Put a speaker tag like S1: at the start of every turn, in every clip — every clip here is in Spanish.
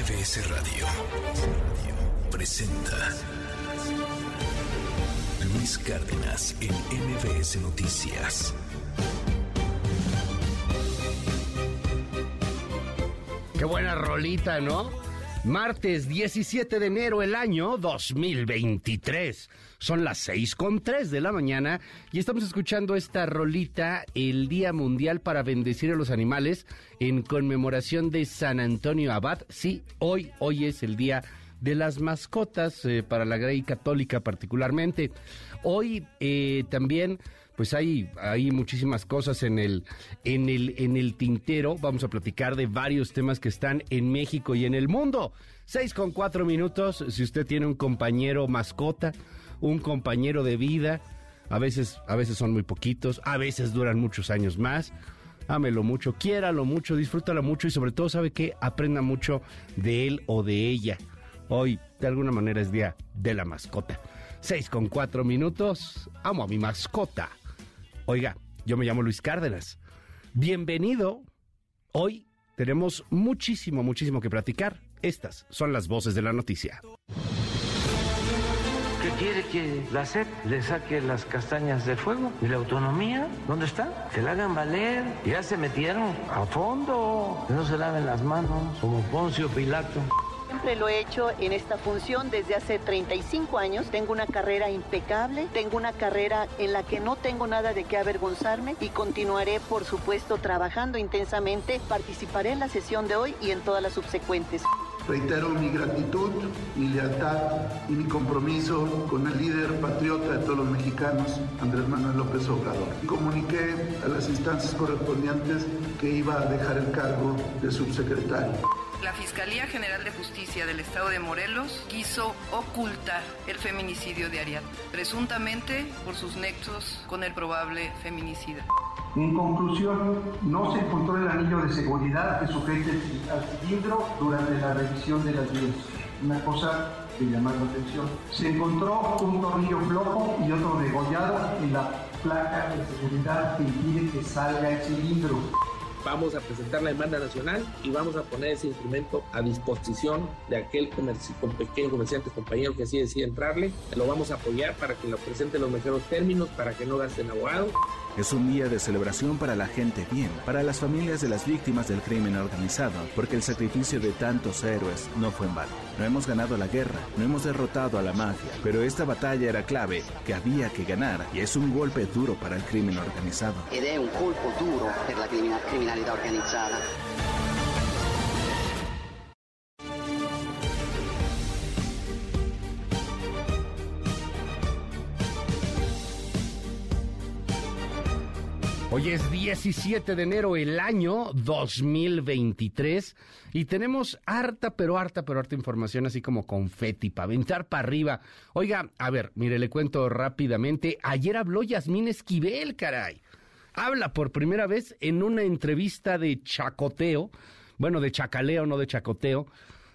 S1: MBS Radio presenta Luis Cárdenas en MBS Noticias.
S2: Qué buena rolita, ¿no? Martes 17 de enero, el año 2023. Son las 6 con 3 de la mañana y estamos escuchando esta rolita, el Día Mundial para Bendecir a los Animales, en conmemoración de San Antonio Abad. Sí, hoy, hoy es el Día de las Mascotas, eh, para la Grey Católica particularmente. Hoy eh, también pues hay, hay muchísimas cosas en el, en, el, en el tintero. Vamos a platicar de varios temas que están en México y en el mundo. Seis con cuatro minutos. Si usted tiene un compañero mascota, un compañero de vida, a veces, a veces son muy poquitos, a veces duran muchos años más. Ámelo mucho, quiéralo mucho, disfrútalo mucho y sobre todo sabe que aprenda mucho de él o de ella. Hoy, de alguna manera, es día de la mascota. Seis con cuatro minutos. Amo a mi mascota. Oiga, yo me llamo Luis Cárdenas. Bienvenido. Hoy tenemos muchísimo, muchísimo que platicar. Estas son las voces de la noticia.
S3: ¿Qué quiere que la SEP le saque las castañas del fuego? ¿Y la autonomía? ¿Dónde está? Que la hagan valer. Ya se metieron a fondo. Que no se laven las manos como Poncio Pilato.
S4: Lo he hecho en esta función desde hace 35 años. Tengo una carrera impecable, tengo una carrera en la que no tengo nada de qué avergonzarme y continuaré, por supuesto, trabajando intensamente. Participaré en la sesión de hoy y en todas las subsecuentes.
S5: Reitero mi gratitud, mi lealtad y mi compromiso con el líder patriota de todos los mexicanos, Andrés Manuel López Obrador. Comuniqué a las instancias correspondientes que iba a dejar el cargo de subsecretario.
S6: La Fiscalía General de Justicia del Estado de Morelos quiso ocultar el feminicidio de Ariadna, presuntamente por sus nexos con el probable feminicida.
S7: En conclusión, no se encontró el anillo de seguridad que sujete al cilindro durante la revisión de las vías. Una cosa que llama la atención. Se encontró un tornillo flojo y otro degollado en la placa de seguridad que impide que salga el cilindro
S8: vamos a presentar la demanda nacional y vamos a poner ese instrumento a disposición de aquel pequeño comerciante compañero que así decide entrarle. Lo vamos a apoyar para que lo presente en los mejores términos, para que no gasten abogado.
S9: Es un día de celebración para la gente bien, para las familias de las víctimas del crimen organizado, porque el sacrificio de tantos héroes no fue en vano. No hemos ganado la guerra, no hemos derrotado a la mafia, pero esta batalla era clave, que había que ganar, y es un golpe duro para el crimen organizado.
S2: Hoy es 17 de enero, el año 2023, y tenemos harta, pero harta, pero harta información, así como confeti, para aventar para arriba. Oiga, a ver, mire, le cuento rápidamente. Ayer habló Yasmín Esquivel, caray. Habla por primera vez en una entrevista de chacoteo, bueno, de chacaleo, no de chacoteo,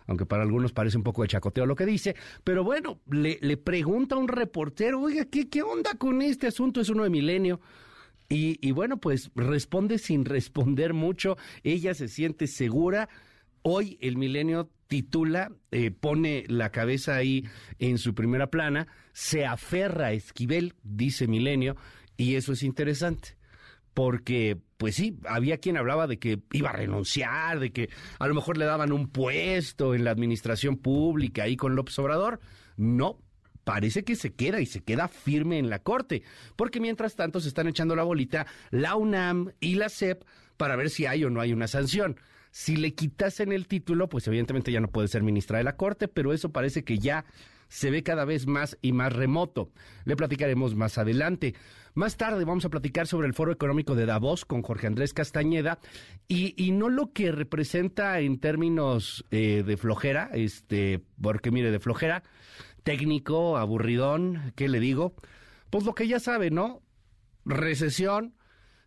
S2: aunque para algunos parece un poco de chacoteo lo que dice, pero bueno, le, pregunta a un reportero, oiga, ¿qué, ¿qué onda con este asunto? Es uno de milenio. Y, y, bueno, pues responde sin responder mucho. Ella se siente segura. Hoy el milenio titula, eh, pone la cabeza ahí en su primera plana, se aferra a Esquivel, dice Milenio, y eso es interesante. Porque, pues sí, había quien hablaba de que iba a renunciar, de que a lo mejor le daban un puesto en la administración pública ahí con López Obrador. No, parece que se queda y se queda firme en la corte, porque mientras tanto se están echando la bolita la UNAM y la CEP para ver si hay o no hay una sanción. Si le quitasen el título, pues evidentemente ya no puede ser ministra de la corte, pero eso parece que ya se ve cada vez más y más remoto. Le platicaremos más adelante. Más tarde vamos a platicar sobre el Foro Económico de Davos con Jorge Andrés Castañeda y, y no lo que representa en términos eh, de flojera, este, porque mire, de flojera, técnico, aburridón, ¿qué le digo? Pues lo que ya sabe, ¿no? Recesión,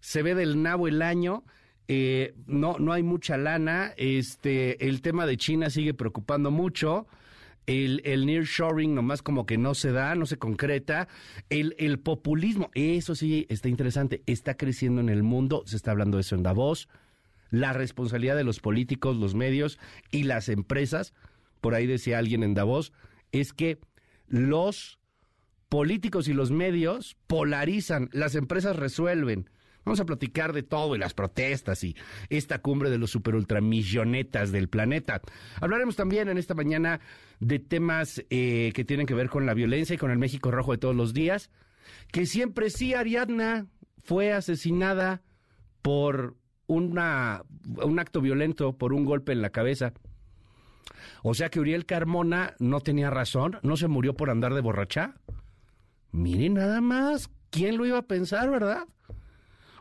S2: se ve del nabo el año, eh, no, no hay mucha lana, este, el tema de China sigue preocupando mucho, el, el nearshoring nomás como que no se da, no se concreta, el, el populismo, eso sí está interesante, está creciendo en el mundo, se está hablando de eso en Davos, la responsabilidad de los políticos, los medios y las empresas, por ahí decía alguien en Davos, es que los políticos y los medios polarizan, las empresas resuelven. Vamos a platicar de todo y las protestas y esta cumbre de los super ultramillonetas del planeta. Hablaremos también en esta mañana de temas eh, que tienen que ver con la violencia y con el México rojo de todos los días. Que siempre sí, Ariadna fue asesinada por una, un acto violento, por un golpe en la cabeza. O sea que Uriel Carmona no tenía razón, no se murió por andar de borracha. Miren nada más, ¿quién lo iba a pensar, verdad?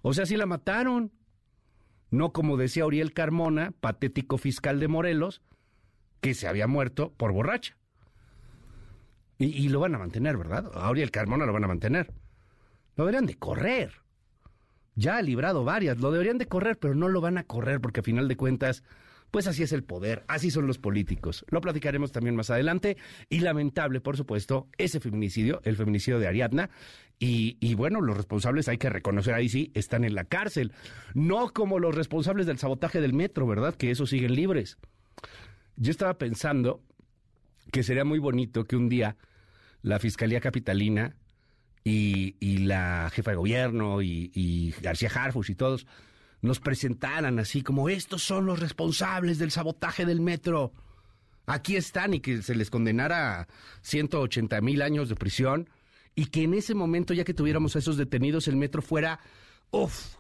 S2: O sea, sí la mataron. No como decía Uriel Carmona, patético fiscal de Morelos, que se había muerto por borracha. Y, lo van a mantener, ¿verdad? A Uriel Carmona lo van a mantener. Lo deberían de correr. Ya ha librado varias, lo deberían de correr, pero no lo van a correr porque a final de cuentas pues así es el poder, así son los políticos. Lo platicaremos también más adelante. Y lamentable, por supuesto, ese feminicidio, el feminicidio de Ariadna. Y, bueno, los responsables hay que reconocer ahí sí, están en la cárcel. No como los responsables del sabotaje del metro, ¿verdad? Que esos siguen libres. Yo estaba pensando que sería muy bonito que un día la Fiscalía Capitalina y, la jefa de gobierno y, y García Harfus y todos nos presentaran así como estos son los responsables del sabotaje del metro. Aquí están y que se les condenara a 180 mil años de prisión y que en ese momento, ya que tuviéramos a esos detenidos, el metro fuera, uff,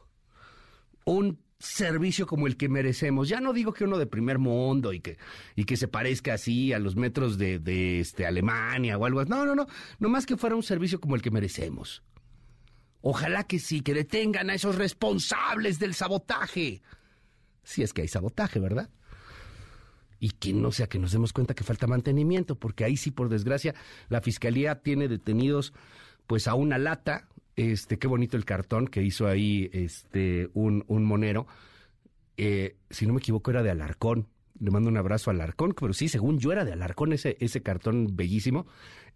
S2: un servicio como el que merecemos. Ya no digo que uno de primer mundo y que, y que se parezca así a los metros de, de este, Alemania o algo así. No, no, no. No más que fuera un servicio como el que merecemos. Ojalá que sí, que detengan a esos responsables del sabotaje. Si es que hay sabotaje, ¿verdad? Y que no sea que nos demos cuenta que falta mantenimiento, porque ahí sí, por desgracia, la fiscalía tiene detenidos pues a una lata. Este, qué bonito el cartón que hizo ahí este un, un monero. Eh, si no me equivoco, era de Alarcón. Le mando un abrazo a Alarcón, pero sí, según yo era de Alarcón ese, ese cartón bellísimo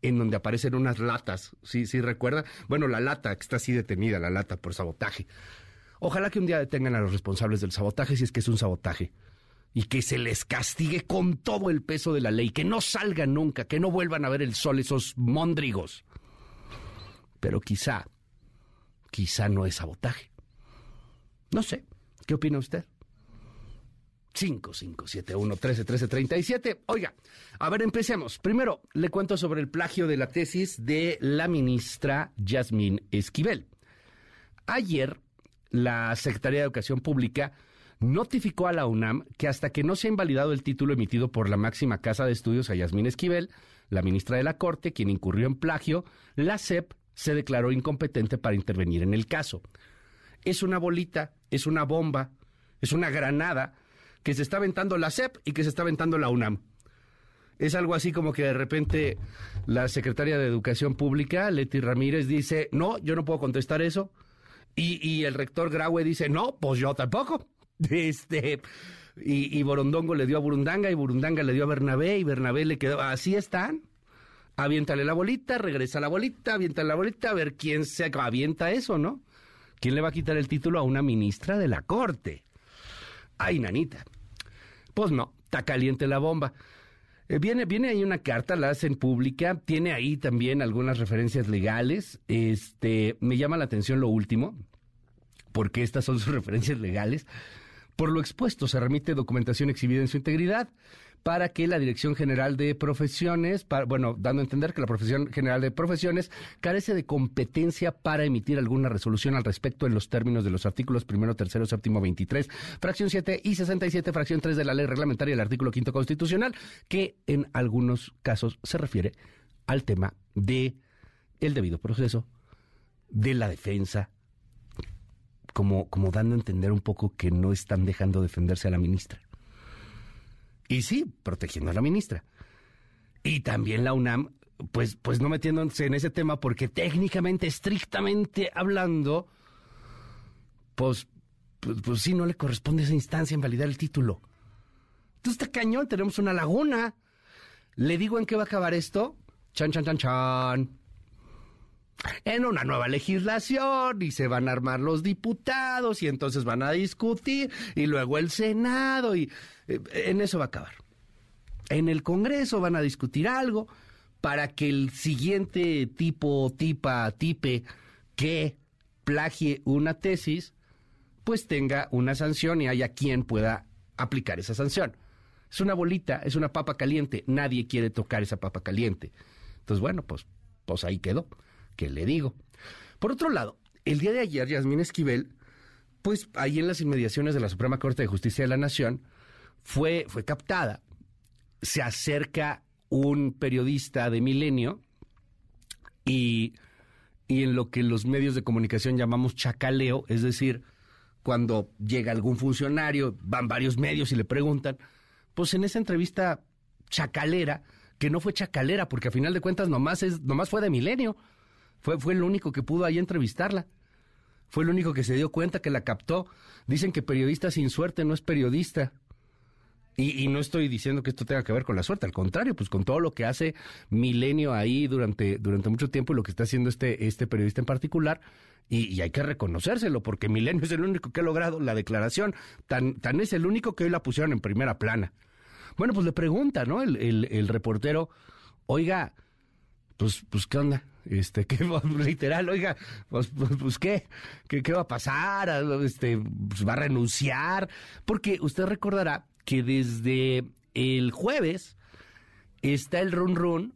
S2: en donde aparecen unas latas, ¿sí, recuerda? Bueno, la lata que está así detenida, la lata por sabotaje. Ojalá que un día detengan a los responsables del sabotaje si es que es un sabotaje y que se les castigue con todo el peso de la ley, que no salgan nunca, que no vuelvan a ver el sol esos móndrigos. Pero quizá, quizá no es sabotaje. No sé, ¿qué opina usted? 5571 131337. Oiga, a ver, empecemos. Primero, le cuento sobre el plagio de la tesis de la ministra Yasmín Esquivel. Ayer, la Secretaría de Educación Pública notificó a la UNAM que hasta que no se ha invalidado el título emitido por la máxima casa de estudios a Yasmín Esquivel, la ministra de la Corte, quien incurrió en plagio, la SEP se declaró incompetente para intervenir en el caso. Es una bolita, es una bomba, es una granada que se está aventando la SEP y que se está aventando la UNAM. Es algo así como que de repente la secretaria de Educación Pública, Leti Ramírez, dice, no, yo no puedo contestar eso. Y, el rector Graue dice, no, pues yo tampoco. Este, y, y, Borondongo le dio a Burundanga y Burundanga le dio a Bernabé y Bernabé le quedó, así están. Aviéntale la bolita, regresa la bolita, avienta la bolita, a ver quién se avienta eso, ¿no? ¿Quién le va a quitar el título a una ministra de la Corte? Ay, nanita. Pues no, está caliente la bomba. Eh, viene, viene ahí una carta, la hacen pública, tiene ahí también algunas referencias legales. Este, me llama la atención lo último, porque estas son sus referencias legales. Por lo expuesto, se remite documentación exhibida en su integridad para que la Dirección General de Profesiones, bueno, dando a entender que la Profesión General de Profesiones carece de competencia para emitir alguna resolución al respecto en los términos de los artículos primero, tercero, séptimo, 23, fracción 7 y 67, fracción 3 de la ley reglamentaria del artículo quinto constitucional, que en algunos casos se refiere al tema de el debido proceso, de la defensa, como, como dando a entender un poco que no están dejando defenderse a la ministra. Y sí, protegiendo a la ministra. Y también la UNAM, pues, pues no metiéndose en ese tema, porque técnicamente, estrictamente hablando, pues, pues, pues sí, no le corresponde a esa instancia invalidar el título. Entonces está cañón, tenemos una laguna. ¿Le digo en qué va a acabar esto? Chan, chan, chan, chan. En una nueva legislación y se van a armar los diputados y entonces van a discutir y luego el Senado y eh, en eso va a acabar. En el Congreso van a discutir algo para que el siguiente tipo, tipa, tipe que plagie una tesis, pues tenga una sanción y haya quien pueda aplicar esa sanción. Es una bolita, es una papa caliente, nadie quiere tocar esa papa caliente. Entonces, bueno, pues, pues ahí quedó que le digo. Por otro lado, el día de ayer, Yasmín Esquivel, pues ahí en las inmediaciones de la Suprema Corte de Justicia de la Nación, fue, fue captada. Se acerca un periodista de Milenio y, y en lo que los medios de comunicación llamamos chacaleo, es decir, cuando llega algún funcionario, van varios medios y le preguntan, pues en esa entrevista chacalera, que no fue chacalera, porque a final de cuentas nomás, es, nomás fue de Milenio, fue, fue el único que pudo ahí entrevistarla. Fue el único que se dio cuenta que la captó. Dicen que periodista sin suerte no es periodista. Y, no estoy diciendo que esto tenga que ver con la suerte, al contrario, pues con todo lo que hace Milenio ahí durante, durante mucho tiempo y lo que está haciendo este, este periodista en particular, y, hay que reconocérselo, porque Milenio es el único que ha logrado la declaración, tan, tan es el único que hoy la pusieron en primera plana. Bueno, pues le pregunta, ¿no? El, el, el reportero, oiga, pues, pues, ¿qué onda? Este, que literal, oiga, pues, pues, pues ¿qué? ¿qué? va a pasar? Este, pues, ¿Va a renunciar? Porque usted recordará que desde el jueves está el run run,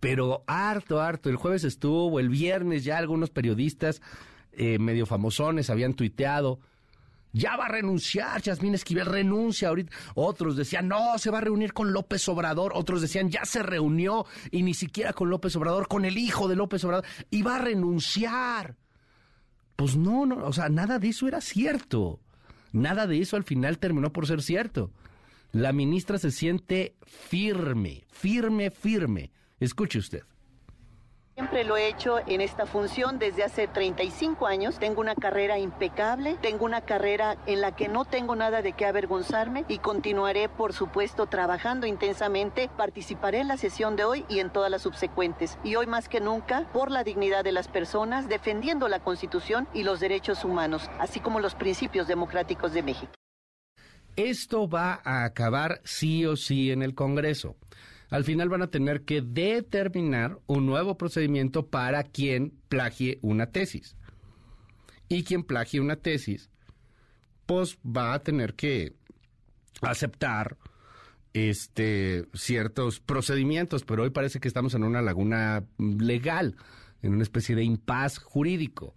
S2: pero harto, harto. El jueves estuvo, el viernes ya algunos periodistas eh, medio famosones habían tuiteado ya va a renunciar, Yasmín Esquivel renuncia ahorita. Otros decían, no, se va a reunir con López Obrador. Otros decían, ya se reunió y ni siquiera con López Obrador, con el hijo de López Obrador, y va a renunciar. Pues no, no, o sea, nada de eso era cierto. Nada de eso al final terminó por ser cierto. La ministra se siente firme, firme, firme. Escuche usted.
S4: Siempre lo he hecho en esta función desde hace 35 años. Tengo una carrera impecable, tengo una carrera en la que no tengo nada de qué avergonzarme y continuaré, por supuesto, trabajando intensamente. Participaré en la sesión de hoy y en todas las subsecuentes. Y hoy más que nunca, por la dignidad de las personas, defendiendo la Constitución y los derechos humanos, así como los principios democráticos de México.
S2: Esto va a acabar sí o sí en el Congreso al final van a tener que determinar un nuevo procedimiento para quien plagie una tesis. Y quien plagie una tesis, pues va a tener que aceptar este ciertos procedimientos, pero hoy parece que estamos en una laguna legal, en una especie de impas jurídico.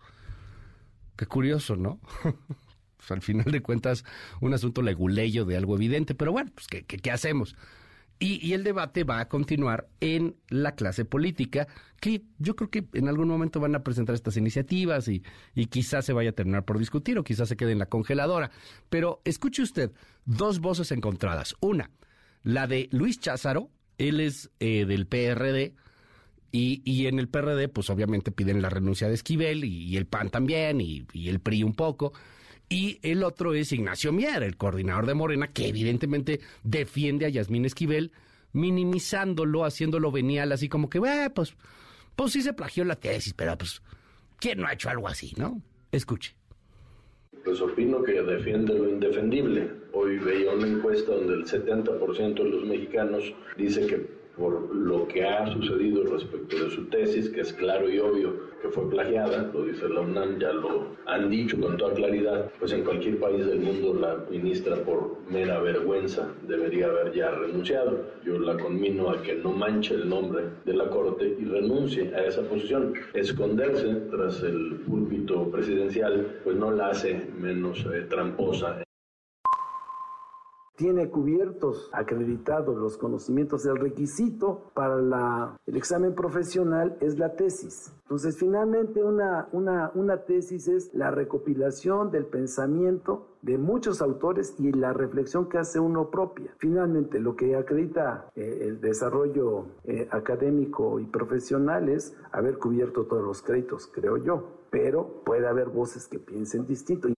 S2: Qué curioso, ¿no? pues al final de cuentas, un asunto leguleyo de algo evidente, pero bueno, pues ¿qué, qué hacemos? Y, el debate va a continuar en la clase política, que yo creo que en algún momento van a presentar estas iniciativas y, quizás se vaya a terminar por discutir o quizás se quede en la congeladora. Pero escuche usted dos voces encontradas. Una, la de Luis Cházaro, él es eh, del PRD, y, y, en el PRD, pues obviamente piden la renuncia de Esquivel y, el PAN también, y, y el PRI un poco. Y el otro es Ignacio Mier, el coordinador de Morena, que evidentemente defiende a Yasmín Esquivel, minimizándolo, haciéndolo venial, así como que, pues, pues sí se plagió la tesis, pero pues, ¿quién no ha hecho algo así, no? Escuche.
S10: Pues opino que defiende lo indefendible. Hoy veía una encuesta donde el 70% de los mexicanos dice que por lo que ha sucedido respecto de su tesis, que es claro y obvio que fue plagiada, lo dice la UNAM, ya lo han dicho con toda claridad, pues en cualquier país del mundo la ministra por mera vergüenza debería haber ya renunciado. Yo la conmino a que no manche el nombre de la Corte y renuncie a esa posición. Esconderse tras el púlpito presidencial pues no la hace menos eh, tramposa
S11: tiene cubiertos, acreditados los conocimientos. El requisito para el examen profesional es la tesis. Entonces, finalmente, una, una, una tesis es la recopilación del pensamiento de muchos autores y la reflexión que hace uno propia. Finalmente, lo que acredita eh, el desarrollo eh, académico y profesional es haber cubierto todos los créditos, creo yo. Pero puede haber voces que piensen distinto.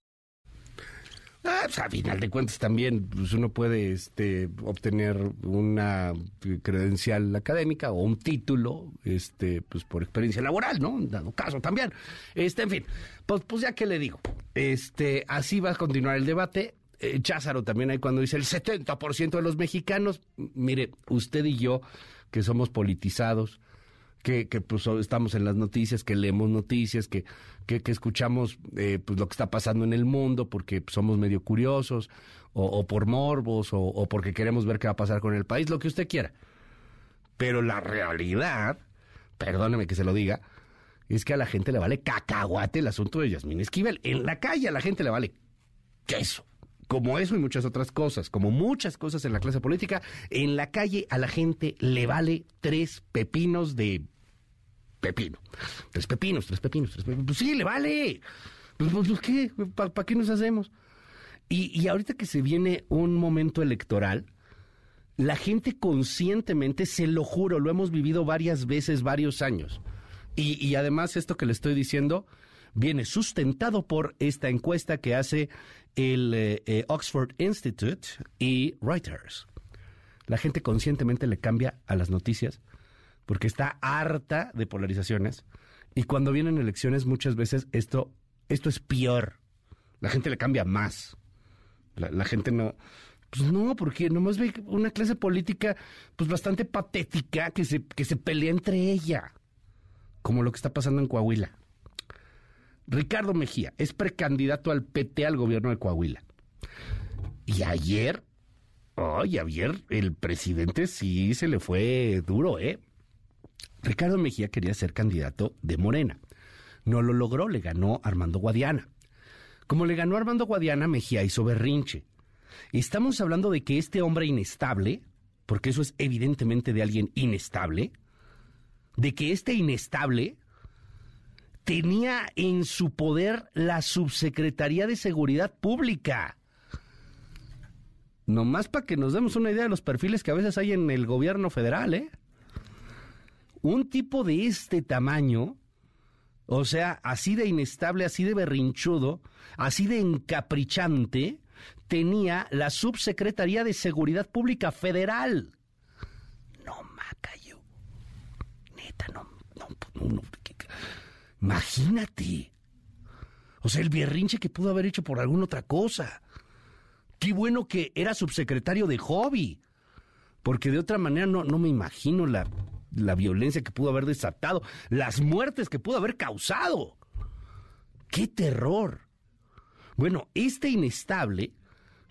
S2: Pues, a final de cuentas también pues, uno puede este, obtener una credencial académica o un título este, pues, por experiencia laboral, ¿no? Dado caso también. Este, en fin, pues, pues ya que le digo, este, así va a continuar el debate. Eh, Cházaro también hay cuando dice el 70% de los mexicanos, mire, usted y yo, que somos politizados, que, que pues, estamos en las noticias, que leemos noticias, que, que, escuchamos eh, pues, lo que está pasando en el mundo porque somos medio curiosos, o, por morbos, o, porque queremos ver qué va a pasar con el país, lo que usted quiera. Pero la realidad, perdóneme que se lo diga, es que a la gente le vale cacahuate el asunto de Yasmín Esquivel. En la calle a la gente le vale queso. Como eso y muchas otras cosas, como muchas cosas en la clase política, en la calle a la gente le vale tres pepinos de pepino. Tres pepinos, tres pepinos, tres pepinos. Pues sí, le vale. Pues, pues, pues ¿qué? ¿Para qué nos hacemos? Y, ahorita que se viene un momento electoral, la gente conscientemente, se lo juro, lo hemos vivido varias veces, varios años. Y, además esto que le estoy diciendo viene sustentado por esta encuesta que hace el eh, eh, Oxford Institute y Reuters. La gente conscientemente le cambia a las noticias porque está harta de polarizaciones y cuando vienen elecciones muchas veces esto, esto es peor. La gente le cambia más. La, gente no... Pues no, porque nomás ve una clase política pues bastante patética que se, que se pelea entre ella, como lo que está pasando en Coahuila. Ricardo Mejía es precandidato al PT al gobierno de Coahuila. Y ayer, oye, ayer el presidente sí se le fue duro, ¿eh? Ricardo Mejía quería ser candidato de Morena. No lo logró, le ganó Armando Guadiana. Como le ganó Armando Guadiana, Mejía hizo berrinche. Estamos hablando de que este hombre inestable, porque eso es evidentemente de alguien inestable, de que este inestable tenía en su poder la Subsecretaría de Seguridad Pública. Nomás para que nos demos una idea de los perfiles que a veces hay en el gobierno federal, ¿eh? Un tipo de este tamaño, o sea, así de inestable, así de berrinchudo, así de encaprichante, tenía la Subsecretaría de Seguridad Pública Federal. No, Macayo. Neta, no, no, no, no Imagínate. O sea, el berrinche que pudo haber hecho por alguna otra cosa. Qué bueno que era subsecretario de hobby. Porque de otra manera no, no me imagino la, la violencia que pudo haber desatado, las muertes que pudo haber causado. ¡Qué terror! Bueno, este inestable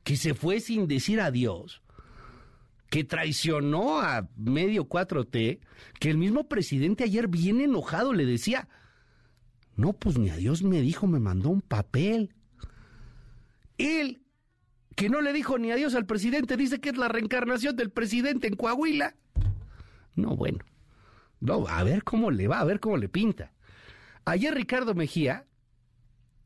S2: que se fue sin decir adiós, que traicionó a medio 4T, que el mismo presidente ayer bien enojado le decía, no, pues ni a Dios me dijo, me mandó un papel. Él, que no le dijo ni adiós al presidente, dice que es la reencarnación del presidente en Coahuila. No, bueno. No, a ver cómo le va, a ver cómo le pinta. Ayer Ricardo Mejía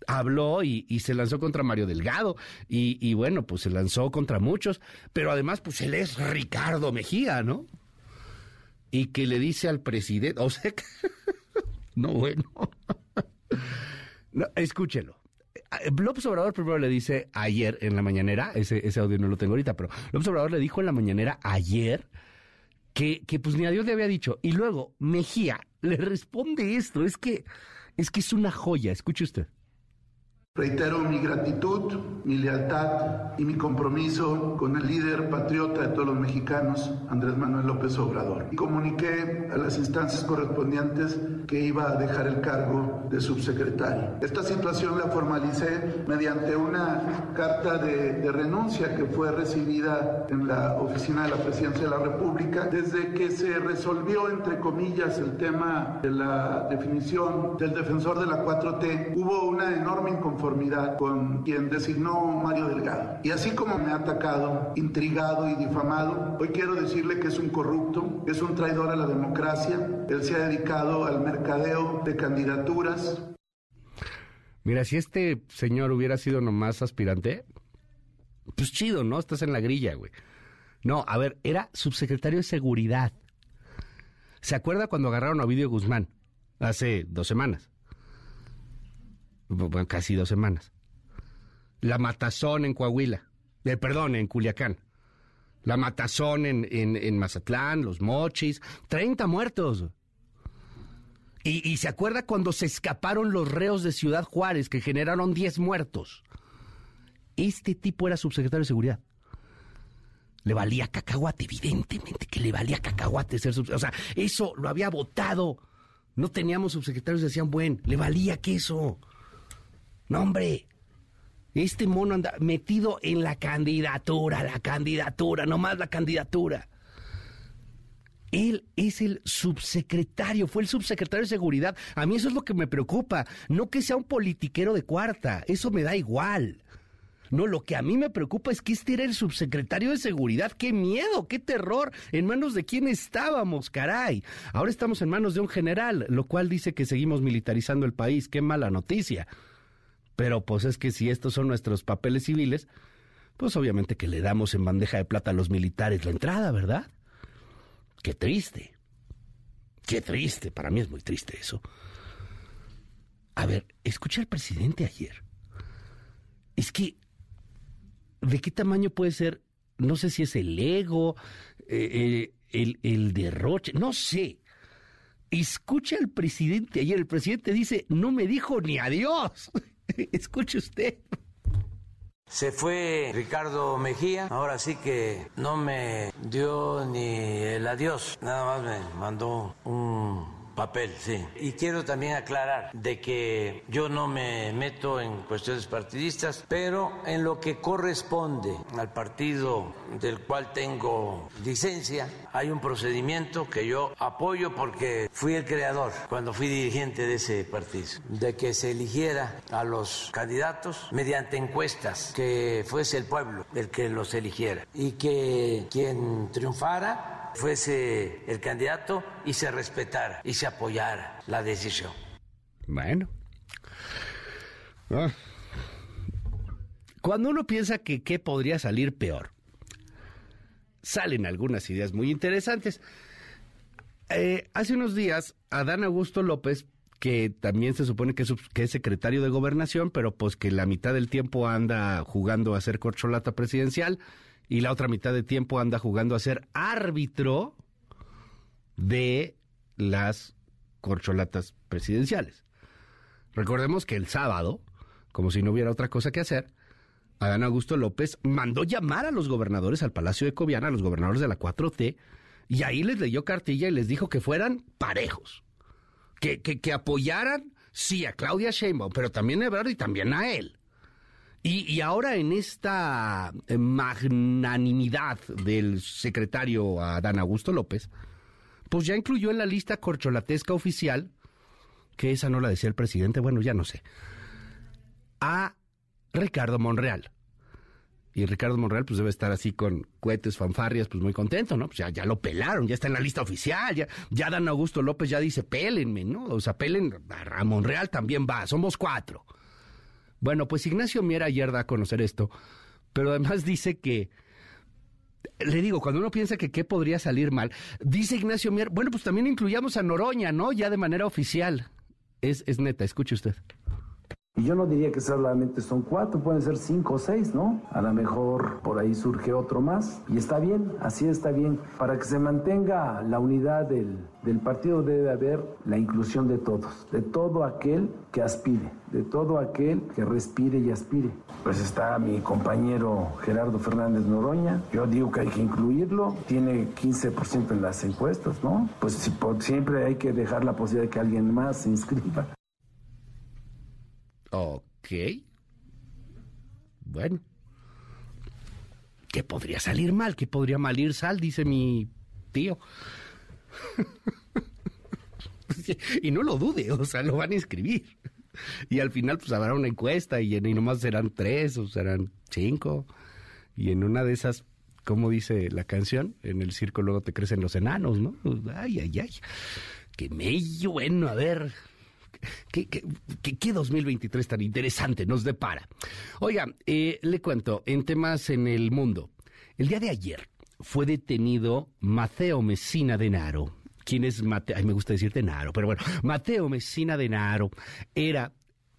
S2: habló y, se lanzó contra Mario Delgado y, y, bueno, pues se lanzó contra muchos, pero además pues él es Ricardo Mejía, ¿no? Y que le dice al presidente, o sea, que, no bueno. No, escúchelo. López Obrador primero le dice ayer en la mañanera, ese, ese audio no lo tengo ahorita, pero López Obrador le dijo en la mañanera ayer que, que pues ni a Dios le había dicho. Y luego Mejía le responde esto, es que, es que es una joya, escuche usted.
S5: Reitero mi gratitud, mi lealtad y mi compromiso con el líder patriota de todos los mexicanos, Andrés Manuel López Obrador. Y comuniqué a las instancias correspondientes que iba a dejar el cargo de subsecretario. Esta situación la formalicé mediante una carta de, de renuncia que fue recibida en la oficina de la Presidencia de la República desde que se resolvió, entre comillas, el tema de la definición del defensor de la 4T. Hubo una enorme inconformidad con quien designó Mario Delgado. Y así como me ha atacado, intrigado y difamado, hoy quiero decirle que es un corrupto, es un traidor a la democracia. Él se ha dedicado al mercadeo de candidaturas.
S2: Mira, si este señor hubiera sido nomás aspirante, pues chido, ¿no? Estás en la grilla, güey. No, a ver, era subsecretario de Seguridad. ¿Se acuerda cuando agarraron a Ovidio Guzmán? Hace dos semanas bueno, casi dos semanas. la matazón en Coahuila, eh, perdón, en Culiacán, la matazón en, en, en Mazatlán, los mochis, 30 muertos. Y, y, se acuerda cuando se escaparon los reos de Ciudad Juárez, que generaron 10 muertos. Este tipo era subsecretario de Seguridad. Le valía cacahuate, evidentemente que le valía cacahuate ser subsecretario. O sea, eso lo había votado. No teníamos subsecretarios, decían, bueno, le valía queso. No, hombre. Este mono anda metido en la candidatura, la candidatura, nomás la candidatura. Él es el subsecretario, fue el subsecretario de seguridad. A mí eso es lo que me preocupa. No que sea un politiquero de cuarta, eso me da igual. No, lo que a mí me preocupa es que este era el subsecretario de seguridad. ¡Qué miedo! ¡Qué terror! ¿En manos de quién estábamos, caray? Ahora estamos en manos de un general, lo cual dice que seguimos militarizando el país. ¡Qué mala noticia! Pero pues es que si estos son nuestros papeles civiles, pues obviamente que le damos en bandeja de plata a los militares la entrada, ¿verdad? Qué triste. Qué triste. Para mí es muy triste eso. A ver, escuché al presidente ayer. Es que, ¿de qué tamaño puede ser? No sé si es el ego, eh, el, el derroche, no sé. Escucha al presidente ayer. El presidente dice, no me dijo ni adiós. Escuche usted.
S12: Se fue Ricardo Mejía, ahora sí que no me dio ni el adiós, nada más me mandó un papel, sí. Y quiero también aclarar de que yo no me meto en cuestiones partidistas, pero en lo que corresponde al partido del cual tengo licencia, hay un procedimiento que yo apoyo porque fui el creador cuando fui dirigente de ese partido, de que se eligiera a los candidatos mediante encuestas, que fuese el pueblo el que los eligiera y que quien triunfara fuese el candidato y se respetara y se apoyara la decisión.
S2: Bueno. Ah. Cuando uno piensa que qué podría salir peor, salen algunas ideas muy interesantes. Eh, hace unos días, Adán Augusto López, que también se supone que es, que es, secretario de gobernación, pero pues que la mitad del tiempo anda jugando a ser corcholata presidencial, y la otra mitad de tiempo anda jugando a ser árbitro de las corcholatas presidenciales. Recordemos que el sábado, como si no hubiera otra cosa que hacer, Adán Augusto López mandó llamar a los gobernadores al Palacio de Cobiana, a los gobernadores de la 4T, y ahí les leyó cartilla y les dijo que fueran parejos, que, que, apoyaran, sí, a Claudia Sheinbaum, pero también a Ebrard y también a él. Y, y, ahora en esta magnanimidad del secretario Adán Augusto López, pues ya incluyó en la lista corcholatesca oficial, que esa no la decía el presidente, bueno, ya no sé, a Ricardo Monreal. Y Ricardo Monreal pues debe estar así con cohetes, fanfarrias, pues muy contento, ¿no? Pues ya, ya lo pelaron, ya está en la lista oficial, ya, ya Dan Augusto López ya dice, pélenme, ¿no? O sea, pelen, a Monreal también va, somos cuatro. Bueno, pues Ignacio Mier ayer da a conocer esto, pero además dice que, le digo, cuando uno piensa que qué podría salir mal, dice Ignacio Mier, bueno, pues también incluyamos a Noroña, ¿no? Ya de manera oficial. Es, es neta, escuche usted.
S11: Y yo no diría que solamente son cuatro, pueden ser cinco o seis, ¿no? A lo mejor por ahí surge otro más. Y está bien, así está bien. Para que se mantenga la unidad del, del partido debe haber la inclusión de todos, de todo aquel que aspire, de todo aquel que respire y aspire. Pues está mi compañero Gerardo Fernández Noroña, yo digo que hay que incluirlo, tiene 15% en las encuestas, ¿no? Pues siempre hay que dejar la posibilidad de que alguien más se inscriba.
S2: Ok. Bueno. ¿Qué podría salir mal? ¿Qué podría mal ir sal? Dice mi tío. y no lo dude, o sea, lo van a inscribir. Y al final, pues habrá una encuesta y, y nomás serán tres o serán cinco. Y en una de esas, ¿cómo dice la canción? En el circo luego te crecen los enanos, ¿no? Ay, ay, ay. Qué mello, bueno, a ver, ¿Qué, qué, qué, 2023 tan interesante nos depara? Oiga, eh, le cuento, en temas en el mundo, el día de ayer fue detenido Mateo Messina Denaro. ¿Quién es Mateo? Ay, me gusta decir Denaro, pero bueno, Mateo Messina Denaro era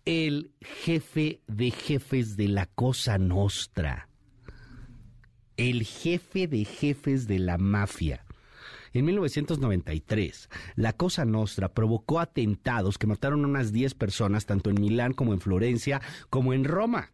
S2: el jefe de jefes de la Cosa Nostra. El jefe de jefes de la mafia. En 1993, la Cosa Nostra provocó atentados que mataron a unas 10 personas, tanto en Milán como en Florencia, como en Roma.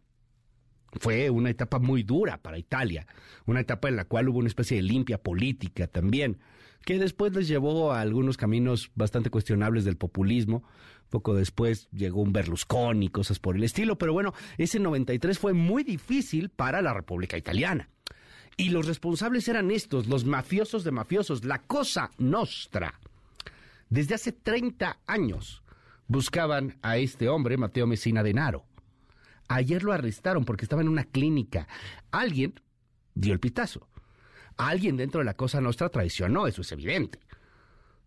S2: Fue una etapa muy dura para Italia, una etapa en la cual hubo una especie de limpia política también, que después les llevó a algunos caminos bastante cuestionables del populismo. Poco después llegó un Berlusconi cosas por el estilo, pero bueno, ese 93 fue muy difícil para la República Italiana. Y los responsables eran estos, los mafiosos de mafiosos, la Cosa Nostra. Desde hace 30 años buscaban a este hombre, Mateo Messina Denaro Ayer lo arrestaron porque estaba en una clínica. Alguien dio el pitazo. Alguien dentro de la Cosa Nostra traicionó, eso es evidente.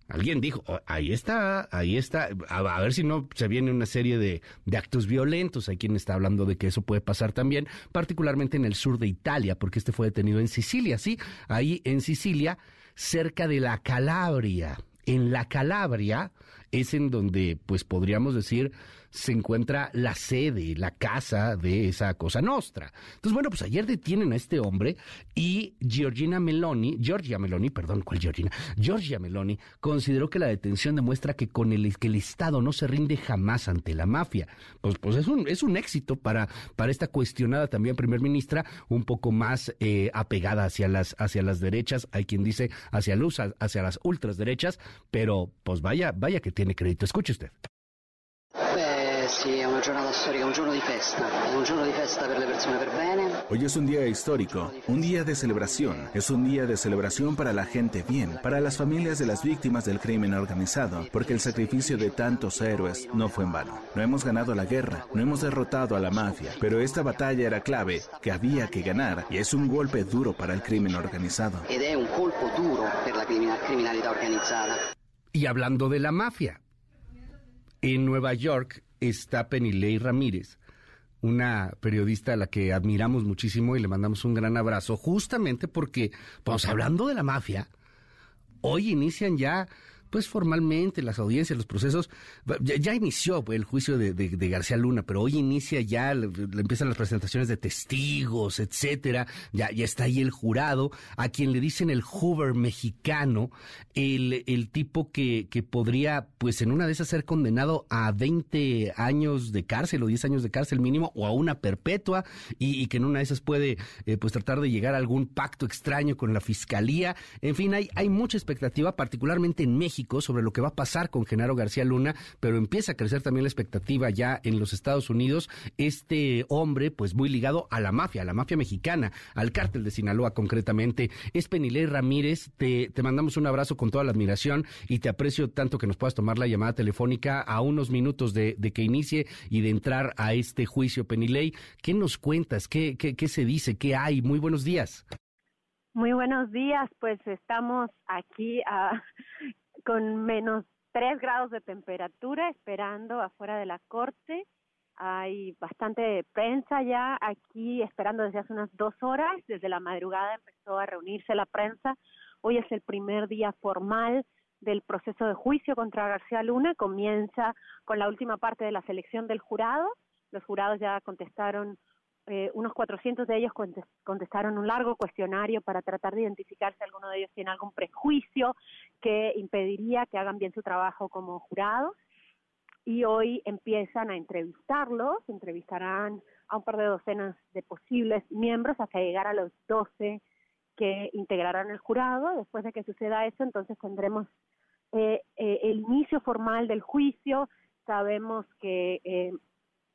S2: Alguien dijo, oh, ahí está, ahí está, a, ver si no se viene una serie de, de, actos violentos. Hay quien está hablando de que eso puede pasar también, particularmente en el sur de Italia, porque este fue detenido en Sicilia, sí, ahí en Sicilia, cerca de la Calabria. En la Calabria es en donde, pues podríamos decir, se encuentra la sede, la casa de esa cosa nostra. Entonces, bueno, pues ayer detienen a este hombre y Georgina Meloni, Giorgia Meloni, perdón, ¿cuál Georgina? Giorgia Meloni consideró que la detención demuestra que con el que el Estado no se rinde jamás ante la mafia. Pues, pues es un, es un éxito para, para esta cuestionada también primer ministra, un poco más eh, apegada hacia las, hacia las derechas, hay quien dice hacia, luz, hacia las ultraderechas, pero pues vaya, vaya que tiene crédito. Escuche usted.
S13: Sí, è una giornata storica, un giorno di festa, è un giorno di festa per le persone per bene.
S9: Hoy es un día histórico, un día de celebración, es un día de celebración para la gente bien, para las familias de las víctimas del crimen organizado, porque el sacrificio de tantos héroes no fue en vano. No hemos ganado la guerra, no hemos derrotado a la mafia, pero esta batalla era clave, que había que ganar, y es un golpe duro para el crimen organizado.
S13: Ed è un colpo duro per la criminalità organizzata.
S2: Y hablando de la mafia, en Nueva York está Penilei Ramírez, una periodista a la que admiramos muchísimo y le mandamos un gran abrazo, justamente porque, pues hablando de la mafia, hoy inician ya pues formalmente las audiencias, los procesos, ya, inició el juicio de, García Luna, pero hoy inicia ya, le, empiezan las presentaciones de testigos, etcétera, ya, ya está ahí el jurado, a quien le dicen el Hoover mexicano, el, el tipo que, que podría, pues en una de esas ser condenado a 20 años de cárcel o 10 años de cárcel mínimo o a una perpetua y, que en una de esas puede eh, pues tratar de llegar a algún pacto extraño con la fiscalía. En fin, hay, hay mucha expectativa, particularmente en México sobre lo que va a pasar con Genaro García Luna, pero empieza a crecer también la expectativa ya en los Estados Unidos. Este hombre, pues muy ligado a la mafia, a la mafia mexicana, al cártel de Sinaloa concretamente, es Penilei Ramírez. Te, te mandamos un abrazo con toda la admiración y te aprecio tanto que nos puedas tomar la llamada telefónica a unos minutos de, que inicie y de entrar a este juicio, Penilei. ¿Qué nos cuentas? ¿Qué, qué, qué se dice? ¿Qué hay? Muy buenos días.
S14: Muy buenos días, pues estamos aquí a, con menos 3 grados de temperatura esperando afuera de la corte. Hay bastante prensa ya aquí esperando desde hace unas dos horas. Desde la madrugada empezó a reunirse la prensa. Hoy es el primer día formal del proceso de juicio contra García Luna. Comienza con la última parte de la selección del jurado. Los jurados ya contestaron eh, unos 400 de ellos contestaron un largo cuestionario para tratar de identificar si alguno de ellos tiene algún prejuicio que impediría que hagan bien su trabajo como jurados. Y hoy empiezan a entrevistarlos, entrevistarán a un par de docenas de posibles miembros hasta llegar a los 12 que integrarán el jurado. Después de que suceda eso, entonces tendremos eh, eh, el inicio formal del juicio. Sabemos que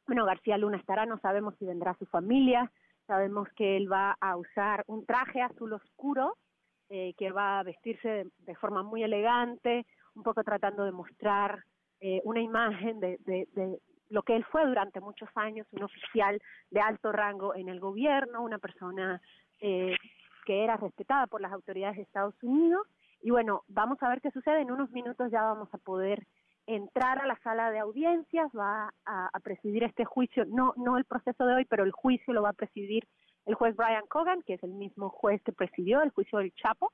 S14: bueno, García Luna estará, no sabemos si vendrá su familia, sabemos que él va a usar un traje azul oscuro, eh, que va a vestirse de, forma muy elegante, un poco tratando de mostrar eh, una imagen de, de, lo que él fue durante muchos años, un oficial de alto rango en el gobierno, una persona eh, que era respetada por las autoridades de Estados Unidos. Y bueno, vamos a ver qué sucede. En unos minutos ya vamos a poder entrar a la sala de audiencias, va a, presidir este juicio, no, no el proceso de hoy, pero el juicio lo va a presidir el juez Brian Cogan, que es el mismo juez que presidió el juicio del Chapo,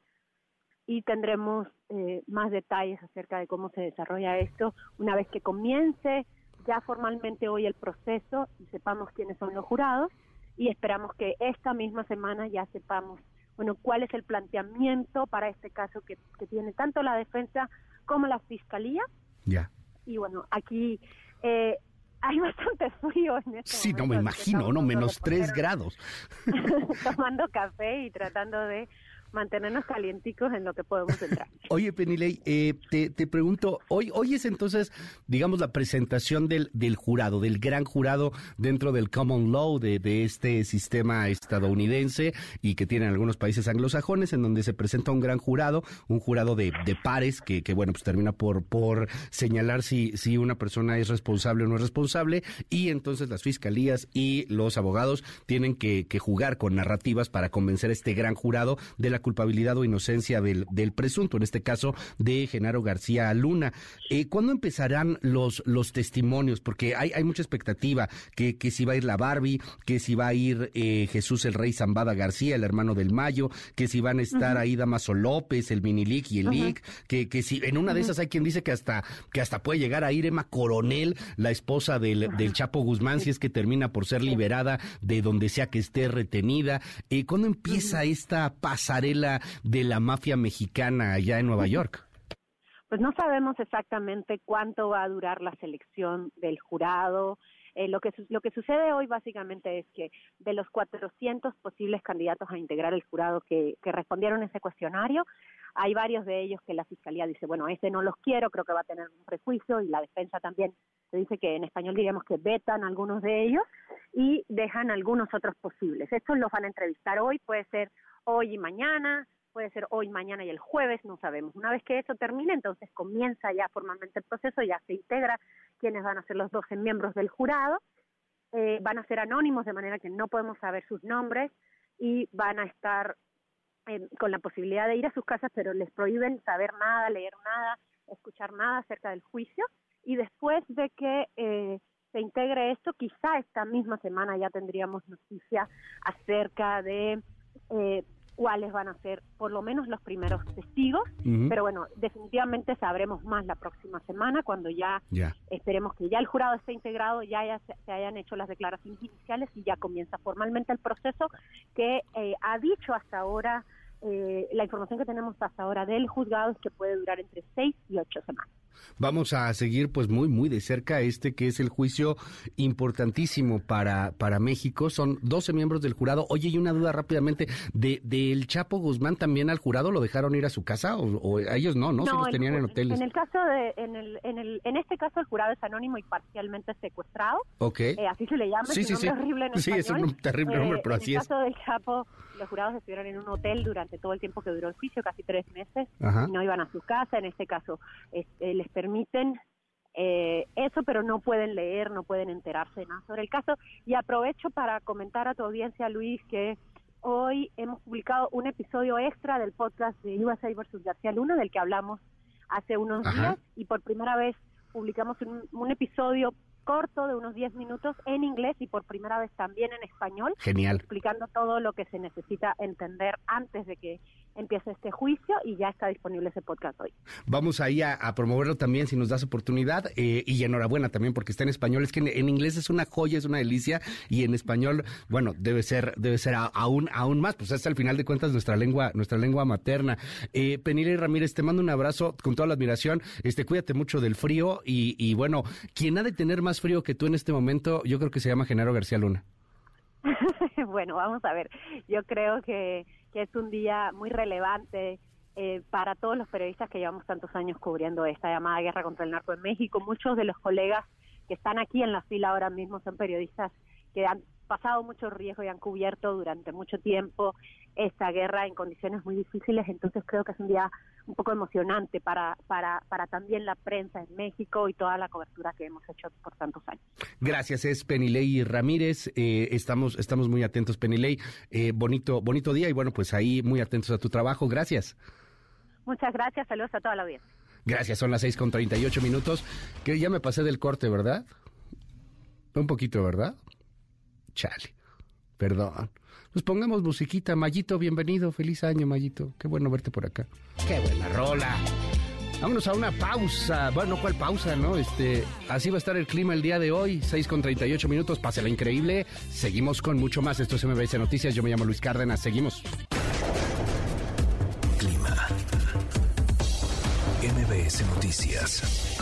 S14: y tendremos eh, más detalles acerca de cómo se desarrolla esto una vez que comience. ya formalmente hoy el proceso y sepamos quiénes son los jurados y esperamos que esta misma semana ya sepamos bueno cuál es el planteamiento para este caso que, que tiene tanto la defensa como la fiscalía
S2: ya.
S14: Y bueno aquí eh, hay bastante frío en este
S2: Sí, no me imagino, no, menos tres grados.
S14: tomando café y tratando de mantenernos calienticos en lo que podemos entrar.
S2: Oye, Penilei, eh, te, te, pregunto, hoy, hoy es entonces, digamos, la presentación del, del jurado, del gran jurado dentro del common law de, de este sistema estadounidense y que tienen algunos países anglosajones, en donde se presenta un gran jurado, un jurado de, de pares que, que, bueno, pues termina por, por señalar si, si una persona es responsable o no es responsable, y entonces las fiscalías y los abogados tienen que, que jugar con narrativas para convencer a este gran jurado de la culpabilidad o inocencia del, del presunto, en este caso de Genaro García Luna. Eh, ¿Cuándo empezarán los, los testimonios? Porque hay, hay mucha expectativa, que, que si va a ir la Barbie, que si va a ir eh, Jesús el Rey Zambada García, el hermano del Mayo, que si van a estar uh -huh. ahí Damaso López, el Minilic y el uh -huh. Lic, que, que si en una de esas hay quien dice que hasta, que hasta puede llegar a ir Emma Coronel, la esposa del, del Chapo Guzmán, si es que termina por ser liberada de donde sea que esté retenida. Eh, ¿Cuándo empieza esta pasarela? De la mafia mexicana allá en Nueva York?
S14: Pues no sabemos exactamente cuánto va a durar la selección del jurado. Eh, lo, que, lo que sucede hoy básicamente es que de los 400 posibles candidatos a integrar el jurado que, que respondieron ese cuestionario, hay varios de ellos que la fiscalía dice, bueno, este no los quiero, creo que va a tener un prejuicio, y la defensa también se dice que en español diríamos que vetan algunos de ellos y dejan algunos otros posibles. Estos los van a entrevistar hoy, puede ser hoy y mañana, puede ser hoy, mañana y el jueves, no sabemos. Una vez que eso termine, entonces comienza ya formalmente el proceso, ya se integra quiénes van a ser los 12 miembros del jurado, eh, van a ser anónimos de manera que no podemos saber sus nombres y van a estar eh, con la posibilidad de ir a sus casas, pero les prohíben saber nada, leer nada, escuchar nada acerca del juicio y después de que eh, se integre esto, quizá esta misma semana ya tendríamos noticia acerca de eh, cuáles van a ser por lo menos los primeros testigos, uh -huh. pero bueno, definitivamente sabremos más la próxima semana cuando ya
S2: yeah.
S14: esperemos que ya el jurado esté integrado, ya, se, hayan hecho las declaraciones iniciales y ya comienza formalmente el proceso que eh, ha dicho hasta ahora, eh, la información que tenemos hasta ahora del juzgado es que puede durar entre seis y ocho semanas.
S2: Vamos a seguir pues muy muy de cerca este que es el juicio importantísimo para, para México. Son 12 miembros del jurado. Oye, y una duda rápidamente, ¿de del Chapo Guzmán también al jurado lo dejaron ir a su casa o, o a ellos no, no,
S14: no
S2: se los tenían en hoteles?
S14: En el caso de en el, en el en este caso el jurado es anónimo y parcialmente secuestrado.
S2: Ok.
S14: Eh, así se le llama,
S2: sí,
S14: es
S2: sí,
S14: un
S2: sí.
S14: horrible en
S2: Sí,
S14: español.
S2: es un terrible
S14: Eh,
S2: nombre, pero así
S14: en el
S2: es.
S14: caso del Chapo, los jurados estuvieron en un hotel durante todo el tiempo que duró el juicio, casi tres meses,
S2: Ajá.
S14: y no iban a su casa. En este caso, este, les permiten eh, eso, pero no pueden leer, no pueden enterarse nada sobre el caso. Y aprovecho para comentar a tu audiencia, Luis, que hoy hemos publicado un episodio extra del podcast de USA versus García Luna, del que hablamos hace unos
S2: Ajá.
S14: días, y por primera vez publicamos un, un episodio corto de unos 10 minutos en inglés y por primera vez también en español,
S2: Genial.
S14: explicando todo lo que se necesita entender antes de que empiece este juicio y ya está disponible ese podcast hoy.
S2: Vamos ahí a, a promoverlo también si nos das oportunidad eh, y enhorabuena también porque está en español. Es que en, en, inglés es una joya, es una delicia y en español, bueno, debe ser debe ser a, aún aún más. Pues es al final de cuentas nuestra lengua nuestra lengua materna. Eh, Penile Ramírez, te mando un abrazo con toda la admiración. Este, cuídate mucho del frío y, y bueno, quien ha de tener más frío que tú en este momento, yo creo que se llama Genaro García Luna.
S14: bueno, vamos a ver. Yo creo que, que es un día muy relevante eh, para todos los periodistas que llevamos tantos años cubriendo esta llamada guerra contra el narco en México. Muchos de los colegas que están aquí en la fila ahora mismo son periodistas que han pasado mucho riesgo y han cubierto durante mucho tiempo esta guerra en condiciones muy difíciles, entonces creo que es un día un poco emocionante para, para, para también la prensa en México y toda la cobertura que hemos hecho por tantos años.
S2: Gracias, es Penilei Ramírez. Eh, estamos, estamos muy atentos, Penilei. Eh, bonito, bonito día y bueno, pues ahí muy atentos a tu trabajo. Gracias.
S14: Muchas gracias, saludos a toda la audiencia.
S2: Gracias, son las seis con 38 minutos. Que ya me pasé del corte, ¿verdad? Un poquito, ¿verdad? Chale, perdón. Pues pongamos musiquita. Mayito, bienvenido. Feliz año, Mayito. Qué bueno verte por acá. Qué buena rola. Vámonos a una pausa. Bueno, ¿cuál pausa, no? Este, así va a estar el clima el día de hoy, 6 con 38 minutos. Pásela increíble. Seguimos con mucho más. Esto es MBS Noticias. Yo me llamo Luis Cárdenas. Seguimos.
S1: Clima. MBS Noticias.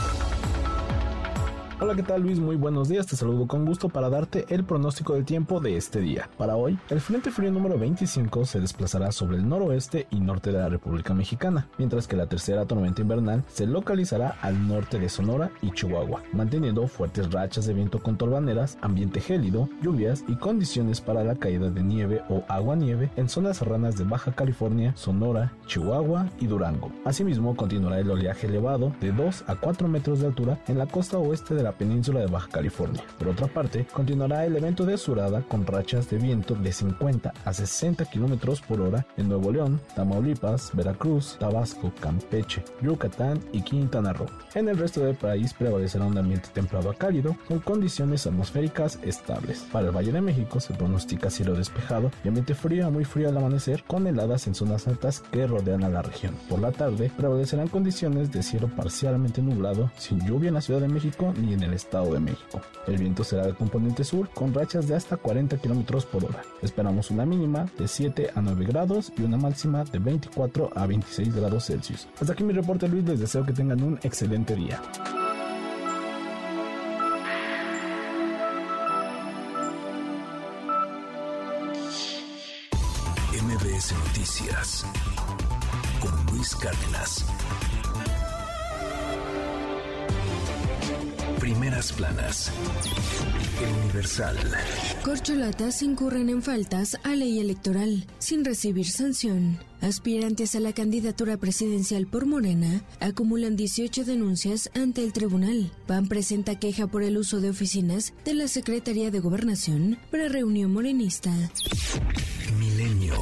S15: Hola, ¿qué tal Luis? Muy buenos días, te saludo con gusto para darte el pronóstico del tiempo de este día. Para hoy, el Frente Frío número 25 se desplazará sobre el noroeste y norte de la República Mexicana, mientras que la tercera tormenta invernal se localizará al norte de Sonora y Chihuahua, manteniendo fuertes rachas de viento con torbaneras, ambiente gélido, lluvias y condiciones para la caída de nieve o agua-nieve en zonas serranas de Baja California, Sonora, Chihuahua y Durango. Asimismo, continuará el oleaje elevado de 2 a 4 metros de altura en la costa oeste de la península de Baja California. Por otra parte, continuará el evento de surada con rachas de viento de 50 a 60 kilómetros por hora en Nuevo León, Tamaulipas, Veracruz, Tabasco, Campeche, Yucatán y Quintana Roo. En el resto del país prevalecerá un ambiente templado a cálido con condiciones atmosféricas estables. Para el Valle de México se pronostica cielo despejado y ambiente frío a muy frío al amanecer con heladas en zonas altas que rodean a la región. Por la tarde prevalecerán condiciones de cielo parcialmente nublado, sin lluvia en la Ciudad de México ni en el Estado de México. El viento será de componente sur con rachas de hasta 40 km por hora. Esperamos una mínima de 7 a 9 grados y una máxima de 24 a 26 grados Celsius. Hasta aquí mi reporte Luis, les deseo que tengan un excelente día.
S1: MBS Noticias con Luis Cárdenas. Primeras planas. El Universal.
S16: Corcholatas incurren en faltas a ley electoral sin recibir sanción. Aspirantes a la candidatura presidencial por Morena acumulan 18 denuncias ante el tribunal. PAN presenta queja por el uso de oficinas de la Secretaría de Gobernación para reunión morenista.
S1: Milenio.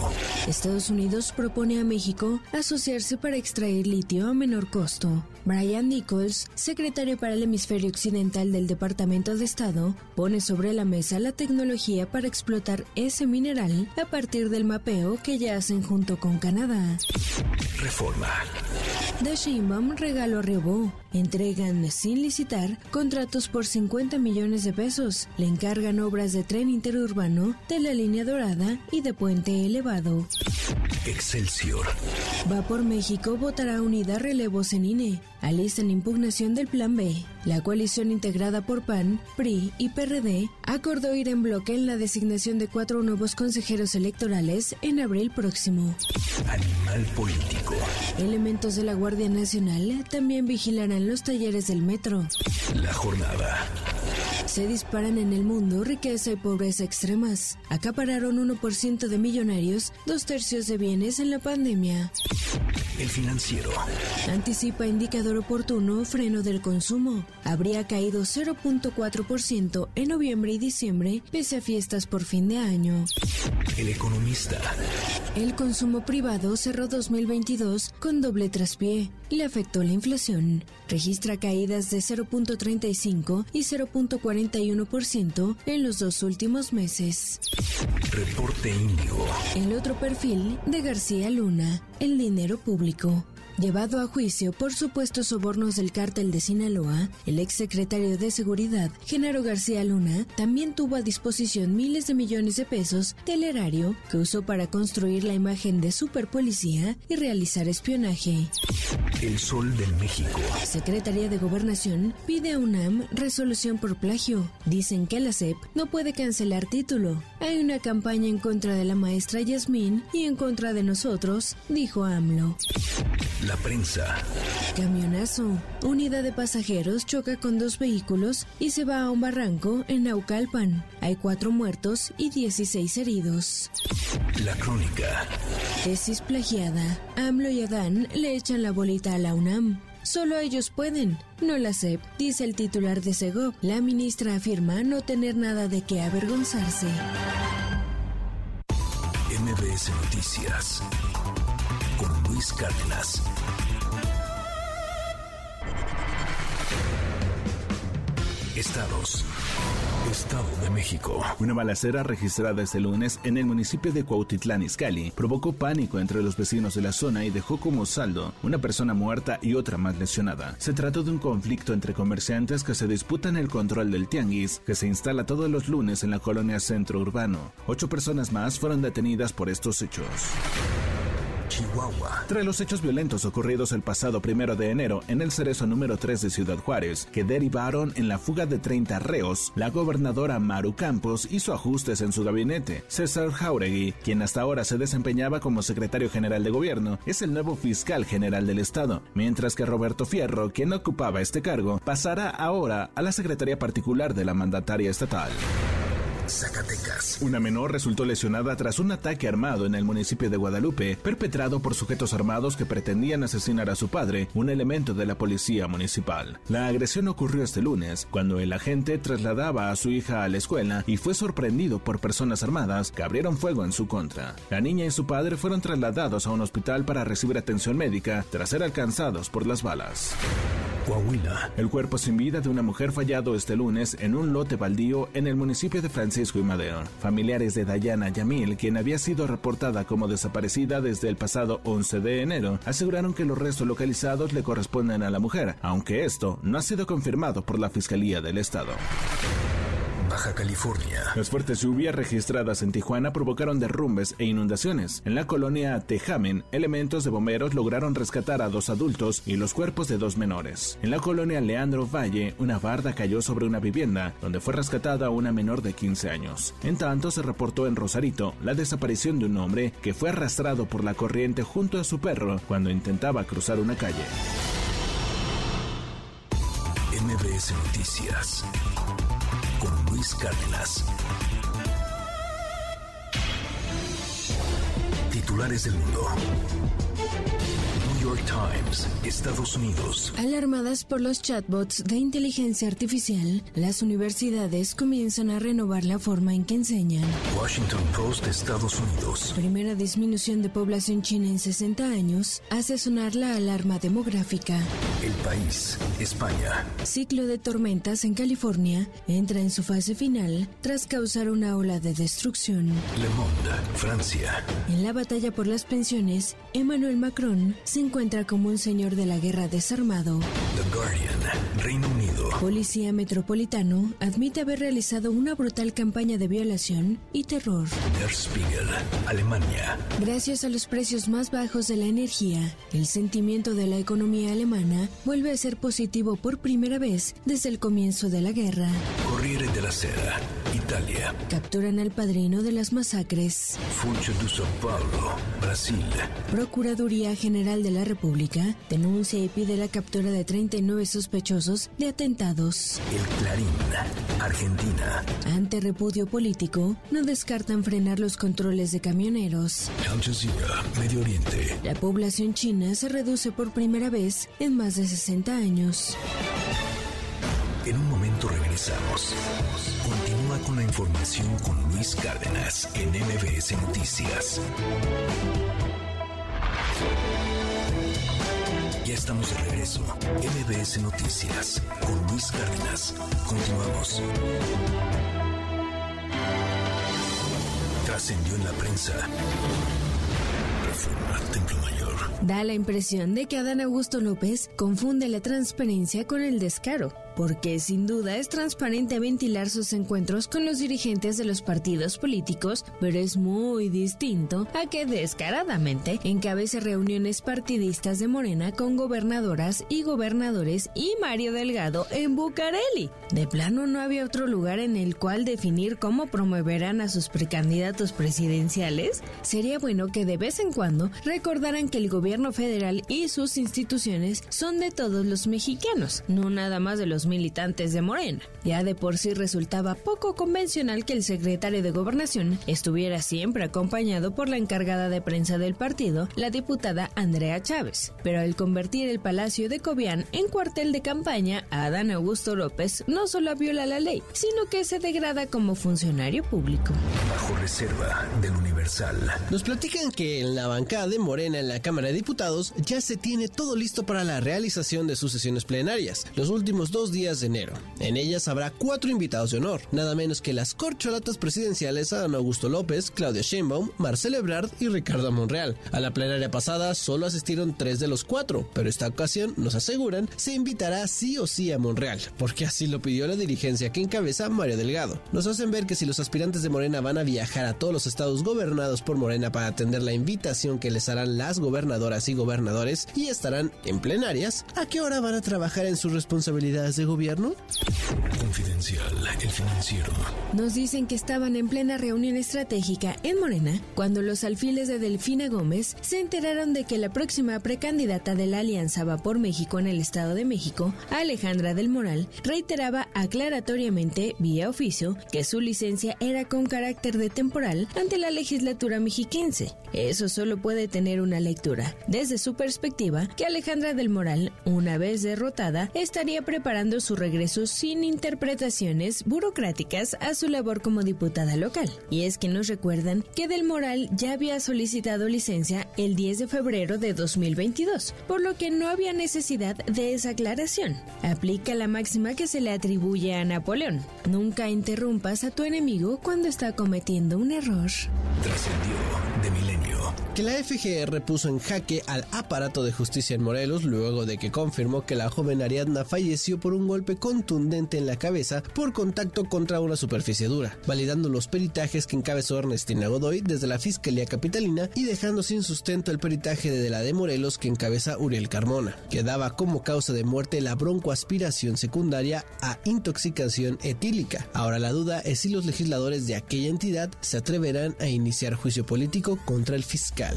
S16: Estados Unidos propone a México asociarse para extraer litio a menor costo. Brian Nichols, secretario para el hemisferio occidental del Departamento de Estado, pone sobre la mesa la tecnología para explotar ese mineral a partir del mapeo que ya hacen junto con Canadá.
S1: Reforma.
S16: The Sheinbaum regalo a Riobó. Entregan sin licitar contratos por 50 millones de pesos. Le encargan obras de tren interurbano, de la línea dorada y de puente elevado.
S1: Excelsior.
S16: Va por México votará unida relevos en INE. Alistan impugnación del Plan B. La coalición integrada por PAN, PRI y PRD acordó ir en bloque en la designación de cuatro nuevos consejeros electorales en abril próximo.
S1: Animal político.
S16: Elementos de la Guardia Nacional también vigilarán los talleres del metro.
S1: La jornada.
S16: Se disparan en el mundo riqueza y pobreza extremas. Acapararon 1% de millonarios, dos tercios de bienes en la pandemia.
S1: El financiero.
S16: Anticipa indicador oportuno freno del consumo. Habría caído 0.4% en noviembre y diciembre pese a fiestas por fin de año.
S1: El economista.
S16: El consumo privado cerró 2022 con doble traspié. Le afectó la inflación. Registra caídas de 0.35 y 0.41% en los dos últimos meses.
S1: Reporte Índigo.
S16: El otro perfil de García Luna, el dinero público. Llevado a juicio por supuestos sobornos del cártel de Sinaloa, el exsecretario de Seguridad, Genaro García Luna, también tuvo a disposición miles de millones de pesos del erario que usó para construir la imagen de superpolicía y realizar espionaje.
S1: El Sol de México.
S16: Secretaría de Gobernación pide a UNAM resolución por plagio. Dicen que la SEP no puede cancelar título. Hay una campaña en contra de la maestra Yasmín y en contra de nosotros, dijo AMLO.
S1: La prensa.
S16: Camionazo. Unidad de pasajeros choca con dos vehículos y se va a un barranco en Naucalpan. Hay cuatro muertos y 16 heridos.
S1: La crónica.
S16: Tesis plagiada. AMLO y Adán le echan la bolita a la UNAM. Solo ellos pueden, no la SEP, dice el titular de Segov. La ministra afirma no tener nada de qué avergonzarse.
S1: MBS Noticias con Luis Cárdenas. Estados. Estado de México.
S17: Una balacera registrada este lunes en el municipio de Cuautitlán, Izcalli, provocó pánico entre los vecinos de la zona y dejó como saldo una persona muerta y otra más lesionada. Se trató de un conflicto entre comerciantes que se disputan el control del tianguis, que se instala todos los lunes en la colonia centro urbano. Ocho personas más fueron detenidas por estos hechos. Tras los hechos violentos ocurridos el pasado primero de enero en el cerezo número 3 de Ciudad Juárez, que derivaron en la fuga de 30 reos, la gobernadora Maru Campos hizo ajustes en su gabinete. César Jauregui, quien hasta ahora se desempeñaba como secretario general de gobierno, es el nuevo fiscal general del Estado, mientras que Roberto Fierro, quien ocupaba este cargo, pasará ahora a la secretaría particular de la mandataria estatal.
S1: Zacatecas.
S17: Una menor resultó lesionada tras un ataque armado en el municipio de Guadalupe, perpetrado por sujetos armados que pretendían asesinar a su padre, un elemento de la policía municipal. La agresión ocurrió este lunes, cuando el agente trasladaba a su hija a la escuela y fue sorprendido por personas armadas que abrieron fuego en su contra. La niña y su padre fueron trasladados a un hospital para recibir atención médica tras ser alcanzados por las balas.
S1: Coahuila.
S17: El cuerpo sin vida de una mujer fallado este lunes en un lote baldío en el municipio de Francisco y. Familiares de Dayana Yamil, quien había sido reportada como desaparecida desde el pasado 11 de enero, aseguraron que los restos localizados le corresponden a la mujer, aunque esto no ha sido confirmado por la Fiscalía del Estado.
S1: Baja California.
S17: Las fuertes lluvias registradas en Tijuana provocaron derrumbes e inundaciones. En la colonia Tejamen, elementos de bomberos lograron rescatar a dos adultos y los cuerpos de dos menores. En la colonia Leandro Valle, una barda cayó sobre una vivienda donde fue rescatada una menor de 15 años. En tanto, se reportó en Rosarito la desaparición de un hombre que fue arrastrado por la corriente junto a su perro cuando intentaba cruzar una calle.
S1: MBS Noticias Cárdenas. Titulares del mundo. New York Times, Estados Unidos.
S16: Alarmadas por los chatbots de inteligencia artificial, las universidades comienzan a renovar la forma en que enseñan.
S1: Washington Post, Estados Unidos.
S16: Primera disminución de población china en 60 años hace sonar la alarma demográfica.
S1: El país, España.
S16: Ciclo de tormentas en California entra en su fase final tras causar una ola de destrucción.
S1: Le Monde, Francia.
S16: En la batalla por las pensiones, Emmanuel Macron se encuentra como un señor de la guerra desarmado.
S1: The Guardian, Reino Unido.
S16: Policía Metropolitano admite haber realizado una brutal campaña de violación y terror.
S1: Der Spiegel, Alemania.
S16: Gracias a los precios más bajos de la energía, el sentimiento de la economía alemana vuelve a ser positivo por primera vez desde el comienzo de la guerra.
S1: Corriere della Sera, Italia.
S16: Capturan al padrino de las masacres.
S1: Funcho de São Paulo, Brasil.
S16: Procuraduría General de la República denuncia y pide la captura de 39 sospechosos de atentados.
S1: El Clarín, Argentina.
S16: Ante repudio político, no descartan frenar los controles de camioneros.
S1: Al Jazeera, Medio Oriente.
S16: La población china se reduce por primera vez en más de 60 años.
S1: En un momento regresamos. Continúa con la información con Luis Cárdenas en MBS Noticias. Estamos de regreso. MBS Noticias con Luis Cárdenas. Continuamos. Trascendió en la prensa. Reforma Templo Mayor.
S16: Da la impresión de que Adán Augusto López confunde la transparencia con el descaro, porque sin duda es transparente ventilar sus encuentros con los dirigentes de los partidos políticos, pero es muy distinto a que descaradamente encabece reuniones partidistas de Morena con gobernadoras y gobernadores y Mario Delgado en Bucareli. De plano no había otro lugar en el cual definir cómo promoverán a sus precandidatos presidenciales. Sería bueno que de vez en cuando recordaran que el gobierno federal y sus instituciones son de todos los mexicanos, no nada más de los militantes de Morena. Ya de por sí resultaba poco convencional que el secretario de Gobernación estuviera siempre acompañado por la encargada de prensa del partido, la diputada Andrea Chávez. Pero al convertir el Palacio de Cobián en cuartel de campaña, Adán Augusto López no solo viola la ley, sino que se degrada como funcionario público.
S1: Bajo reserva del. Universal.
S18: Nos platican que en la bancada de Morena en la Cámara de Diputados ya se tiene todo listo para la realización de sus sesiones plenarias, los últimos dos días de enero. En ellas habrá cuatro invitados de honor, nada menos que las corcholatas presidenciales Adán Augusto López, Claudia Sheinbaum, Marcelo Ebrard y Ricardo Monreal. A la plenaria pasada solo asistieron tres de los cuatro, pero esta ocasión, nos aseguran, se invitará sí o sí a Monreal, porque así lo pidió la dirigencia que encabeza Mario Delgado. Nos hacen ver que si los aspirantes de Morena van a viajar a todos los estados gobernados por Morena para atender la invitación que les harán las gobernadoras y gobernadores y estarán en plenarias, ¿a qué hora van a trabajar en sus responsabilidades de gobierno?
S1: Confidencial, el financiero.
S16: Nos dicen que estaban en plena reunión estratégica en Morena cuando los alfiles de Delfina Gómez se enteraron de que la próxima precandidata de la Alianza Va por México en el Estado de México, Alejandra del Moral, reiteraba aclaratoriamente vía oficio que su licencia era con carácter de temporal ante la legislatura mexiquense. Eso solo puede tener una lectura. Desde su perspectiva, que Alejandra del Moral, una vez derrotada, estaría preparando su regreso sin interpretaciones burocráticas a su labor como diputada local. Y es que nos recuerdan que del Moral ya había solicitado licencia el 10 de febrero de 2022, por lo que no había necesidad de esa aclaración. Aplica la máxima que se le atribuye a Napoleón. Nunca interrumpas a tu enemigo cuando está cometiendo un error.
S1: Trascendió de milenio.
S18: Que la FGR puso en jaque al aparato de justicia en Morelos luego de que confirmó que la joven Ariadna falleció por un golpe contundente en la cabeza por contacto contra una superficie dura, validando los peritajes que encabezó Ernestina Godoy desde la Fiscalía Capitalina y dejando sin sustento el peritaje de la de Morelos que encabeza Uriel Carmona, que daba como causa de muerte la broncoaspiración secundaria a intoxicación etílica. Ahora la duda es si los legisladores de aquella entidad se atreverán a iniciar juicio político contra el fiscal.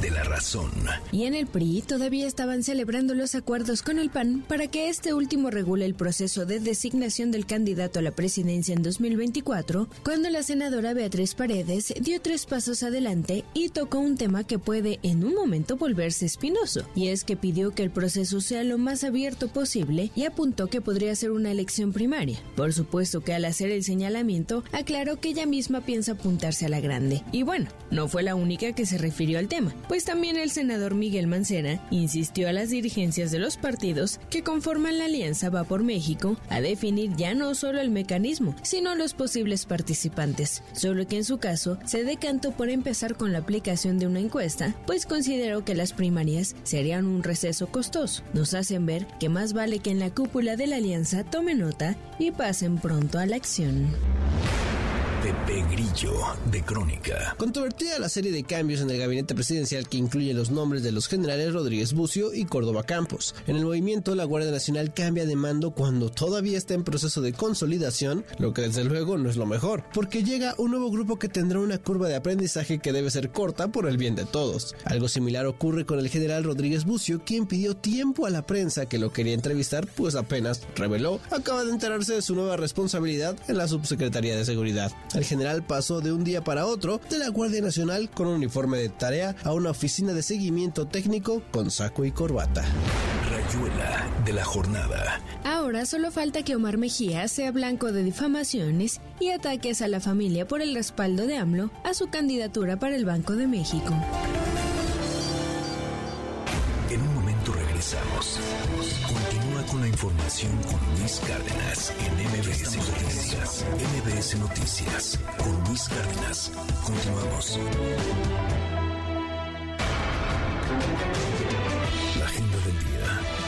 S1: De la razón.
S16: Y en el PRI todavía estaban celebrando los acuerdos con el PAN para que este último regule el proceso de designación del candidato a la presidencia en 2024, cuando la senadora Beatriz Paredes dio tres pasos adelante y tocó un tema que puede en un momento volverse espinoso, y es que pidió que el proceso sea lo más abierto posible y apuntó que podría ser una elección primaria. Por supuesto que al hacer el señalamiento aclaró que ella misma piensa apuntarse a la grande. Y bueno, no fue la única que se refirió al tema, pues también el senador Miguel Mancera insistió a las dirigencias de los partidos que conforman la Alianza Va por México a definir ya no solo el mecanismo, sino los posibles participantes, solo que en su caso se decantó por empezar con la aplicación de una encuesta, pues consideró que las primarias serían un receso costoso. Nos hacen ver que más vale que en la cúpula de la alianza tome nota y pasen pronto a la acción.
S1: Pepe Grillo, de Crónica.
S18: Controvertida la serie de cambios en el gabinete presidencial que incluye los nombres de los generales Rodríguez Bucio y Córdoba Campos. En el movimiento, la Guardia Nacional cambia de mando cuando todavía está en proceso de consolidación, lo que desde luego no es lo mejor, porque llega un nuevo grupo que tendrá una curva de aprendizaje que debe ser corta por el bien de todos. Algo similar ocurre con el general Rodríguez Bucio, quien pidió tiempo a la prensa que lo quería entrevistar, pues apenas reveló, acaba de enterarse de su nueva responsabilidad en la Subsecretaría de Seguridad. El general pasó de un día para otro de la Guardia Nacional con un uniforme de tarea a una oficina de seguimiento técnico con saco y corbata.
S1: Rayuela de la jornada.
S16: Ahora solo falta que Omar Mejía sea blanco de difamaciones y ataques a la familia por el respaldo de AMLO a su candidatura para el Banco de México.
S1: En un momento regresamos. Con la información con Luis Cárdenas en MBS Noticias. MBS Noticias con Luis Cárdenas. Continuamos.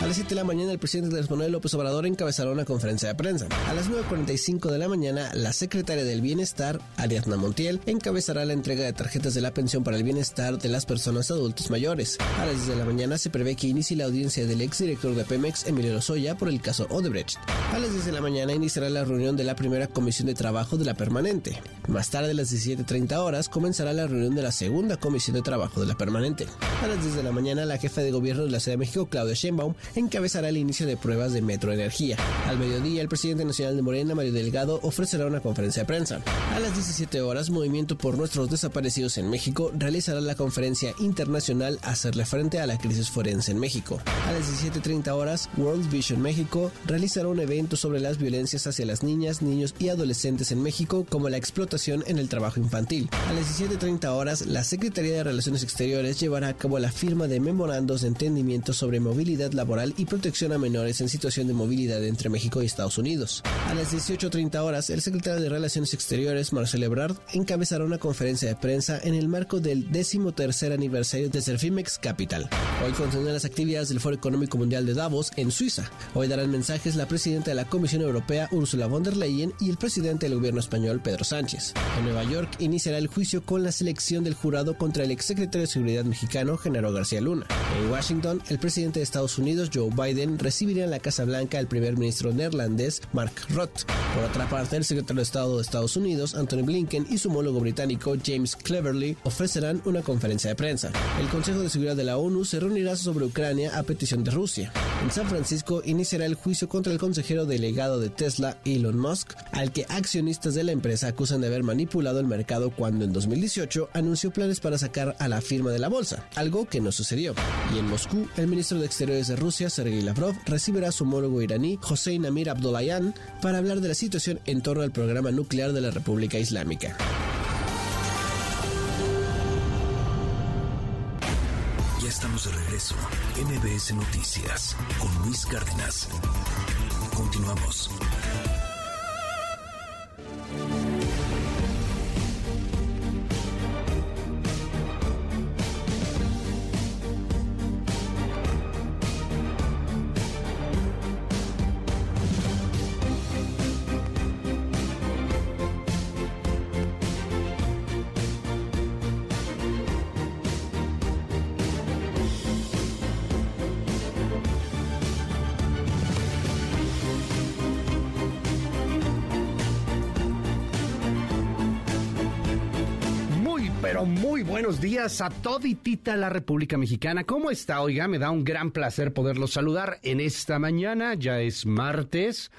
S18: A las 7 de la mañana, el presidente Andrés Manuel López Obrador encabezará una conferencia de prensa. A las 9.45 de la mañana, la secretaria del Bienestar, Ariadna Montiel, encabezará la entrega de tarjetas de la pensión para el bienestar de las personas adultos mayores. A las 10 de la mañana se prevé que inicie la audiencia del exdirector de Pemex, Emilio Lozoya, por el caso Odebrecht. A las 10 de la mañana iniciará la reunión de la primera comisión de trabajo de la permanente. Más tarde, a las 17.30 horas, comenzará la reunión de la segunda comisión de trabajo de la permanente. A las 10 de la mañana, la jefa de gobierno de la Ciudad de México, Claudia Sheinbaum, encabezará el inicio de pruebas de Metro Energía. Al mediodía, el presidente nacional de Morena, Mario Delgado, ofrecerá una conferencia de prensa. A las 17 horas, Movimiento por Nuestros Desaparecidos en México realizará la conferencia internacional Hacerle Frente a la Crisis Forense en México. A las 17.30 horas, World Vision México realizará un evento sobre las violencias hacia las niñas, niños y adolescentes en México, como la explotación en el trabajo infantil. A las 17.30 horas, la Secretaría de Relaciones Exteriores llevará a cabo la firma de memorandos de entendimiento sobre movilidad laboral y protección a menores en situación de movilidad entre México y Estados Unidos. A las 18.30 horas, el secretario de Relaciones Exteriores, Marcelo Ebrard, encabezará una conferencia de prensa en el marco del 13 aniversario de Cerfimex Capital. Hoy continúan las actividades del Foro Económico Mundial de Davos en Suiza. Hoy darán mensajes la presidenta de la Comisión Europea, Ursula von der Leyen, y el presidente del gobierno español, Pedro Sánchez. En Nueva York iniciará el juicio con la selección del jurado contra el exsecretario de Seguridad mexicano, Genaro García Luna. En Washington, el presidente de Estados Unidos, Joe Biden, recibirá en la Casa Blanca al primer ministro neerlandés, Mark Rutte. Por otra parte, el secretario de Estado de Estados Unidos, Anthony Blinken, y su homólogo británico, James Cleverly, ofrecerán una conferencia de prensa. El Consejo de Seguridad de la ONU se reunirá sobre Ucrania a petición de Rusia. En San Francisco iniciará el juicio contra el consejero delegado de Tesla, Elon Musk, al que accionistas de la empresa acusan de haber manipulado el mercado cuando en 2018 anunció planes para sacar a la firma de la bolsa, algo que no sucedió. Y en Moscú, el ministro de Exteriores de Rusia, Sergei Lavrov, recibirá a su homólogo iraní, Hossein Amir Abdollahian, para hablar de la situación en torno al programa nuclear de la República Islámica.
S1: Ya estamos de regreso. MBS Noticias con Luis Cárdenas. Continuamos.
S2: Días a toditita la República Mexicana. ¿Cómo está? Oiga, me da un gran placer poderlos saludar en esta mañana. Ya es martes.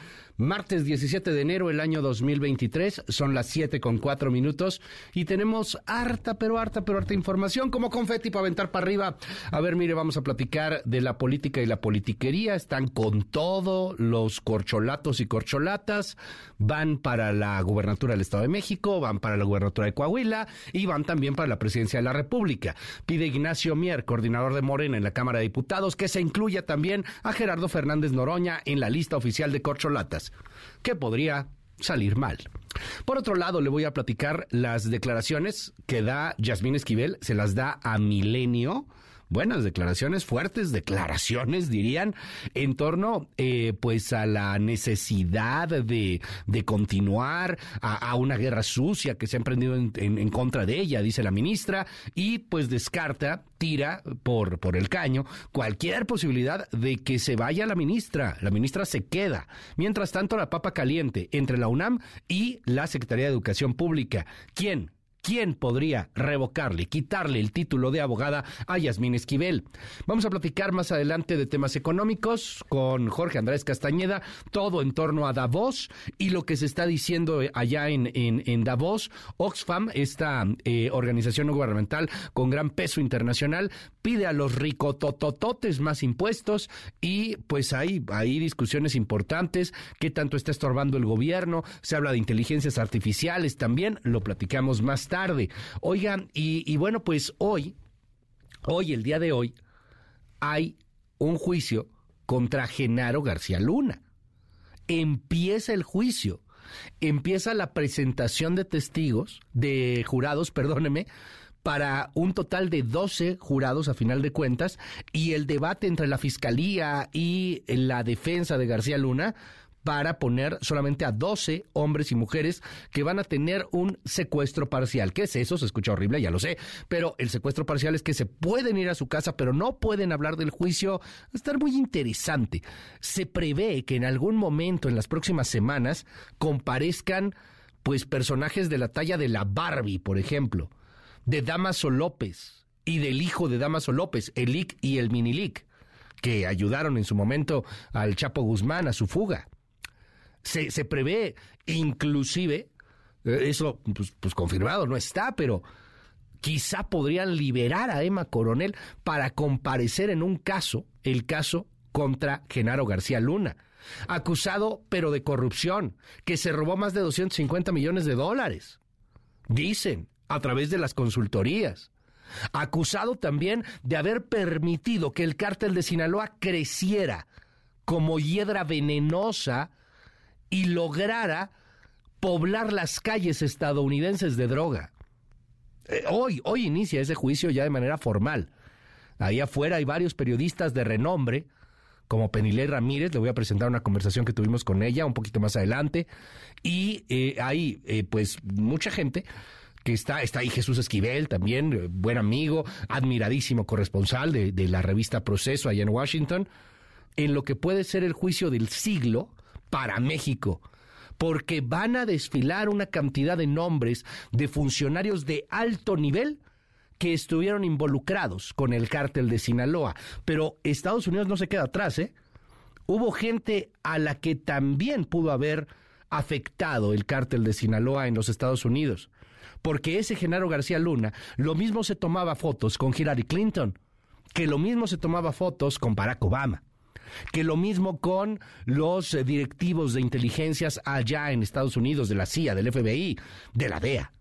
S2: Martes 17 de enero del año 2023, son las 7 con 4 minutos y tenemos harta, pero harta, pero harta información como confeti para aventar para arriba. A ver, mire, vamos a platicar de la política y la politiquería. Están con todo los corcholatos y corcholatas. Van para la gubernatura del Estado de México, van para la gubernatura de Coahuila y van también para la presidencia de la República. Pide Ignacio Mier, coordinador de Morena en la Cámara de Diputados, que se incluya también a Gerardo Fernández Noroña en la lista oficial de corcholatas que podría salir mal. Por otro lado, le voy a platicar las declaraciones que da Yasmín Esquivel, se las da a Milenio buenas declaraciones, fuertes declaraciones, dirían, en torno eh, pues a la necesidad de, de continuar a, una guerra sucia que se ha emprendido en, en, contra de ella, dice la ministra, y pues descarta, tira por, por el caño cualquier posibilidad de que se vaya la ministra. La ministra se queda. Mientras tanto, la papa caliente entre la UNAM y la Secretaría de Educación Pública. ¿Quién? ¿Quién podría revocarle, quitarle el título de abogada a Yasmín Esquivel? Vamos a platicar más adelante de temas económicos con Jorge Andrés Castañeda, todo en torno a Davos y lo que se está diciendo allá en, en, Davos. Oxfam, esta eh, organización no gubernamental con gran peso internacional, pide a los ricototototes más impuestos y pues hay, hay discusiones importantes, qué tanto está estorbando el gobierno, se habla de inteligencias artificiales también, lo platicamos más tarde. Oigan, y, bueno, pues hoy, hoy, el día de hoy, hay un juicio contra Genaro García Luna. Empieza el juicio, empieza la presentación de testigos, de jurados, perdóneme, para un total de 12 jurados a final de cuentas y el debate entre la fiscalía y la defensa de García Luna para poner solamente a 12 hombres y mujeres que van a tener un secuestro parcial. ¿Qué es eso? Se escucha horrible, ya lo sé, pero el secuestro parcial es que se pueden ir a su casa, pero no pueden hablar del juicio. Estar muy interesante. Se prevé que en algún momento en las próximas semanas comparezcan pues personajes de la talla de la Barbie, por ejemplo de Damaso López y del hijo de Damaso López, el IC y el Minilic, que ayudaron en su momento al Chapo Guzmán a su fuga. Se, se prevé inclusive, eh, eso pues, pues confirmado no está, pero quizá podrían liberar a Emma Coronel para comparecer en un caso, el caso contra Genaro García Luna, acusado pero de corrupción, que se robó más de 250 millones de dólares. Dicen, a través de las consultorías. Acusado también de haber permitido que el cártel de Sinaloa creciera como hiedra venenosa y lograra poblar las calles estadounidenses de droga. Eh, hoy, hoy inicia ese juicio ya de manera formal. Ahí afuera hay varios periodistas de renombre, como Penilei Ramírez, le voy a presentar una conversación que tuvimos con ella un poquito más adelante, y eh, hay eh, pues mucha gente que está, está ahí Jesús Esquivel también, buen amigo, admiradísimo corresponsal de, de la revista Proceso allá en Washington, en lo que puede ser el juicio del siglo para México porque van a desfilar una cantidad de nombres de funcionarios de alto nivel que estuvieron involucrados con el cártel de Sinaloa. Pero Estados Unidos no se queda atrás, ¿eh? Hubo gente a la que también pudo haber afectado el cártel de Sinaloa en los Estados Unidos. Porque ese Genaro García Luna lo mismo se tomaba fotos con Hillary Clinton, que lo mismo se tomaba fotos con Barack Obama que lo mismo con los eh, directivos de inteligencias allá en Estados Unidos, de la CIA, del FBI, de la DEA.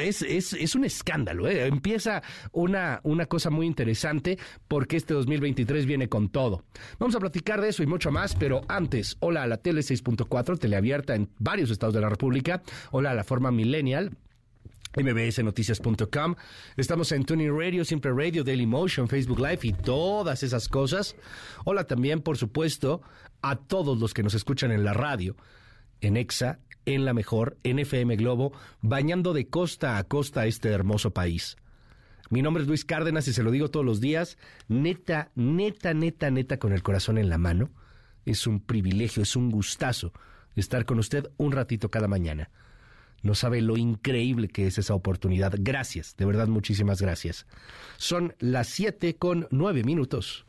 S2: Es, es, un escándalo. ¿eh? Empieza una, una cosa muy interesante porque este 2023 viene con todo. Vamos a platicar de eso y mucho más, pero antes, hola a la Tele 6.4, teleabierta en varios estados de la República. Hola a la forma millennial mbsnoticias.com. Estamos en Tuning Radio, Simple Radio, Daily Motion, Facebook Live y todas esas cosas. Hola también, por supuesto, a todos los que nos escuchan en la radio, en EXA, en La Mejor, en FM Globo, bañando de costa a costa este hermoso país. Mi nombre es Luis Cárdenas y se lo digo todos los días, neta, neta, neta, neta, con el corazón en la mano. Es un privilegio, es un gustazo estar con usted un ratito cada mañana. No sabe lo increíble que es esa oportunidad. Gracias, de verdad muchísimas gracias. Son las 7 con 9 minutos.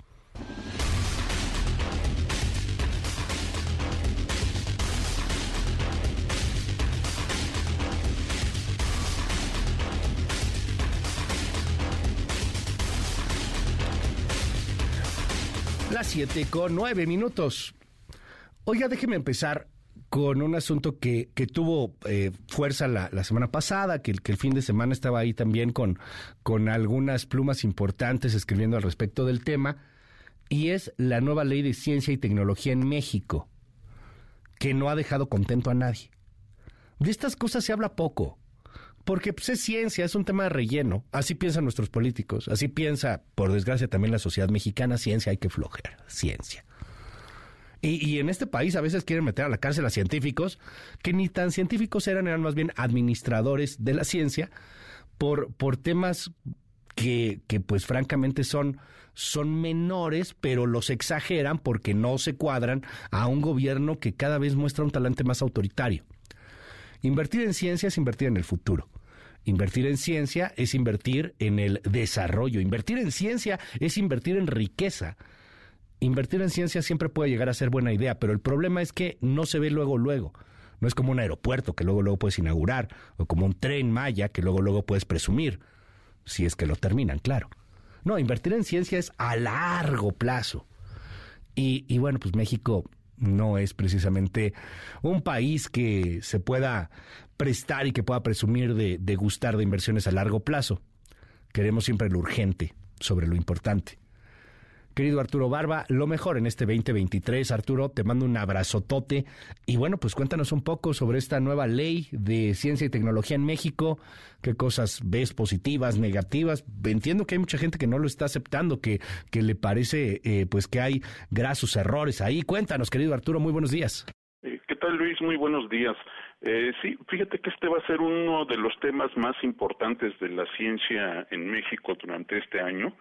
S2: Las 7 con 9 minutos. Oiga, déjeme empezar con un asunto que, que tuvo eh, fuerza la, la, semana pasada, que, el fin de semana estaba ahí también con, con algunas plumas importantes escribiendo al respecto del tema, y es la nueva ley de ciencia y tecnología en México, que no ha dejado contento a nadie. De estas cosas se habla poco, porque pues, es ciencia, es un tema de relleno. Así piensan nuestros políticos, así piensa, por desgracia, también la sociedad mexicana, ciencia hay que flojer, ciencia. Y, en este país a veces quieren meter a la cárcel a científicos que ni tan científicos eran, eran más bien administradores de la ciencia por, por temas que, que pues francamente son, son menores, pero los exageran porque no se cuadran a un gobierno que cada vez muestra un talante más autoritario. Invertir en ciencia es invertir en el futuro. Invertir en ciencia es invertir en el desarrollo. Invertir en ciencia es invertir en riqueza invertir en ciencia siempre puede llegar a ser buena idea, pero el problema es que no se ve luego, luego. No es como un aeropuerto que luego, luego puedes inaugurar, o como un tren Maya que luego, luego puedes presumir, si es que lo terminan, claro. No, invertir en ciencia es a largo plazo. Y, y bueno, pues México no es precisamente un país que se pueda prestar y que pueda presumir de, de gustar de inversiones a largo plazo. Queremos siempre lo urgente sobre lo importante. Querido Arturo Barba, lo mejor en este 2023. Arturo, te mando un abrazotote. Y bueno, pues cuéntanos un poco sobre esta nueva ley de ciencia y tecnología en México. ¿Qué cosas ves positivas, negativas? Entiendo que hay mucha gente que no lo está aceptando, que, que le parece eh, pues que hay grasos errores ahí. Cuéntanos, querido Arturo, muy buenos días.
S19: Eh, ¿Qué tal, Luis? Muy buenos días. Eh, sí, fíjate que este va a ser uno de los temas más importantes de la ciencia en México durante este año.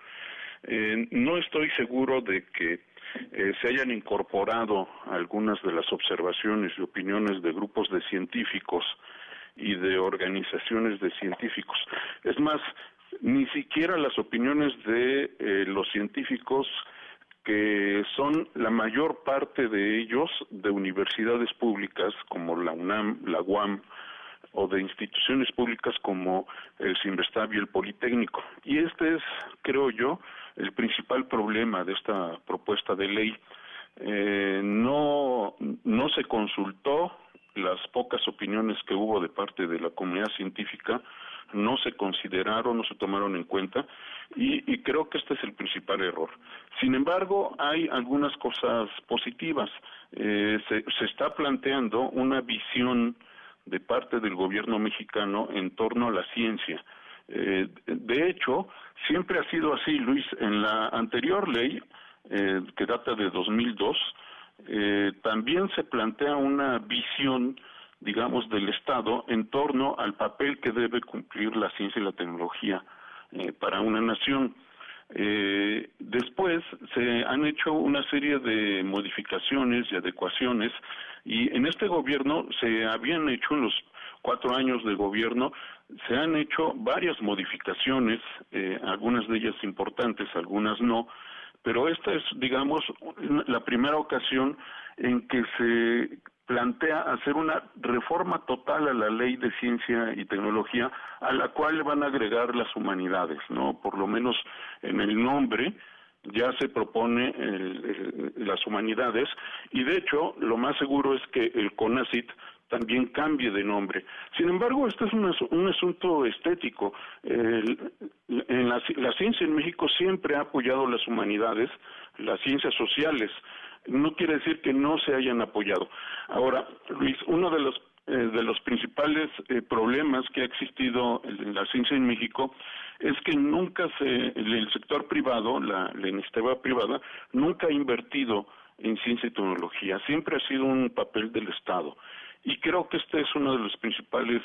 S19: Eh, no estoy seguro de que eh, se hayan incorporado algunas de las observaciones y opiniones de grupos de científicos y de organizaciones de científicos. Es más, ni siquiera las opiniones de eh, los científicos que son la mayor parte de ellos de universidades públicas como la UNAM, la UAM, o de instituciones públicas como el Sinvestab y el Politécnico. Y este es, creo yo, el principal problema de esta propuesta de ley. Eh, no, no se consultó las pocas opiniones que hubo de parte de la comunidad científica, no se consideraron, no se tomaron en cuenta y, creo que este es el principal error. Sin embargo, hay algunas cosas positivas. Eh, se, se está planteando una visión de parte del gobierno mexicano en torno a la ciencia. Eh, de hecho, siempre ha sido así, Luis. En la anterior ley, eh, que data de 2002, eh, también se plantea una visión, digamos, del Estado en torno al papel que debe cumplir la ciencia y la tecnología para una nación. Eh, después se han hecho una serie de modificaciones y adecuaciones y en este gobierno se habían hecho en los cuatro años de gobierno se han hecho varias modificaciones, eh, algunas de ellas importantes, algunas no, pero esta es, digamos, la primera ocasión en que se plantea hacer una reforma total a la ley de ciencia y tecnología a la cual van a agregar las humanidades, ¿no? Por lo menos en el nombre ya se propone las humanidades y de hecho lo más seguro es que el CONACIT también cambie de nombre. Sin embargo, este es un, asunto estético. en la, la ciencia en México siempre ha apoyado las humanidades, las ciencias sociales, no quiere decir que no se hayan apoyado. Ahora, Luis, uno de los eh, de los principales eh, problemas que ha existido en la ciencia en México es que nunca se, el sector privado, la, la privada, nunca ha invertido en ciencia y tecnología. Siempre ha sido un papel del Estado. Y creo que este es uno de los principales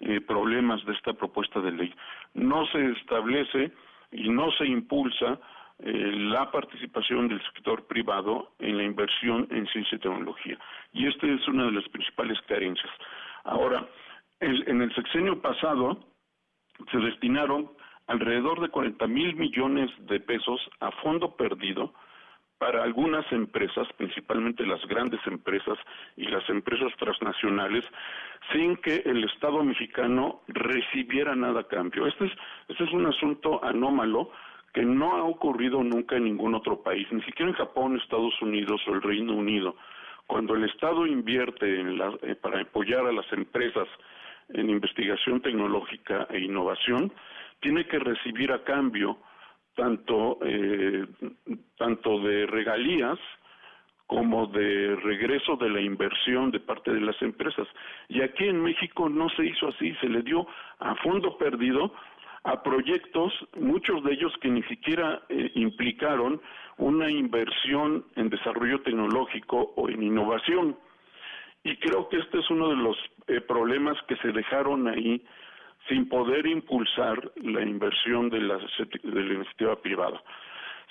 S19: eh, problemas de esta propuesta de ley. No se establece y no se impulsa eh, la participación del sector privado en la inversión en ciencia y tecnología. Y esta es una de las principales carencias. Ahora, en el sexenio pasado se destinaron alrededor de 40 mil millones de pesos a fondo perdido para algunas empresas, principalmente las grandes empresas y las empresas transnacionales, sin que el Estado mexicano recibiera nada a cambio. Este es, este es un asunto anómalo que no ha ocurrido nunca en ningún otro país, ni siquiera en Japón, Estados Unidos o el Reino Unido. Cuando el Estado invierte eh, para apoyar a las empresas en investigación tecnológica e innovación, tiene que recibir a cambio tanto, eh, tanto de regalías como de regreso de la inversión de parte de las empresas. Y aquí en México no se hizo así, se le dio a fondo perdido a proyectos, muchos de ellos que ni siquiera eh, implicaron una inversión en desarrollo tecnológico o en innovación. Y creo que este es uno de los eh, problemas que se dejaron ahí sin poder impulsar la inversión de la, de la iniciativa privada.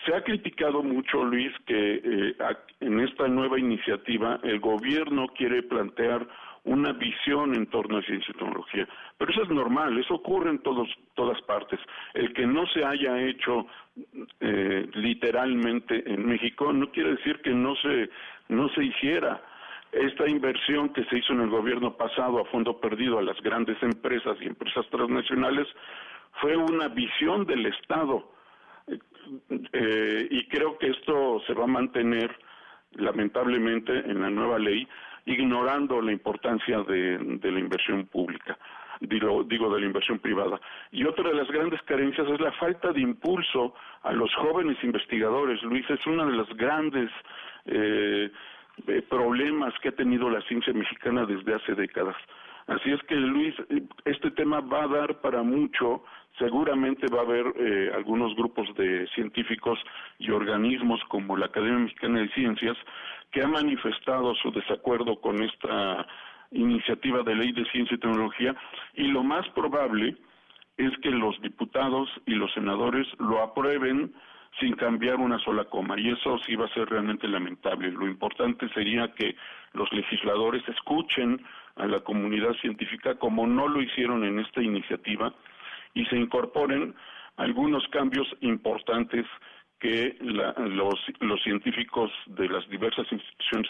S19: Se ha criticado mucho, Luis, que eh, en esta nueva iniciativa el gobierno quiere plantear una visión en torno a ciencia y tecnología. Pero eso es normal, eso ocurre en todos, todas partes. El que no se haya hecho eh, literalmente en México no quiere decir que no se, no se hiciera. Esta inversión que se hizo en el gobierno pasado a fondo perdido a las grandes empresas y empresas transnacionales fue una visión del Estado. Eh, y creo que esto se va a mantener lamentablemente en la nueva ley ignorando la importancia de, la inversión pública, digo, digo, de la inversión privada. Y otra de las grandes carencias es la falta de impulso a los jóvenes investigadores. Luis, es una de las grandes eh, eh, problemas que ha tenido la ciencia mexicana desde hace décadas. Así es que, Luis, este tema va a dar para mucho. Seguramente va a haber eh, algunos grupos de científicos y organismos como la Academia Mexicana de Ciencias que ha manifestado su desacuerdo con esta iniciativa de ley de ciencia y tecnología y lo más probable es que los diputados y los senadores lo aprueben sin cambiar una sola coma y eso sí va a ser realmente lamentable. Lo importante sería que los legisladores escuchen a la comunidad científica como no lo hicieron en esta iniciativa y se incorporen algunos cambios importantes que los, los científicos de las diversas instituciones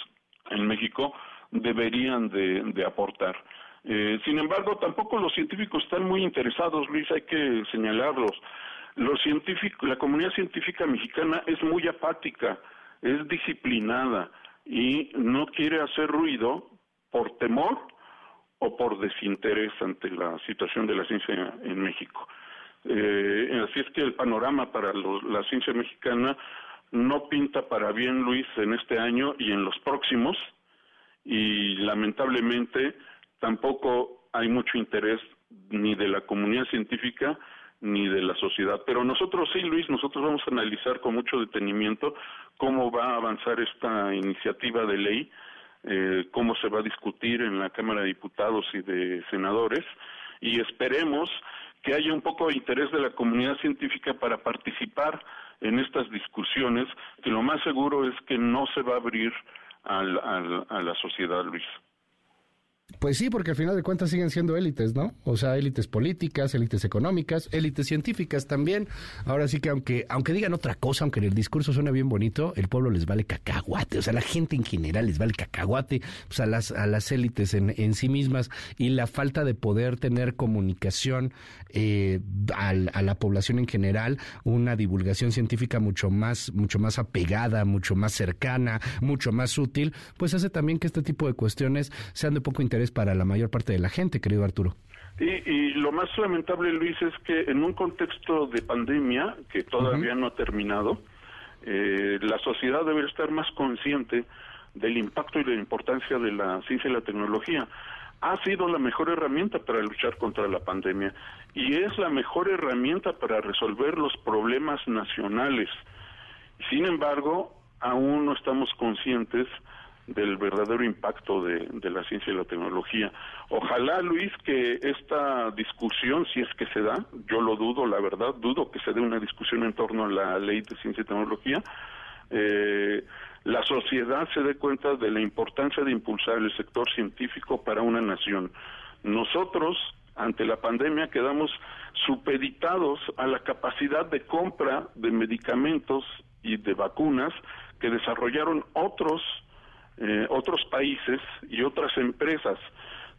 S19: en México deberían de, aportar. Eh, sin embargo, tampoco los científicos están muy interesados, Luis, hay que señalarlos. Los la comunidad científica mexicana es muy apática, es disciplinada y no quiere hacer ruido por temor o por desinterés ante la situación de la ciencia en México. Eh, así es que el panorama para la ciencia mexicana no pinta para bien, Luis, en este año y en los próximos, y lamentablemente tampoco hay mucho interés ni de la comunidad científica ni de la sociedad. Pero nosotros sí, Luis, nosotros vamos a analizar con mucho detenimiento cómo va a avanzar esta iniciativa de ley, eh, cómo se va a discutir en la Cámara de Diputados y de Senadores, y esperemos que haya un poco de interés de la comunidad científica para participar en estas discusiones, que lo más seguro es que no se va a abrir al, a la sociedad, Luis.
S2: Pues sí, porque al final de cuentas siguen siendo élites, ¿no? O sea, élites políticas, élites económicas, élites científicas también. Ahora sí que aunque aunque digan otra cosa, aunque en el discurso suene bien bonito, el pueblo les vale cacahuate. O sea, la gente en general les vale cacahuate pues a las a las élites en, en sí mismas y la falta de poder tener comunicación eh, a la población en general, una divulgación científica mucho más mucho más apegada, mucho más cercana, mucho más útil, pues hace también que este tipo de cuestiones sean de poco interés para la mayor parte de la gente, querido Arturo.
S19: Y, lo más lamentable, Luis, es que en un contexto de pandemia que todavía no ha terminado, eh, la sociedad debe estar más consciente del impacto y la importancia de la ciencia y la tecnología. Ha sido la mejor herramienta para luchar contra la pandemia y es la mejor herramienta para resolver los problemas nacionales. Sin embargo, aún no estamos conscientes del verdadero impacto de, la ciencia y la tecnología. Ojalá, Luis, que esta discusión, si es que se da, yo lo dudo, la verdad, dudo que se dé una discusión en torno a la ley de ciencia y tecnología, eh, la sociedad se dé cuenta de la importancia de impulsar el sector científico para una nación. Nosotros, ante la pandemia, quedamos supeditados a la capacidad de compra de medicamentos y de vacunas que desarrollaron otros eh, otros países y otras empresas.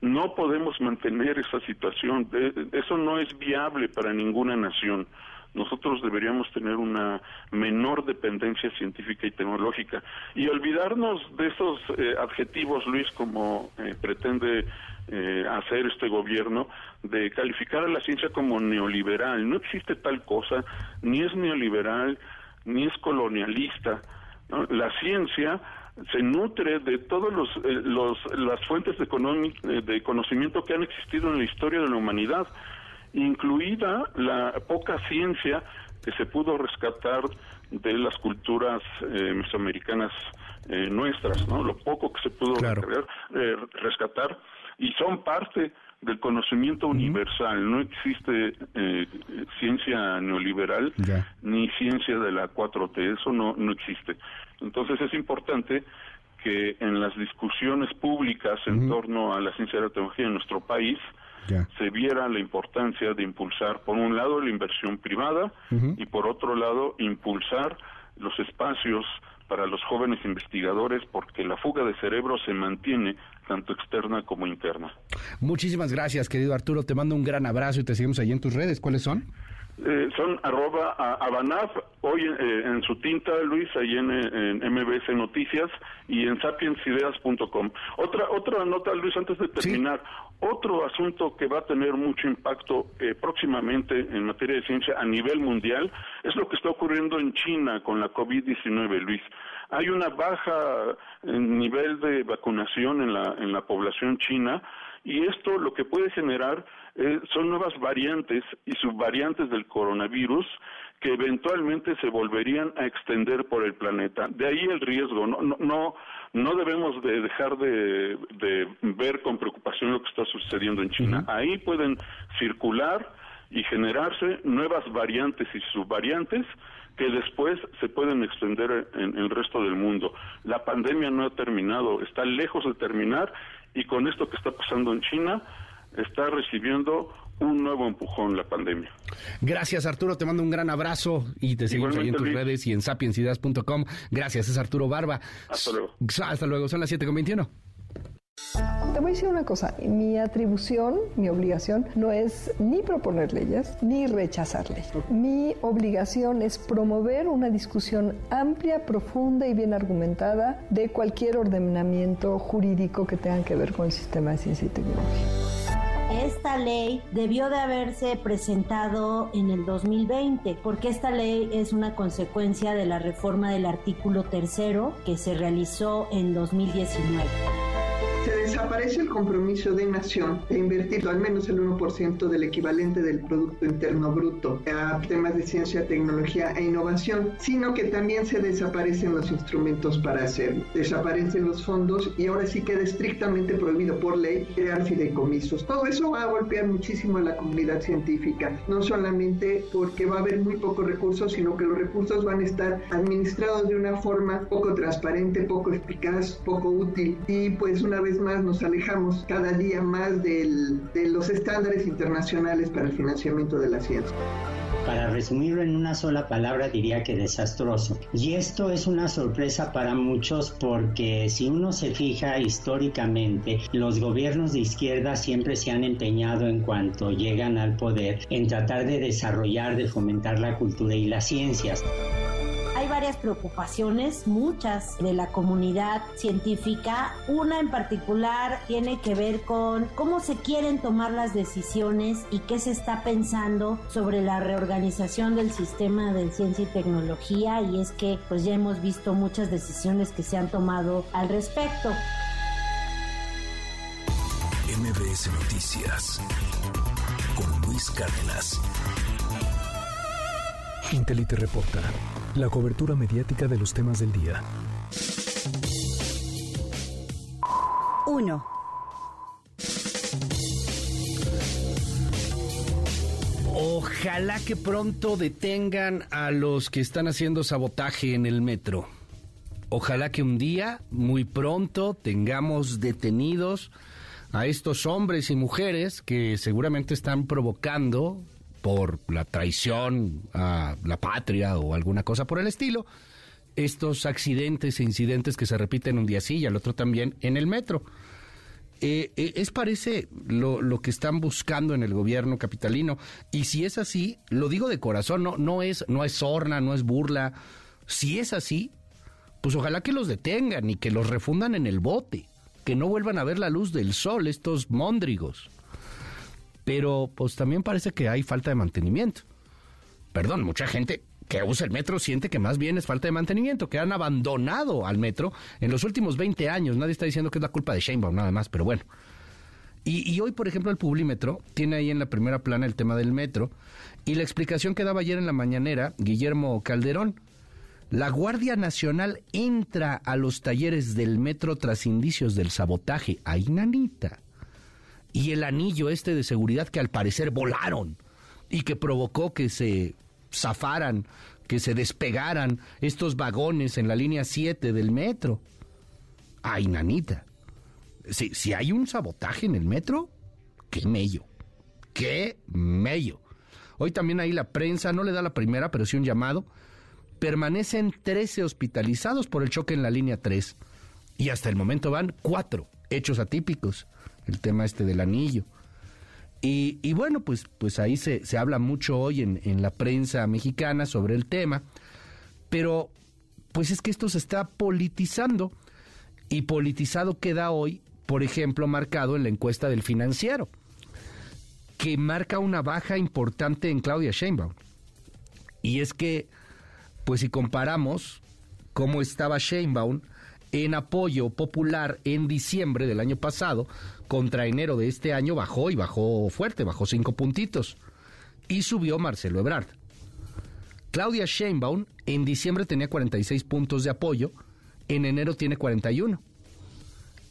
S19: No podemos mantener esa situación. eso no es viable para ninguna nación. Nosotros deberíamos tener una menor dependencia científica y tecnológica y olvidarnos de esos eh, adjetivos, Luis, como eh, pretende hacer este gobierno, de calificar a la ciencia como neoliberal. No existe tal cosa, ni es neoliberal, ni es colonialista. La ciencia se nutre de todas eh, los, las fuentes de, eh, de conocimiento que han existido en la historia de la humanidad, incluida la poca ciencia que se pudo rescatar de las culturas eh, mesoamericanas nuestras, ¿no? Lo poco que se pudo rescatar y son parte del conocimiento universal. No existe ciencia neoliberal ni ciencia de la 4T, eso no, no existe. Entonces es importante que en las discusiones públicas en torno a la ciencia y la tecnología en nuestro país se viera la importancia de impulsar, por un lado, la inversión privada y por otro lado, impulsar los espacios para los jóvenes investigadores porque la fuga de cerebro se mantiene tanto externa como interna.
S2: Muchísimas gracias, querido Arturo. Te mando un gran abrazo y te seguimos ahí en tus redes. ¿Cuáles son?
S19: Eh, son arroba abanaf, hoy eh, en su tinta, Luis, ahí en, MBS Noticias y en sapiensideas.com. Otra, otra nota, Luis, antes de terminar, otro asunto que va a tener mucho impacto eh, próximamente en materia de ciencia a nivel mundial es lo que está ocurriendo en China con la COVID-19, Luis. Hay una baja nivel de vacunación en la, en la población china y esto lo que puede generar eh, son nuevas variantes y subvariantes del coronavirus que eventualmente se volverían a extender por el planeta. De ahí el riesgo. No, no, no debemos de dejar de, ver con preocupación lo que está sucediendo en China. Ahí pueden circular y generarse nuevas variantes y subvariantes que después se pueden extender en el resto del mundo. La pandemia no ha terminado, está lejos de terminar y con esto que está pasando en China, está recibiendo un nuevo empujón la pandemia.
S2: Gracias Arturo, te mando un gran abrazo y te seguimos ahí en tus redes y en sapiensideas.com. Gracias, es Arturo Barba.
S19: Hasta luego.
S2: Hasta luego, son las 7.21.
S20: Te voy a decir una cosa, mi atribución, mi obligación no es ni proponer leyes ni rechazar leyes. Mi obligación es promover una discusión amplia, profunda y bien argumentada de cualquier ordenamiento jurídico que tenga que ver con el sistema de ciencia y tecnología.
S21: Esta ley debió de haberse presentado en el 2020 porque esta ley es una consecuencia de la reforma del artículo tercero que se realizó en 2019
S22: se desaparece el compromiso de nación de invertir al menos el 1% del equivalente del Producto Interno Bruto a temas de ciencia, tecnología e innovación, sino que también se desaparecen los instrumentos para hacerlo. Desaparecen los fondos y ahora sí queda estrictamente prohibido por ley crear fideicomisos. Todo eso va a golpear muchísimo a la comunidad científica, no solamente porque va a haber muy pocos recursos, sino que los recursos van a estar administrados de una forma poco transparente, poco eficaz, poco útil y pues una vez más nos alejamos cada día más de los estándares internacionales para el financiamiento de la ciencia.
S23: Para resumirlo en una sola palabra diría que desastroso. Y esto es una sorpresa para muchos porque si uno se fija históricamente, los gobiernos de izquierda siempre se han empeñado en cuanto llegan al poder en tratar de desarrollar, de fomentar la cultura y las ciencias
S21: hay varias preocupaciones, muchas de la comunidad científica. Una en particular tiene que ver con cómo se quieren tomar las decisiones y qué se está pensando sobre la reorganización del sistema de ciencia y tecnología y es que pues ya hemos visto muchas decisiones que se han tomado al respecto.
S1: MBS Noticias con Luis Cárdenas.
S24: Intelite reporta la cobertura mediática de los temas del día.
S25: 1.
S2: Ojalá que pronto detengan a los que están haciendo sabotaje en el metro. Ojalá que un día, muy pronto, tengamos detenidos a estos hombres y mujeres que seguramente están provocando por la traición a la patria o alguna cosa por el estilo, estos accidentes e incidentes que se repiten un día sí y al otro también en el metro. Eh, eh, es parece lo, que están buscando en el gobierno capitalino y si es así lo digo de corazón no no es no es no es burla si es así pues ojalá que los detengan y que los refundan en el bote que no vuelvan a ver la luz del sol estos móndrigos pero pues también parece que hay falta de mantenimiento. Perdón, mucha gente que usa el metro siente que más bien es falta de mantenimiento, que han abandonado al metro en los últimos 20 años. Nadie está diciendo que es la culpa de Sheinbaum, nada más, pero bueno. Y, hoy, por ejemplo, el Publímetro tiene ahí en la primera plana el tema del metro y la explicación que daba ayer en la mañanera Guillermo Calderón. La Guardia Nacional entra a los talleres del metro tras indicios del sabotaje. Ahí, nanita y el anillo este de seguridad que al parecer volaron y que provocó que se zafaran, que se despegaran estos vagones en la línea 7 del metro. Ay, nanita. Si, si hay un sabotaje en el metro, qué mello. Qué mello. Hoy también ahí la prensa no le da la primera, pero sí un llamado. Permanecen 13 hospitalizados por el choque en la línea 3. Y hasta el momento van cuatro hechos atípicos el tema este del anillo. Y, bueno, pues, pues ahí se, se habla mucho hoy en, en la prensa mexicana sobre el tema, pero pues es que esto se está politizando y politizado queda hoy, por ejemplo, marcado en la encuesta del financiero, que marca una baja importante en Claudia Sheinbaum. Y es que, pues si comparamos cómo estaba Sheinbaum en apoyo popular en diciembre del año pasado, contra enero de este año bajó y bajó fuerte, bajó cinco puntitos. Y subió Marcelo Ebrard. Claudia Sheinbaum en diciembre tenía 46 puntos de apoyo, en enero tiene 41.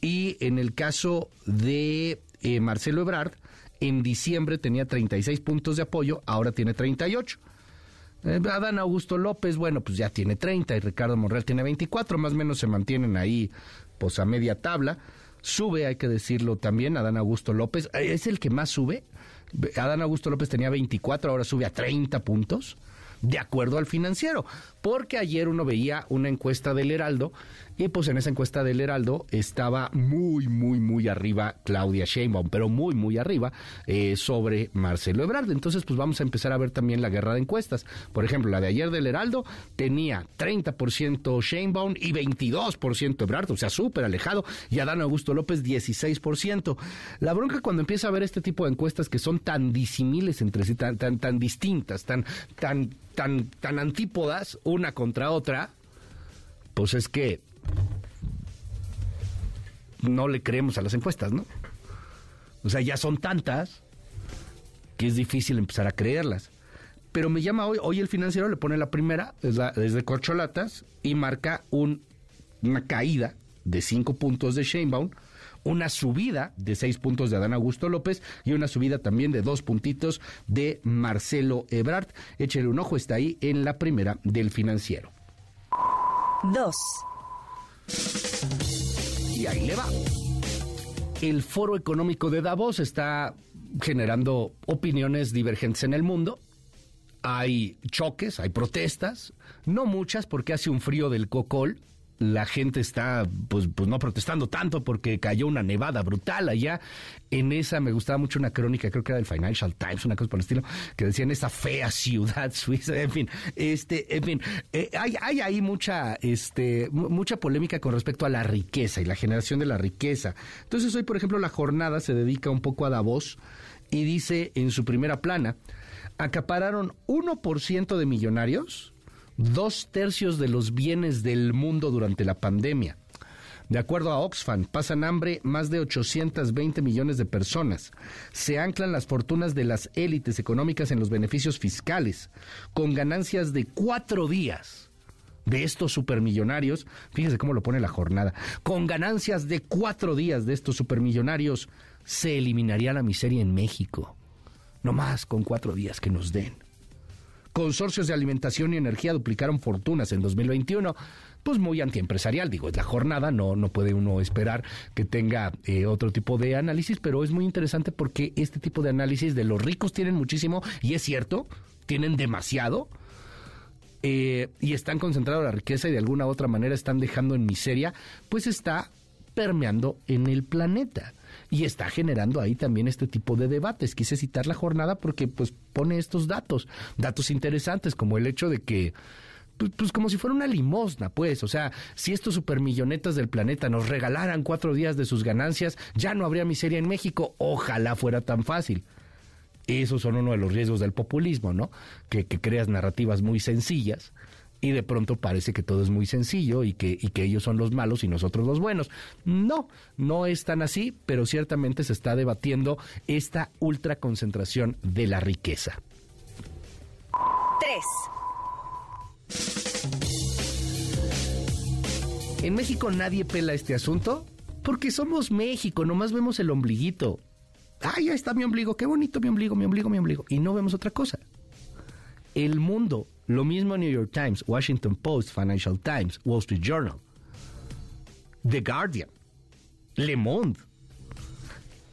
S2: Y en el caso de eh, Marcelo Ebrard, en diciembre tenía 36 puntos de apoyo, ahora tiene 38. Eh, Adán Augusto López, bueno, pues ya tiene 30 y Ricardo Monreal tiene 24, más o menos se mantienen ahí pues a media tabla. Sube, hay que decirlo también, Adán Augusto López, eh, es el que más sube Adán Augusto López tenía 24, ahora sube a 30 puntos de acuerdo al financiero, porque ayer uno veía una encuesta del Heraldo y pues en esa encuesta del Heraldo estaba muy, muy, muy arriba Claudia Sheinbaum, pero muy, muy arriba eh, sobre Marcelo Ebrard. Entonces pues vamos a empezar a ver también la guerra de encuestas. Por ejemplo, la de ayer del Heraldo tenía 30% Sheinbaum y 22% Ebrard, o sea, súper alejado, y Adán Augusto López 16%. La bronca cuando empieza a ver este tipo de encuestas que son tan disimiles entre sí, tan, tan, tan distintas, tan, tan, tan, tan antípodas una contra otra, pues es que no le creemos a las encuestas, ¿no? O sea, ya son tantas que es difícil empezar a creerlas. Pero me llama hoy, hoy el financiero le pone la primera, es, de corcholatas, y marca un, una caída de cinco puntos de Sheinbaum, una subida de seis puntos de Adán Augusto López y una subida también de dos puntitos de Marcelo Ebrard. Échele un ojo, está ahí en la primera del financiero.
S25: Dos.
S2: Y ahí le va. El Foro Económico de Davos está generando opiniones divergentes en el mundo. Hay choques, hay protestas, no muchas porque hace un frío del cocol, la gente está pues, pues no protestando tanto porque cayó una nevada brutal allá. En esa me gustaba mucho una crónica, creo que era del Financial Times, una cosa por el estilo, que decía en esa fea ciudad suiza, en fin, este, en fin, eh, hay, hay ahí mucha, este, mucha polémica con respecto a la riqueza y la generación de la riqueza. Entonces hoy, por ejemplo, la jornada se dedica un poco a Davos y dice en su primera plana, acapararon 1% de millonarios dos tercios de los bienes del mundo durante la pandemia. De acuerdo a Oxfam, pasan hambre más de 820 millones de personas. Se anclan las fortunas de las élites económicas en los beneficios fiscales, con ganancias de cuatro días de estos supermillonarios. Fíjese cómo lo pone la jornada. Con ganancias de cuatro días de estos supermillonarios, se eliminaría la miseria en México. No más con cuatro días que nos den consorcios de alimentación y energía duplicaron fortunas en 2021 pues muy antiempresarial, digo, es la jornada, no, no puede uno esperar que tenga eh, otro tipo de análisis, pero es muy interesante porque este tipo de análisis de los ricos tienen muchísimo, y es cierto, tienen demasiado, eh, y están concentrados la riqueza y de alguna u otra manera están dejando en miseria, pues está permeando en el planeta y está generando ahí también este tipo de debates. Quise citar la jornada porque pues pone estos datos, datos interesantes como el hecho de que pues, pues, como si fuera una limosna, pues, o sea, si estos supermillonetas del planeta nos regalaran cuatro días de sus ganancias, ya no habría miseria en México. Ojalá fuera tan fácil. Esos son uno de los riesgos del populismo, ¿no? Que, que creas narrativas muy sencillas y de pronto parece que todo es muy sencillo y que, y que ellos son los malos y nosotros los buenos. No, no es tan así, pero ciertamente se está debatiendo esta ultraconcentración de la riqueza.
S25: Tres.
S2: En México nadie pela este asunto porque somos México, nomás vemos el ombliguito. Ay, ahí está mi ombligo, qué bonito mi ombligo, mi ombligo, mi ombligo. Y no vemos otra cosa. El mundo lo mismo New York Times, Washington Post, Financial Times, Wall Street Journal, The Guardian, Le Monde.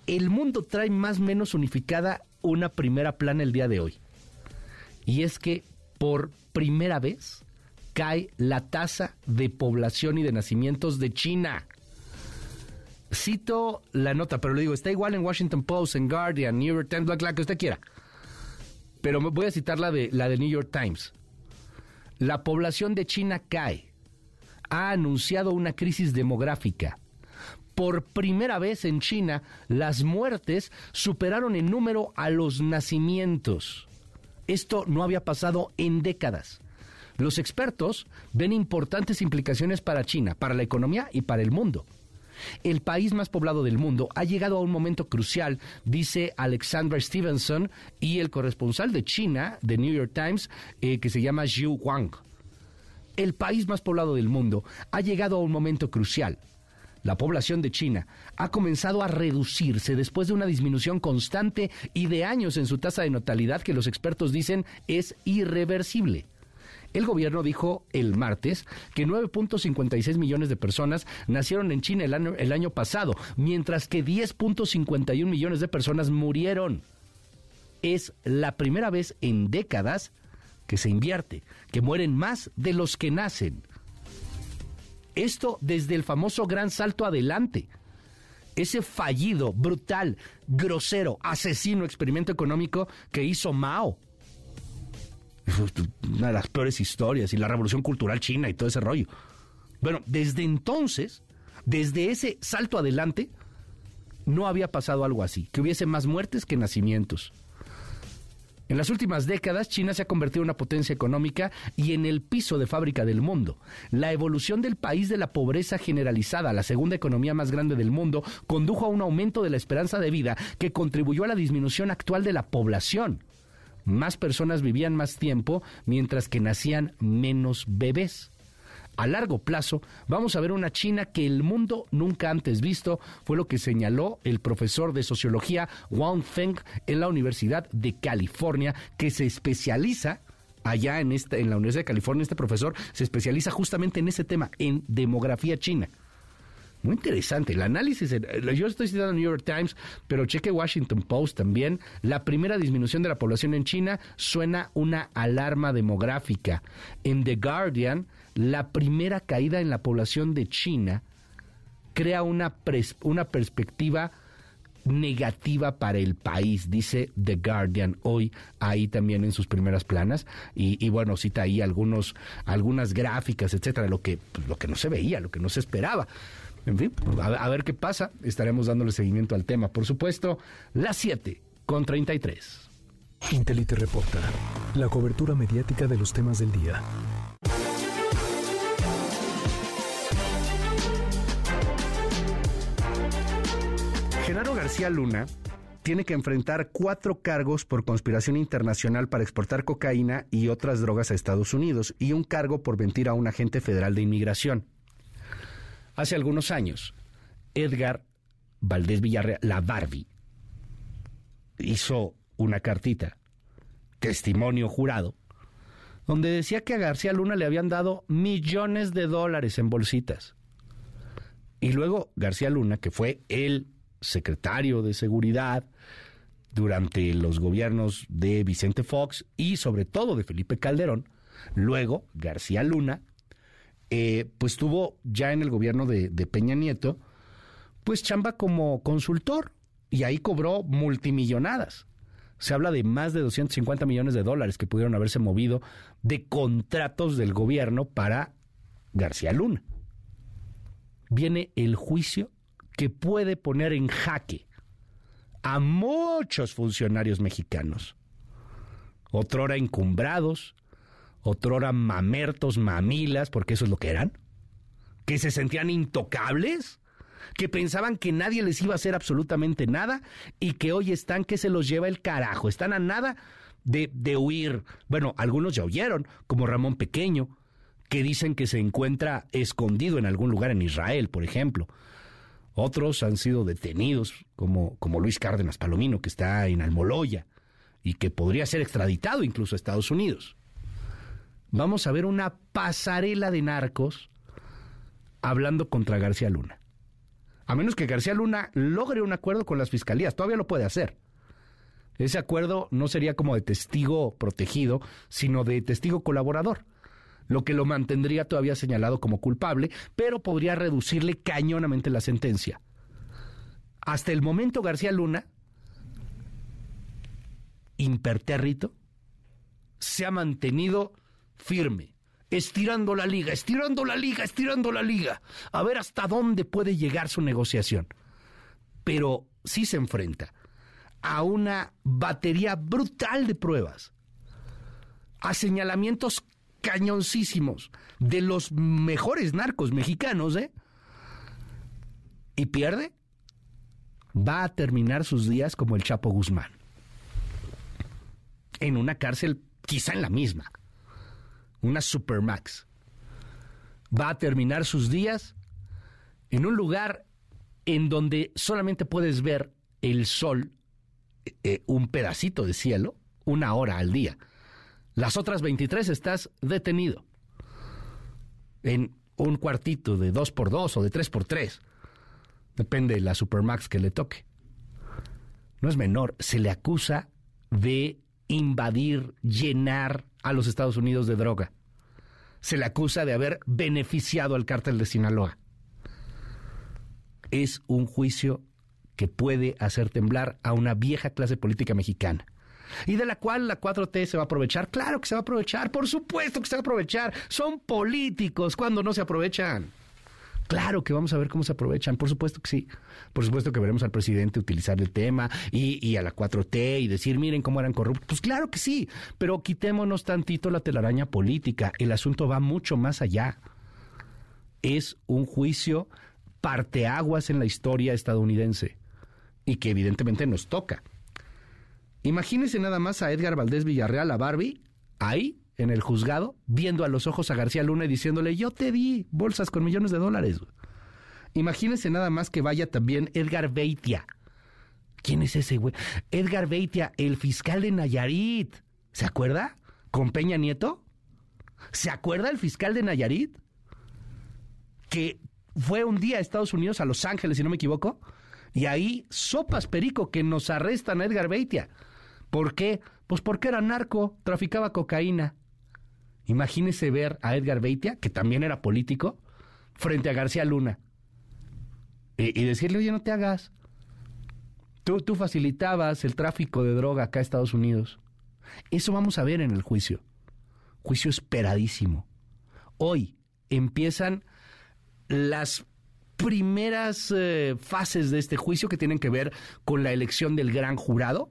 S2: El mundo trae más o menos unificada una primera plana el día de hoy. Y es que por primera vez cae la tasa de población y de nacimientos de China. Cito la nota, pero le digo, está igual en Washington Post, en Guardian, New York Times, la que usted quiera. Pero voy a citar la de, la de New York Times. La población de China cae. Ha anunciado una crisis demográfica. Por primera vez en China, las muertes superaron en número a los nacimientos. Esto no había pasado en décadas. Los expertos ven importantes implicaciones para China, para la economía y para el mundo. El país más poblado del mundo ha llegado a un momento crucial, dice Alexander Stevenson y el corresponsal de China, de New York Times, eh, que se llama Xu Wang. El país más poblado del mundo ha llegado a un momento crucial. La población de China ha comenzado a reducirse después de una disminución constante y de años en su tasa de natalidad que los expertos dicen es irreversible. El gobierno dijo el martes que 9.56 millones de personas nacieron en China el año, pasado, mientras que 10.51 millones de personas murieron. es la primera vez en décadas que se invierte, que mueren más de los que nacen. Esto desde el famoso gran salto adelante. Ese fallido, brutal, grosero, asesino experimento económico que hizo Mao. Una de las peores historias y la revolución cultural china y todo ese rollo. Bueno, desde entonces, desde ese salto adelante, no había pasado algo así, que hubiese más muertes que nacimientos. En las últimas décadas, China se ha convertido en una potencia económica y en el piso de fábrica del mundo. La evolución del país de la pobreza generalizada, la segunda economía más grande del mundo, condujo a un aumento de la esperanza de vida que contribuyó a la disminución actual de la población. Más personas vivían más tiempo mientras que nacían menos bebés a largo plazo vamos a ver una China que el mundo nunca antes visto, fue lo que señaló el profesor de sociología Wang Feng en la Universidad de California, que se especializa allá en, esta, en la Universidad de California, este profesor se especializa justamente en ese tema, en demografía china. Muy interesante. El análisis, eh, yo estoy citando New York Times, pero cheque Washington Post también. La primera disminución de la población en China suena una alarma demográfica. En The Guardian, la primera caída en la población de China crea una, una perspectiva negativa para el país, dice The Guardian hoy ahí también en sus primeras planas y, bueno cita ahí algunos algunas gráficas etcétera lo que pues, lo que no se veía lo que no se esperaba en fin a, a ver qué pasa. Estaremos dándole seguimiento al tema. Por supuesto las 7 con 33
S24: Intelite reporta la cobertura mediática de los temas del día.
S2: Genaro García Luna tiene que enfrentar cuatro cargos por conspiración internacional para exportar cocaína y otras drogas a Estados Unidos y un cargo por mentir a un agente federal de inmigración. Hace algunos años, Edgar Valdés Villarreal, la Barbie, hizo una cartita, testimonio jurado, donde decía que a García Luna le habían dado millones de dólares en bolsitas. Y luego García Luna, que fue el secretario de Seguridad durante los gobiernos de Vicente Fox y sobre todo de Felipe Calderón. Luego, García Luna, eh, pues tuvo ya en el gobierno de, de Peña Nieto, pues chamba como consultor y ahí cobró multimillonadas. Se habla de más de 250 millones de dólares que pudieron haberse movido de contratos del gobierno para García Luna. Viene el juicio que puede poner en jaque a muchos funcionarios mexicanos. Otrora encumbrados, otrora mamertos, mamilas, porque eso es lo que eran, que se sentían intocables, que pensaban que nadie les iba a hacer absolutamente nada y que hoy están que se los lleva el carajo, están a nada de, de huir. Bueno, algunos ya huyeron, como Ramón Pequeño, que dicen que se encuentra escondido en algún lugar en Israel, por ejemplo. Otros han sido detenidos, como, como Luis Cárdenas Palomino, que está en Almoloya y que podría ser extraditado incluso a Estados Unidos. Vamos a ver una pasarela de narcos hablando contra García Luna. A menos que García Luna logre un acuerdo con las fiscalías, todavía lo puede hacer. Ese acuerdo no sería como de testigo protegido, sino de testigo colaborador lo que lo mantendría todavía señalado como culpable, pero podría reducirle cañonamente la sentencia. Hasta el momento García Luna, impertérrito, se ha mantenido firme, estirando la liga, estirando la liga, estirando la liga, a ver hasta dónde puede llegar su negociación. Pero sí se enfrenta a una batería brutal de pruebas, a señalamientos cañoncísimos de los mejores narcos mexicanos, ¿eh? Y pierde, va a terminar sus días como el Chapo Guzmán. En una cárcel, quizá en la misma, una Supermax. Va a terminar sus días en un lugar en donde solamente puedes ver el sol, eh, un pedacito de cielo, una hora al día las otras 23 estás detenido en un cuartito de 2 por 2 o de 3 por 3 Depende de la Supermax que le toque. No es menor, se le acusa de invadir, llenar a los Estados Unidos de droga. Se le acusa de haber beneficiado al cártel de Sinaloa. Es un juicio que puede hacer temblar a una vieja clase política mexicana. Y de la cual la 4T se va a aprovechar. Claro que se va a aprovechar, por supuesto que se va a aprovechar. Son políticos cuando no se aprovechan. Claro que vamos a ver cómo se aprovechan, por supuesto que sí. Por supuesto que veremos al presidente utilizar el tema y, a la 4T y decir, miren cómo eran corruptos. Pues claro que sí, pero quitémonos tantito la telaraña política. El asunto va mucho más allá. Es un juicio parteaguas en la historia estadounidense y que evidentemente nos toca. Imagínese nada más a Edgar Valdés Villarreal, a Barbie, ahí en el juzgado, viendo a los ojos a García Luna y diciéndole, yo te di bolsas con millones de dólares. Imagínese nada más que vaya también Edgar Beitia. ¿Quién es ese güey? Edgar Beitia, el fiscal de Nayarit. ¿Se acuerda? Con Peña Nieto. ¿Se acuerda el fiscal de Nayarit? Que fue un día a Estados Unidos, a Los Ángeles, si no me equivoco, y ahí sopas perico que nos arrestan a Edgar Beitia. ¿Por qué? Pues porque era narco, traficaba cocaína. Imagínese ver a Edgar Beitia, que también era político, frente a García Luna. Y, decirle, oye, no te hagas. Tú, tú facilitabas el tráfico de droga acá a Estados Unidos. Eso vamos a ver en el juicio. Juicio esperadísimo. Hoy empiezan las primeras eh, fases de este juicio que tienen que ver con la elección del gran jurado.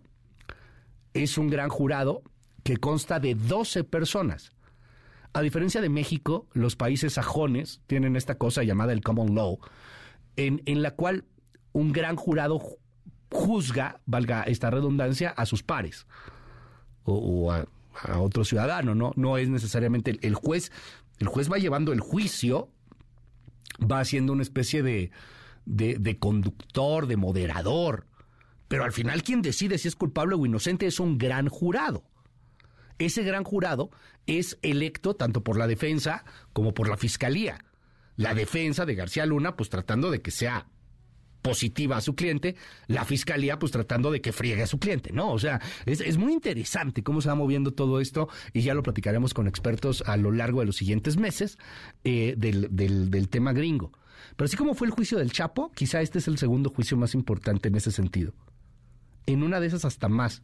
S2: Es un gran jurado que consta de 12 personas. A diferencia de México, los países sajones tienen esta cosa llamada el common law, en, en la cual un gran jurado juzga, valga esta redundancia, a sus pares o, a, otro ciudadano, ¿no? No es necesariamente el, el, juez. El juez va llevando el juicio, va haciendo una especie de, de, de conductor, de moderador. Pero al final quien decide si es culpable o inocente es un gran jurado. Ese gran jurado es electo tanto por la defensa como por la fiscalía. La defensa de García Luna, pues tratando de que sea positiva a su cliente, la fiscalía pues tratando de que friegue a su cliente, ¿no? O sea, es, muy interesante cómo se va moviendo todo esto y ya lo platicaremos con expertos a lo largo de los siguientes meses eh, del tema gringo. Pero así como fue el juicio del Chapo, quizá este es el segundo juicio más importante en ese sentido. En una de esas hasta más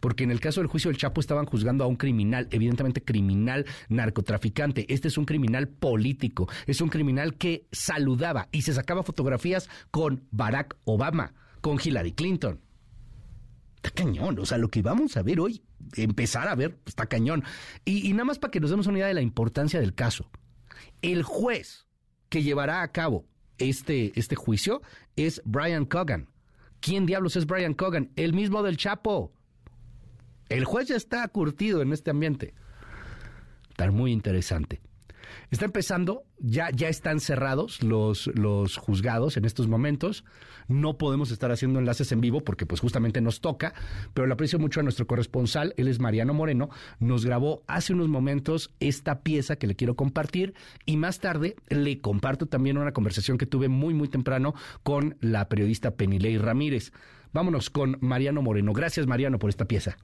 S2: porque en el caso del juicio del Chapo estaban juzgando a un criminal, evidentemente criminal narcotraficante. Este es un criminal político, es un criminal que saludaba y se sacaba fotografías con Barack Obama, con Hillary Clinton. Está cañón, o sea, lo que vamos a ver hoy, empezar a ver, está cañón. Y, y nada más para que nos demos una idea de la importancia del caso. El juez que llevará a cabo este, este juicio es Brian Cogan. ¿Quién diablos es Brian Cogan? El mismo del Chapo. El juez ya está curtido en este ambiente. Está muy interesante. Está empezando, ya, ya están cerrados los, los juzgados en estos momentos. No podemos estar haciendo enlaces en vivo porque pues justamente nos toca, pero le aprecio mucho a nuestro corresponsal, él es Mariano Moreno, nos grabó hace unos momentos esta pieza que le quiero compartir y más tarde le comparto también una conversación que tuve muy muy temprano con la periodista Penilei Ramírez. Vámonos con Mariano Moreno. Gracias Mariano por esta pieza.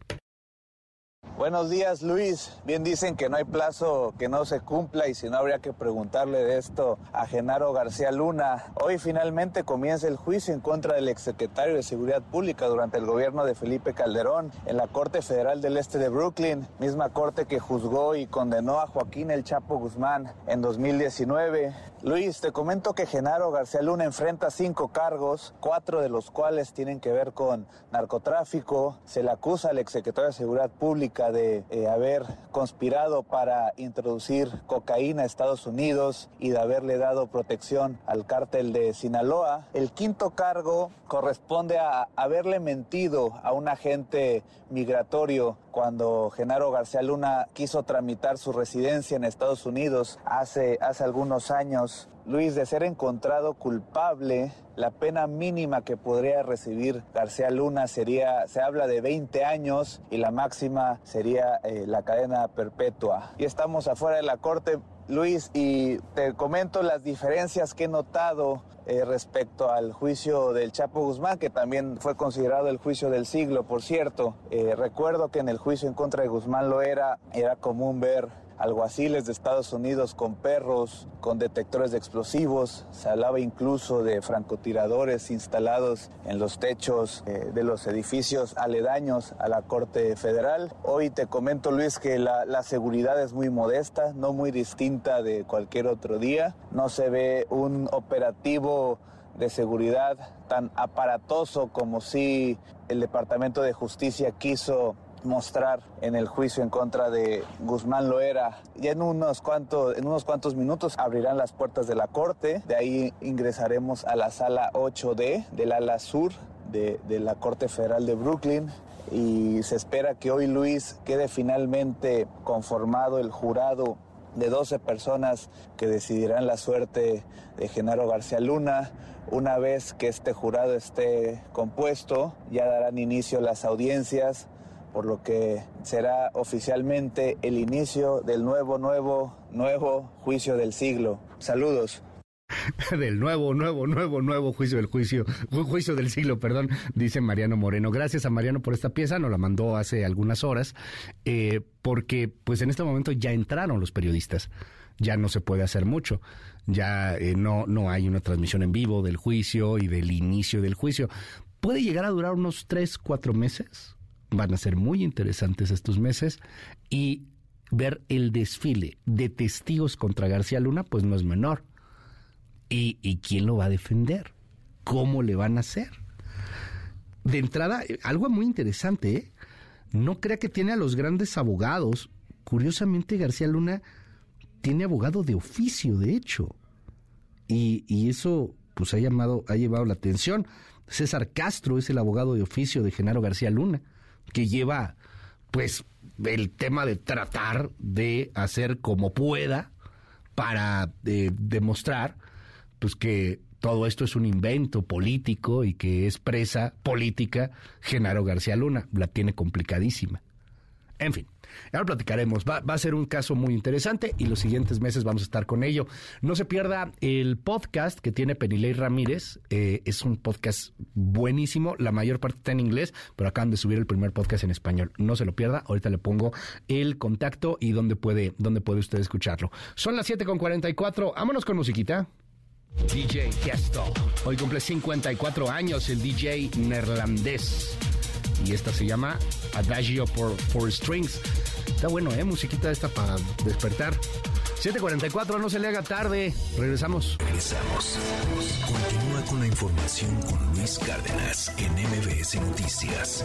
S26: Buenos días Luis, bien dicen que no hay plazo que no se cumpla y si no habría que preguntarle de esto a Genaro García Luna. Hoy finalmente comienza el juicio en contra del exsecretario de Seguridad Pública durante el gobierno de Felipe Calderón en la Corte Federal del Este de Brooklyn, misma corte que juzgó y condenó a Joaquín El Chapo Guzmán en 2019. Luis, te comento que Genaro García Luna enfrenta cinco cargos, cuatro de los cuales tienen que ver con narcotráfico. Se le acusa al exsecretario de Seguridad Pública de eh, haber conspirado para introducir cocaína a Estados Unidos y de haberle dado protección al cártel de Sinaloa. El quinto cargo corresponde a haberle mentido a un agente migratorio cuando Genaro García Luna quiso tramitar su residencia en Estados Unidos hace, hace algunos años. Luis, de ser encontrado culpable, la pena mínima que podría recibir García Luna sería, se habla de 20 años y la máxima sería eh, la cadena perpetua. Y estamos afuera de la corte Luis, y te comento las diferencias que he notado eh, respecto al juicio del Chapo Guzmán, que también fue considerado el juicio del siglo, por cierto. Eh, recuerdo que en el juicio en contra de Guzmán lo era, era común ver alguaciles de Estados Unidos con perros, con detectores de explosivos. Se hablaba incluso de francotiradores instalados en los techos eh, de los edificios aledaños a la Corte Federal. Hoy te comento, Luis, que la, la seguridad es muy modesta, no muy distinta de cualquier otro día. No se ve un operativo de seguridad tan aparatoso como si el Departamento de Justicia quiso mostrar en el juicio en contra de Guzmán Loera. Ya en unos cuantos, en unos cuantos minutos abrirán las puertas de la corte, de ahí ingresaremos a la sala 8D del ala sur de, de la Corte Federal de Brooklyn y se espera que hoy Luis quede finalmente conformado el jurado de 12 personas que decidirán la suerte de Genaro García Luna. Una vez que este jurado esté compuesto, ya darán inicio las audiencias por lo que será oficialmente el inicio del nuevo, nuevo, nuevo juicio del siglo. Saludos.
S2: del nuevo, nuevo, nuevo, nuevo juicio del juicio, juicio del siglo, perdón, dice Mariano Moreno. Gracias a Mariano por esta pieza, nos la mandó hace algunas horas, eh, porque pues en este momento ya entraron los periodistas, ya no se puede hacer mucho, ya eh, no, no hay una transmisión en vivo del juicio y del inicio del juicio. Puede llegar a durar unos tres, cuatro meses, Van a ser muy interesantes estos meses y ver el desfile de testigos contra García Luna, pues no es menor. ¿Y, y quién lo va a defender? ¿Cómo le van a hacer? De entrada, algo muy interesante, ¿eh? No crea que tiene a los grandes abogados. Curiosamente, García Luna tiene abogado de oficio, de hecho. Y, y eso, pues, ha llamado, ha llevado la atención. César Castro es el abogado de oficio de Genaro García Luna que lleva pues el tema de tratar de hacer como pueda para eh, demostrar pues que todo esto es un invento político y que es presa política Genaro García Luna, la tiene complicadísima. En fin, Ahora platicaremos. Va, a ser un caso muy interesante y los siguientes meses vamos a estar con ello. No se pierda el podcast que tiene Penilei Ramírez. Eh, es un podcast buenísimo. La mayor parte está en inglés, pero acaban de subir el primer podcast en español. No se lo pierda. Ahorita le pongo el contacto y dónde puede, dónde puede usted escucharlo. Son las 7.44. Vámonos con musiquita. DJ Kesto. Hoy cumple 54 años el DJ neerlandés. Y esta se llama Adagio por Four Strings. Está bueno, ¿eh? Musiquita esta para despertar. 7.44, no se le haga tarde. Regresamos.
S1: Regresamos. Continúa con la información con Luis Cárdenas en MBS Noticias.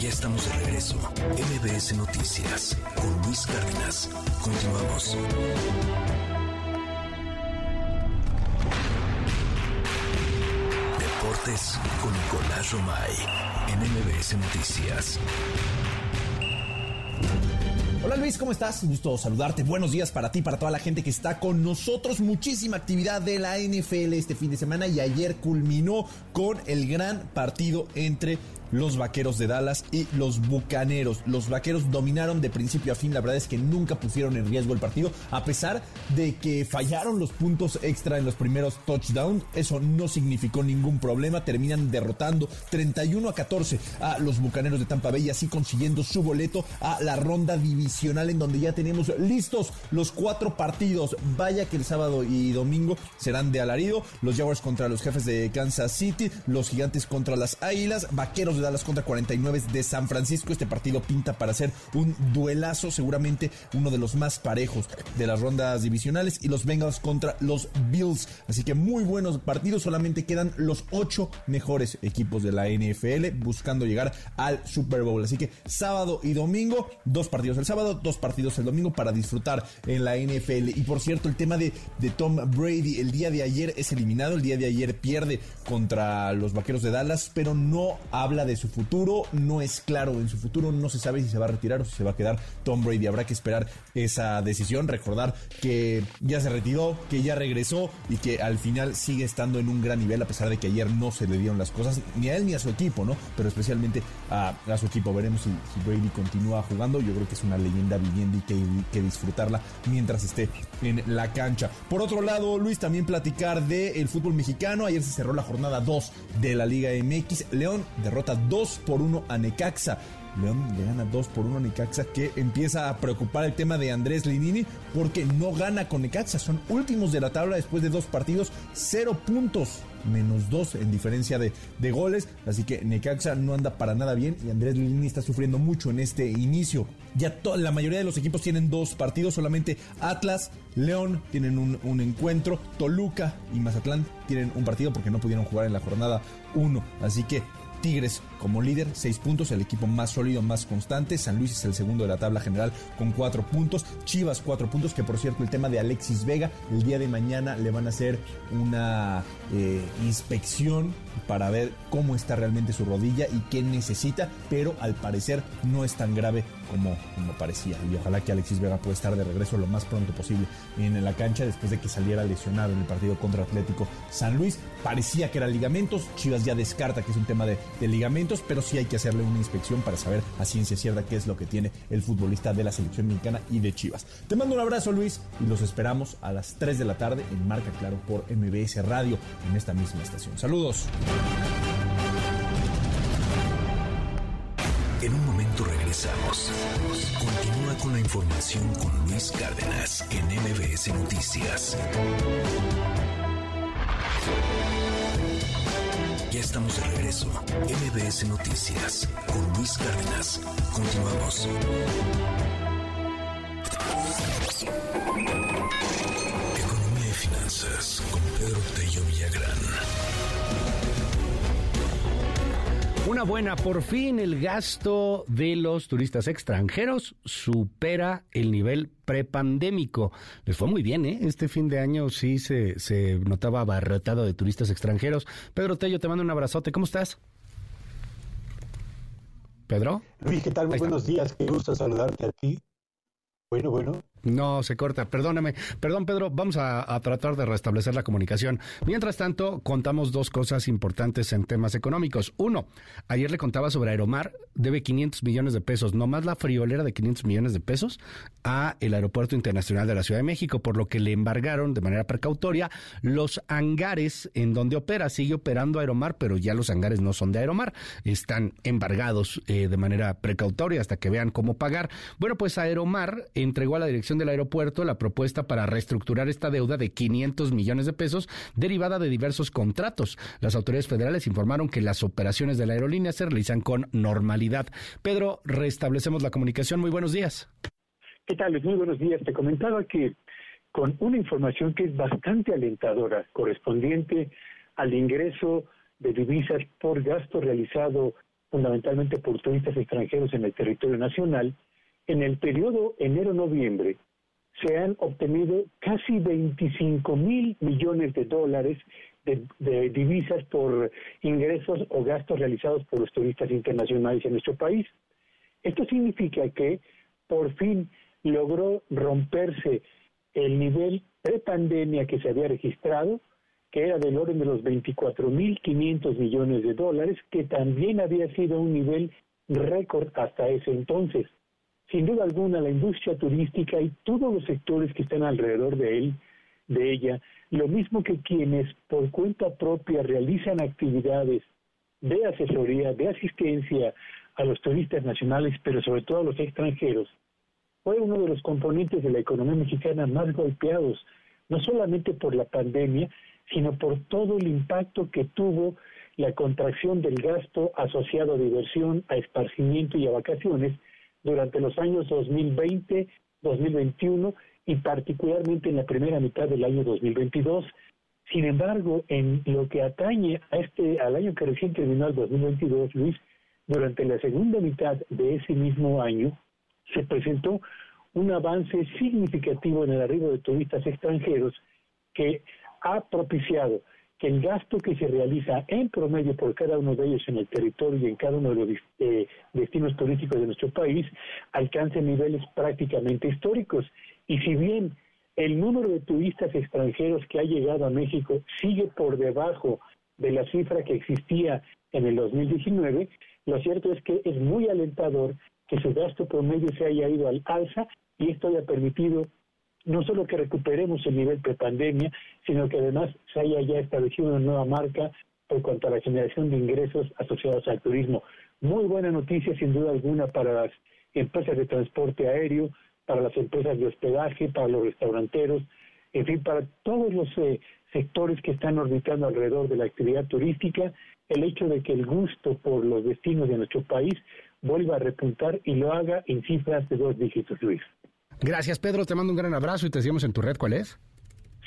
S1: Ya estamos de regreso. MBS Noticias con Luis Cárdenas. Continuamos. Deportes con Nicolás Romay en Noticias.
S27: Hola Luis, ¿cómo estás? Un gusto saludarte. Buenos días para ti, para toda la gente que está con nosotros. Muchísima actividad de la NFL este fin de semana y ayer culminó con el gran partido entre los Vaqueros de Dallas y los Bucaneros. Los Vaqueros dominaron de principio a fin, la verdad es que nunca pusieron en riesgo el partido, a pesar de que fallaron los puntos extra en los primeros touchdowns. Eso no significó ningún problema, terminan derrotando 31 a 14 a los Bucaneros de Tampa Bay y así consiguiendo su boleto a la ronda divisional en donde ya tenemos listos los cuatro partidos. Vaya que el sábado y domingo serán de alarido. Los Jaguars contra los jefes de Kansas City, los Gigantes contra las Águilas, Vaqueros de Dallas contra 49 de San Francisco. Este partido pinta para ser un duelazo, seguramente uno de los más parejos de las rondas divisionales. Y los Bengals contra los Bills. Así que muy buenos partidos. Solamente quedan los ocho mejores equipos de la NFL buscando llegar al Super Bowl. Así que sábado y domingo, dos partidos el sábado, dos partidos el domingo para disfrutar en la NFL. Y por cierto, el tema de, de Tom Brady, el día de ayer es eliminado, el día de ayer pierde contra los Vaqueros de Dallas, pero no habla de de su futuro, no es claro en su futuro, no se sabe si se va a retirar o si se va a quedar Tom Brady. Habrá que esperar esa decisión, recordar que ya se retiró, que ya regresó y que al final sigue estando en un gran nivel a pesar de que ayer no se le dieron las cosas ni a él ni a su equipo, ¿no? Pero especialmente a, su equipo. Veremos si, Brady continúa jugando. Yo creo que es una leyenda viviendo y que, que disfrutarla mientras esté en la cancha. Por otro lado, Luis, también platicar del fútbol mexicano. Ayer se cerró la jornada 2 de la Liga MX. León derrota 2 por 1 a Necaxa. León le gana 2 por 1 a Necaxa, que empieza a preocupar el tema de Andrés Linini porque no gana con Necaxa. Son últimos de la tabla después de dos partidos, cero puntos, menos dos en diferencia de, de goles. Así que Necaxa no anda para nada bien y Andrés Linini está sufriendo mucho en este inicio. Ya la mayoría de los equipos tienen dos partidos, solamente Atlas, León tienen un, un encuentro, Toluca y Mazatlán tienen un partido porque no pudieron jugar en la jornada 1. Así que Tigres como líder, 6 puntos, el equipo más sólido, más constante. San Luis es el segundo de la tabla general con 4 puntos. Chivas 4 puntos, que por cierto el tema de Alexis Vega, el día de mañana le van a hacer una eh, inspección para ver cómo está realmente su rodilla y qué necesita, pero al parecer no es tan grave como, como parecía. Y ojalá que Alexis Vega pueda estar de regreso lo más pronto posible en la cancha después de que saliera lesionado en el partido contra Atlético San Luis. Parecía que eran ligamentos, Chivas ya descarta que es un tema de, de ligamentos, pero sí hay que hacerle una inspección para saber a ciencia cierta qué es lo que tiene el futbolista de la selección mexicana y de Chivas. Te mando un abrazo Luis y los esperamos a las 3 de la tarde en Marca Claro por MBS Radio en esta misma estación. Saludos.
S1: Continúa con la información con Luis Cárdenas en MBS Noticias. Ya estamos de regreso. MBS Noticias con Luis Cárdenas. Continuamos. Economía y finanzas con Pedro Tello Villagrán.
S2: Una buena, por fin el gasto de los turistas extranjeros supera el nivel prepandémico. Les fue muy bien, ¿eh? Este fin de año sí se, se notaba abarrotado de turistas extranjeros. Pedro Tello, te mando un abrazote. ¿Cómo estás? Pedro.
S28: Luis, ¿qué tal? Muy buenos días. Qué gusto saludarte a ti. Bueno, bueno.
S2: No, se corta, perdóname. Perdón, Pedro, vamos a, tratar de restablecer la comunicación. Mientras tanto, contamos dos cosas importantes en temas económicos. Uno, ayer le contaba sobre Aeromar, debe 500 millones de pesos, no más la friolera de 500 millones de pesos a el Aeropuerto Internacional de la Ciudad de México, por lo que le embargaron de manera precautoria los hangares en donde opera. Sigue operando Aeromar, pero ya los hangares no son de Aeromar, están embargados eh, de manera precautoria hasta que vean cómo pagar. Bueno, pues Aeromar entregó a la dirección del aeropuerto la propuesta para reestructurar esta deuda de 500 millones de pesos derivada de diversos contratos. Las autoridades federales informaron que las operaciones de la aerolínea se realizan con normalidad. Pedro, restablecemos la comunicación. Muy buenos días.
S28: ¿Qué tal? Muy buenos días. Te comentaba que con una información que es bastante alentadora, correspondiente al ingreso de divisas por gasto realizado fundamentalmente por turistas extranjeros en el territorio nacional, en el periodo enero-noviembre se han obtenido casi 25 mil millones de dólares de, divisas por ingresos o gastos realizados por los turistas internacionales en nuestro país. Esto significa que por fin logró romperse el nivel pre-pandemia que se había registrado, que era del orden de los 24.500 millones de dólares, que también había sido un nivel récord hasta ese entonces sin duda alguna la industria turística y todos los sectores que están alrededor de él, de ella, lo mismo que quienes por cuenta propia realizan actividades de asesoría, de asistencia a los turistas nacionales, pero sobre todo a los extranjeros, fue uno de los componentes de la economía mexicana más golpeados, no solamente por la pandemia, sino por todo el impacto que tuvo la contracción del gasto asociado a diversión, a esparcimiento y a vacaciones, durante los años 2020, 2021 y particularmente en la primera mitad del año 2022. Sin embargo, en lo que atañe a este al año que recién terminó el 2022, Luis, durante la segunda mitad de ese mismo año se presentó un avance significativo en el arribo de turistas extranjeros que ha propiciado que el gasto que se realiza en promedio por cada uno de ellos en el territorio y en cada uno de los eh, destinos turísticos de nuestro país alcance niveles prácticamente históricos. Y si bien el número de turistas extranjeros que ha llegado a México sigue por debajo de la cifra que existía en el 2019, lo cierto es que es muy alentador que su gasto promedio se haya ido al alza y esto haya permitido no solo que recuperemos el nivel prepandemia, sino que además se haya ya establecido una nueva marca por cuanto a la generación de ingresos asociados al turismo. Muy buena noticia, sin duda alguna, para las empresas de transporte aéreo, para las empresas de hospedaje, para los restauranteros, en fin, para todos los eh, sectores que están orbitando alrededor de la actividad turística, el hecho de que el gusto por los destinos de nuestro país vuelva a repuntar y lo haga en cifras de dos dígitos, Luis.
S2: Gracias, Pedro. Te mando un gran abrazo y te seguimos en tu red. ¿Cuál es?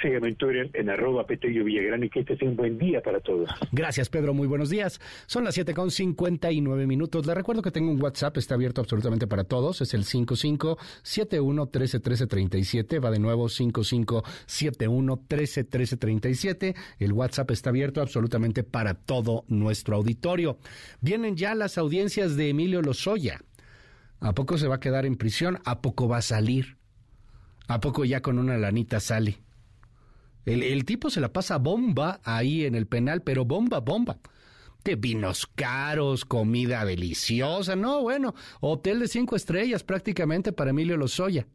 S28: Sígueme en Twitter en arroba Petello Villagrán y que este sea un buen día para todos.
S2: Gracias, Pedro. Muy buenos días. Son las 7 con 59 minutos. Le recuerdo que tengo un WhatsApp, está abierto absolutamente para todos. Es el 5571131337. Va de nuevo 5571131337. El WhatsApp está abierto absolutamente para todo nuestro auditorio. Vienen ya las audiencias de Emilio Lozoya. ¿A poco se va a quedar en prisión? ¿A poco va a salir? ¿A poco ya con una lanita sale? El, tipo se la pasa bomba ahí en el penal, pero bomba, bomba. De vinos caros, comida deliciosa, no, bueno, hotel de cinco estrellas prácticamente para Emilio Lozoya.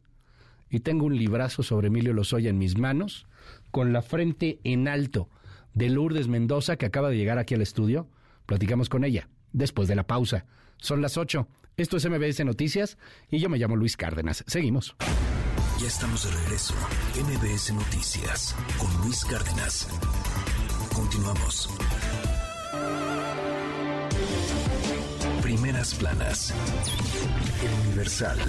S2: Y tengo un librazo sobre Emilio Lozoya en mis manos, con la frente en alto, de Lourdes Mendoza, que acaba de llegar aquí al estudio. Platicamos con ella, después de la pausa. Son las ocho. Esto es MBS Noticias y yo me llamo Luis Cárdenas. Seguimos.
S1: Ya estamos de regreso. MBS Noticias con Luis Cárdenas. Continuamos. Primeras planas. El Universal.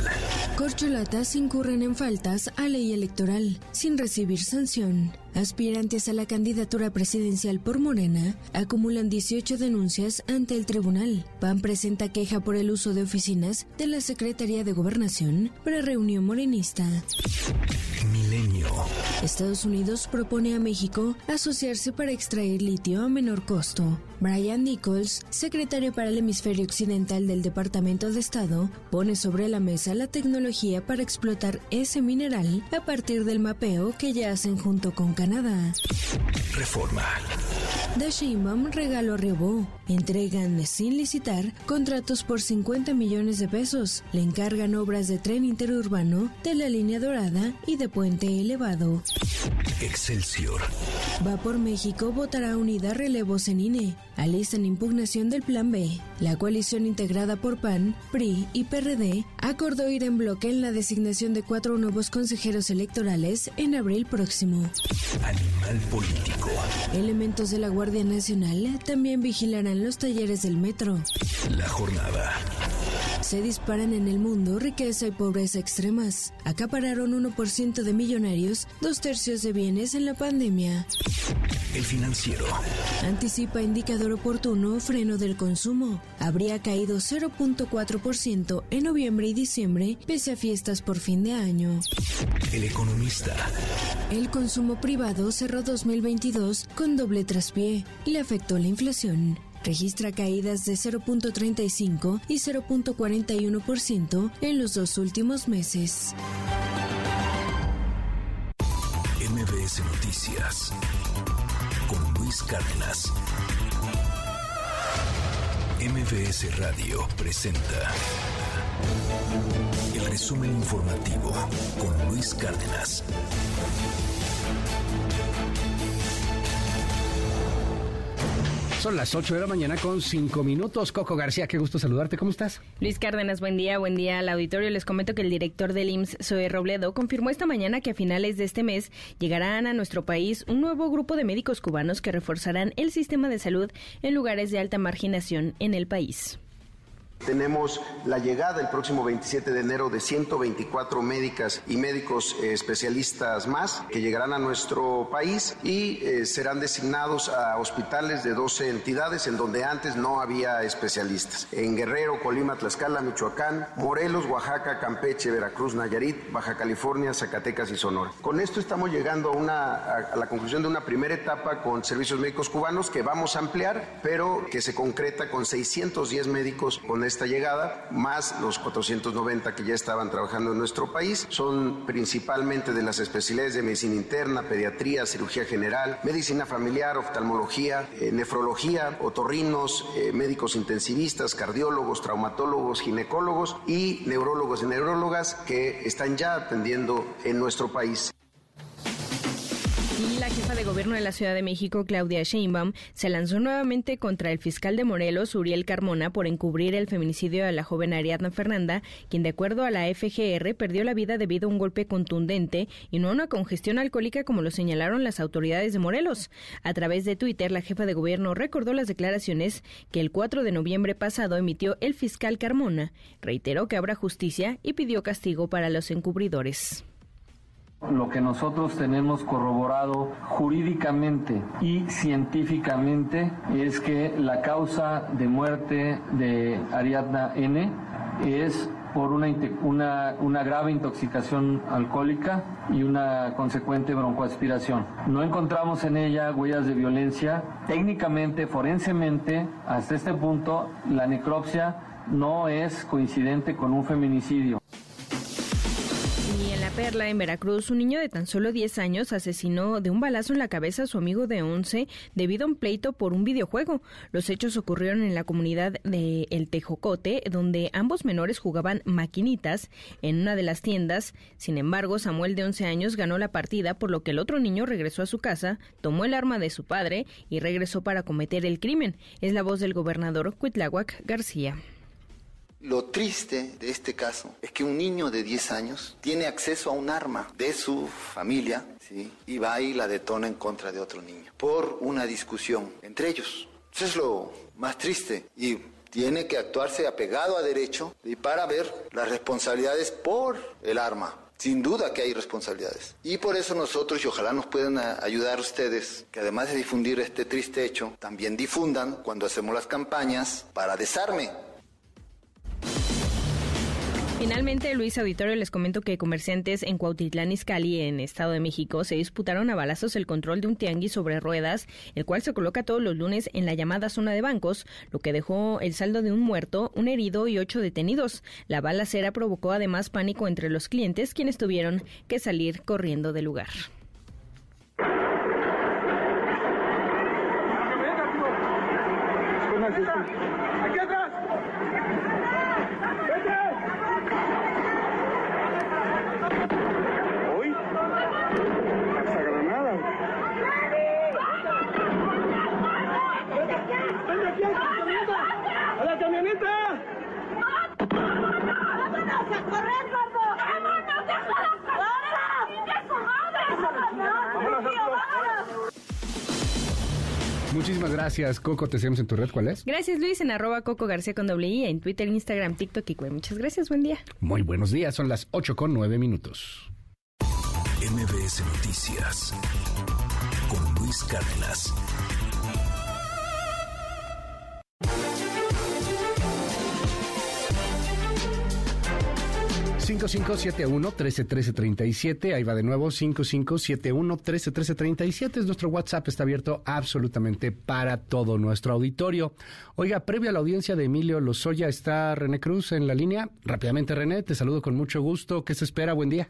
S16: Corcholatas incurren en faltas a ley electoral sin recibir sanción. Aspirantes a la candidatura presidencial por Morena acumulan 18 denuncias ante el tribunal. PAN presenta queja por el uso de oficinas de la Secretaría de Gobernación para reunión morenista.
S1: Milenio.
S16: Estados Unidos propone a México asociarse para extraer litio a menor costo. Brian Nichols, secretario para el hemisferio occidental del Departamento de Estado, pone sobre la mesa la tecnología para explotar ese mineral a partir del mapeo que ya hacen junto con Canadá.
S1: Reforma.
S16: The Sheinbaum regalo a Entregan sin licitar contratos por 50 millones de pesos. Le encargan obras de tren interurbano, de la línea dorada y de puente elevado.
S1: Excelsior.
S16: Va por México votará unida relevos en INE. Alistan impugnación del Plan B. La coalición integrada por PAN, PRI y PRD acordó ir en bloque en la designación de cuatro nuevos consejeros electorales en abril próximo.
S1: Animal político.
S16: Elementos de la Guardia Nacional también vigilarán los talleres del metro.
S1: La jornada.
S16: Se disparan en el mundo riqueza y pobreza extremas. Acapararon 1% de millonarios, dos tercios de bienes en la pandemia.
S1: El financiero.
S16: Anticipa indicador oportuno freno del consumo. Habría caído 0.4% en noviembre y diciembre pese a fiestas por fin de año.
S1: El economista.
S16: El consumo privado cerró 2022 con doble traspié. Le afectó la inflación registra caídas de 0.35 y 0.41% en los dos últimos meses.
S1: MBS Noticias con Luis Cárdenas. MBS Radio presenta el resumen informativo con Luis Cárdenas.
S2: Son las 8 de la mañana con 5 minutos. Coco García, qué gusto saludarte. ¿Cómo estás?
S29: Luis Cárdenas, buen día. Buen día al auditorio. Les comento que el director del IMSS, Zoe Robledo, confirmó esta mañana que a finales de este mes llegarán a nuestro país un nuevo grupo de médicos cubanos que reforzarán el sistema de salud en lugares de alta marginación en el país.
S27: Tenemos la llegada el próximo 27 de enero de 124 médicas y médicos eh, especialistas más que llegarán a nuestro país y eh, serán designados a hospitales de 12 entidades en donde antes no había especialistas. En Guerrero, Colima, Tlaxcala, Michoacán, Morelos, Oaxaca, Campeche, Veracruz, Nayarit, Baja California, Zacatecas y Sonora. Con esto estamos llegando a, una, a la conclusión de una primera etapa con servicios médicos cubanos que vamos a ampliar, pero que se concreta con 610 médicos con esta llegada, más los 490 que ya estaban trabajando en nuestro país. Son principalmente de las especialidades de medicina interna, pediatría, cirugía general, medicina familiar, oftalmología, eh, nefrología, otorrinos, eh, médicos intensivistas, cardiólogos, traumatólogos, ginecólogos y neurólogos y neurólogas que están ya atendiendo en nuestro país.
S16: La jefa de gobierno de la Ciudad de México, Claudia Sheinbaum, se lanzó nuevamente contra el fiscal de Morelos, Uriel Carmona, por encubrir el feminicidio de la joven Ariadna Fernanda, quien de acuerdo a la FGR perdió la vida debido a un golpe contundente y no a una congestión alcohólica como lo señalaron las autoridades de Morelos. A través de Twitter, la jefa de gobierno recordó las declaraciones que el 4 de noviembre pasado emitió el fiscal Carmona, reiteró que habrá justicia y pidió castigo para los encubridores.
S30: Lo que nosotros tenemos corroborado jurídicamente y científicamente es que la causa de muerte de Ariadna N es por una, una, una, grave intoxicación alcohólica y una consecuente broncoaspiración. No encontramos en ella huellas de violencia. Técnicamente, forensemente, hasta este punto, la necropsia no es coincidente con un feminicidio.
S16: Perla, en Veracruz, un niño de tan solo 10 años asesinó de un balazo en la cabeza a su amigo de 11 debido a un pleito por un videojuego. Los hechos ocurrieron en la comunidad de El Tejocote, donde ambos menores jugaban maquinitas en una de las tiendas. Sin embargo, Samuel de 11 años ganó la partida, por lo que el otro niño regresó a su casa, tomó el arma de su padre y regresó para cometer el crimen. Es la voz del gobernador Cuitláhuac García.
S31: Lo triste de este caso es que un niño de 10 años tiene acceso a un arma de su familia ¿sí? y va y la detona en contra de otro niño por una discusión entre ellos. Eso es lo más triste y tiene que actuarse apegado a derecho y para ver las responsabilidades por el arma. Sin duda que hay responsabilidades. Y por eso nosotros, y ojalá nos puedan ayudar ustedes, que además de difundir este triste hecho, también difundan cuando hacemos las campañas para desarme
S16: Finalmente, Luis Auditorio, les comento que comerciantes en Cuautitlán Izcalli, en Estado de México, se disputaron a balazos el control de un tianguis sobre ruedas, el cual se coloca todos los lunes en la llamada zona de bancos, lo que dejó el saldo de un muerto, un herido y ocho detenidos. La balacera provocó además pánico entre los clientes, quienes tuvieron que salir corriendo del lugar.
S32: ¡Aquí atrás! ¿Hoy? ¡Hasta Granada! ¡Venga aquí a la camioneta! ¡A la camioneta!
S33: ¡Vámonos a correr, gordo! ¡Vámonos! ¡Déjala correr! ¡Chingue su madre! ¡Vámonos! ¡Vámonos!
S2: Muchísimas gracias, Coco. Te seguimos en tu red. ¿Cuál es?
S16: Gracias, Luis, en arroba Coco García con doble I, en Twitter, Instagram, TikTok y Cue. Muchas gracias, buen día.
S2: Muy buenos días, son las 8 con 9 minutos.
S1: MBS Noticias con Luis Cárdenas.
S2: Siete ahí va de nuevo, 5571-131337, es nuestro WhatsApp, está abierto absolutamente para todo nuestro auditorio. Oiga, previo a la audiencia de Emilio Lozoya, está René Cruz en la línea. Rápidamente, René, te saludo con mucho gusto. ¿Qué se espera? Buen día.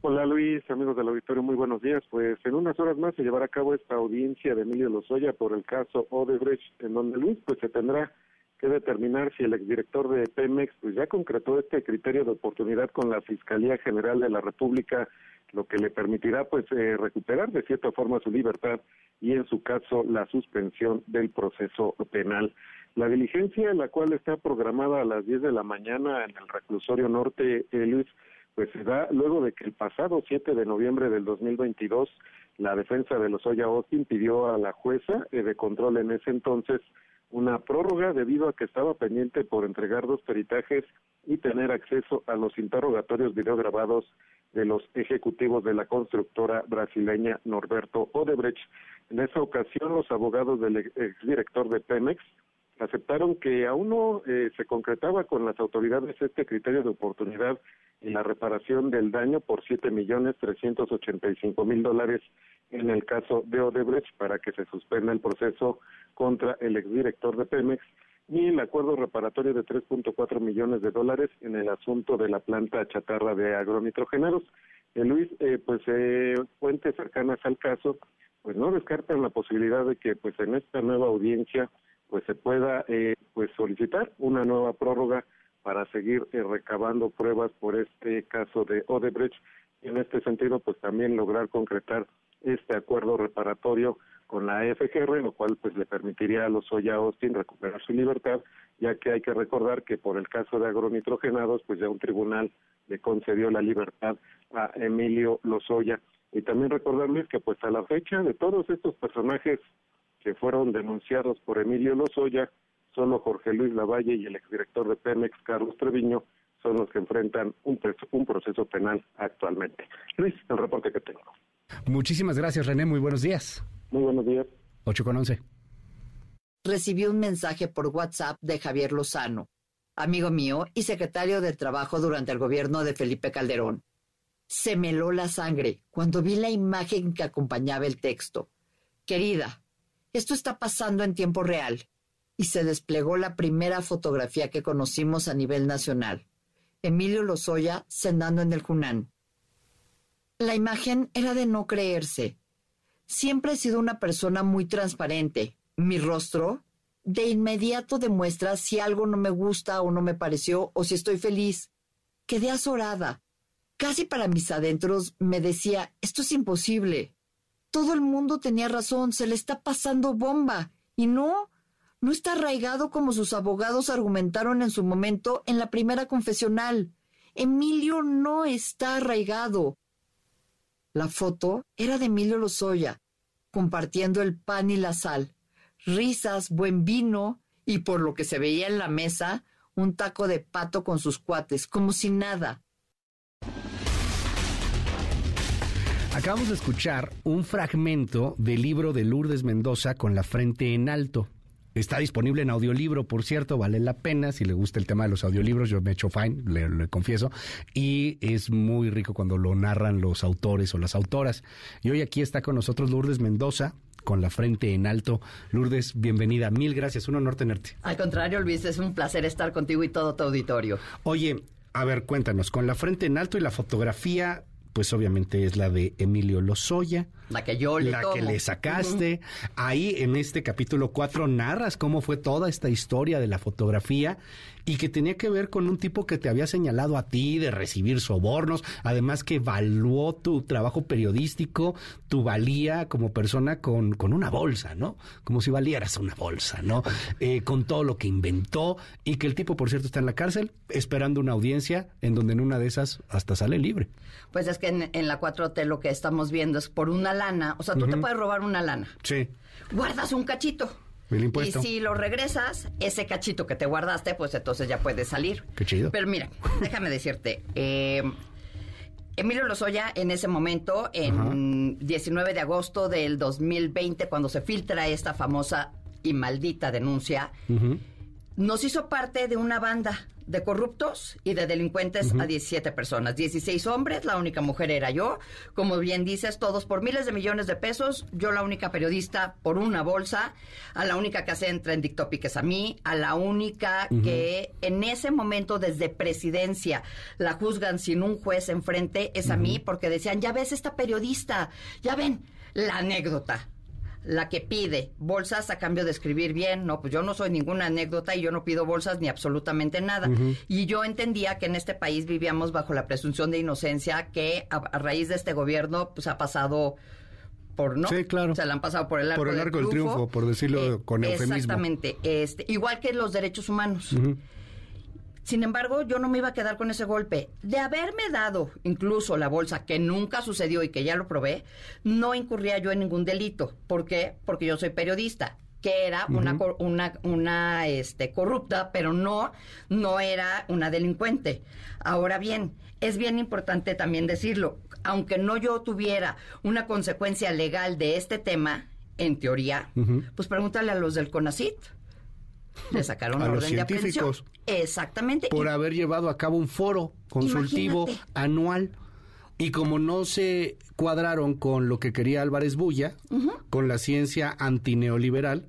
S34: Hola Luis, amigos del auditorio, muy buenos días. Pues en unas horas más se llevará a cabo esta audiencia de Emilio Lozoya por el caso Odebrecht, en donde Luis pues se tendrá que determinar si el exdirector de Pemex pues ya concretó este criterio de oportunidad con la Fiscalía General de la República, lo que le permitirá pues eh, recuperar de cierta forma su libertad y en su caso la suspensión del proceso penal. La diligencia, la cual está programada a las 10 de la mañana en el reclusorio norte, eh, Luis, pues se da luego de que el pasado 7 de noviembre del 2022 la defensa de los Austin pidió a la jueza eh, de control en ese entonces una prórroga debido a que estaba pendiente por entregar dos peritajes y tener acceso a los interrogatorios videograbados de los ejecutivos de la constructora brasileña Norberto Odebrecht. En esa ocasión, los abogados del exdirector de Pemex aceptaron que aún no eh, se concretaba con las autoridades este criterio de oportunidad en la reparación del daño por siete millones trescientos ochenta y cinco mil dólares en el caso de Odebrecht para que se suspenda el proceso contra el exdirector de Pemex y el acuerdo reparatorio de 3.4 millones de dólares en el asunto de la planta chatarra de agronitrogenados. Eh, Luis, eh, pues eh, fuentes cercanas al caso, pues no descartan la posibilidad de que pues en esta nueva audiencia pues se pueda eh, pues solicitar una nueva prórroga para seguir eh, recabando pruebas por este caso de Odebrecht y en este sentido pues también lograr concretar este acuerdo reparatorio con la FGR, lo cual pues le permitiría a los Soya Austin recuperar su libertad, ya que hay que recordar que por el caso de agronitrogenados, pues ya un tribunal le concedió la libertad a Emilio Lozoya. Y también recordarles que pues a la fecha de todos estos personajes que fueron denunciados por Emilio Lozoya, solo Jorge Luis Lavalle y el exdirector de Pemex, Carlos Treviño, son los que enfrentan un, un proceso penal actualmente. Luis, el reporte que tengo.
S2: Muchísimas gracias, René. Muy buenos días.
S34: Muy buenos días.
S2: 8 con 11.
S35: Recibí un mensaje por WhatsApp de Javier Lozano, amigo mío y secretario de Trabajo durante el gobierno de Felipe Calderón. Se me heló la sangre cuando vi la imagen que acompañaba el texto. Querida, esto está pasando en tiempo real. Y se desplegó la primera fotografía que conocimos a nivel nacional. Emilio Lozoya cenando en el Junán. La imagen era de no creerse. Siempre he sido una persona muy transparente. Mi rostro de inmediato demuestra si algo no me gusta o no me pareció o si estoy feliz. Quedé azorada. Casi para mis adentros me decía, esto es imposible. Todo el mundo tenía razón, se le está pasando bomba. Y no, no está arraigado como sus abogados argumentaron en su momento en la primera confesional. Emilio no está arraigado. La foto era de Emilio Lozoya, compartiendo el pan y la sal, risas, buen vino y por lo que se veía en la mesa, un taco de pato con sus cuates, como si nada.
S2: Acabamos de escuchar un fragmento del libro de Lourdes Mendoza con la frente en alto. Está disponible en audiolibro, por cierto, vale la pena. Si le gusta el tema de los audiolibros, yo me echo fine, le, le, confieso. Y es muy rico cuando lo narran los autores o las autoras. Y hoy aquí está con nosotros Lourdes Mendoza, con la frente en alto. Lourdes, bienvenida. Mil gracias. Un honor tenerte.
S35: Al contrario, Luis, es un placer estar contigo y todo tu auditorio.
S2: Oye, a ver, cuéntanos, con la frente en alto y la fotografía pues obviamente es la de Emilio Lozoya.
S35: La que yo le
S2: La
S35: tomo.
S2: que le sacaste. Ahí en este capítulo 4 narras cómo fue toda esta historia de la fotografía y que tenía que ver con un tipo que te había señalado a ti de recibir sobornos, además que evaluó tu trabajo periodístico, tu valía como persona con, con una bolsa, ¿no? Como si valieras una bolsa, ¿no? Eh, con todo lo que inventó y que el tipo, por cierto, está en la cárcel esperando una audiencia en donde en una de esas hasta sale libre.
S35: Pues es que en, en la 4T lo que estamos viendo es por una lana, o sea, tú te puedes robar una lana.
S2: Sí.
S35: Guardas un cachito.
S2: El impuesto.
S35: Y si lo regresas, ese cachito que te guardaste, pues entonces ya puedes salir.
S2: Qué chido.
S35: Pero mira, déjame decirte, eh, Emilio Lozoya en ese momento, en 19 de agosto del 2020, cuando se filtra esta famosa y maldita denuncia, nos hizo parte de una banda de corruptos y de delincuentes a 17 personas. 16 hombres, la única mujer era yo. Como bien dices, todos por miles de millones de pesos. Yo la única periodista por una bolsa. A la única que hace en Trending Topic es a mí. A la única que en ese momento desde presidencia la juzgan sin un juez enfrente es a mí porque decían, ya ves esta periodista, ya ven la anécdota la que pide bolsas a cambio de escribir bien. No, pues yo no soy ninguna anécdota y yo no pido bolsas ni absolutamente nada. Y yo entendía que en este país vivíamos bajo la presunción de inocencia que a, a raíz de este gobierno pues ha pasado por no.
S2: Sí, claro.
S35: Se la han pasado por el arco,
S2: Por el
S35: del
S2: arco del triunfo, por decirlo con eufemismo.
S35: Exactamente. Este, igual que los derechos humanos. Sin embargo, yo no me iba a quedar con ese golpe. De haberme dado incluso la bolsa, que nunca sucedió y que ya lo probé, no incurría yo en ningún delito. ¿Por qué? Porque yo soy periodista.
S36: que era una, una, una este, corrupta, pero no, no era una delincuente. Ahora bien, es bien importante también decirlo, aunque no yo tuviera una consecuencia legal de este tema, en teoría, pues pregúntale a los del CONACIT. Le sacaron
S2: a
S36: orden
S2: de aprehensión.
S36: Exactamente.
S2: Por haber llevado a cabo un foro consultivo anual. Y como no se cuadraron con lo que quería Álvarez Bulla, con la ciencia antineoliberal,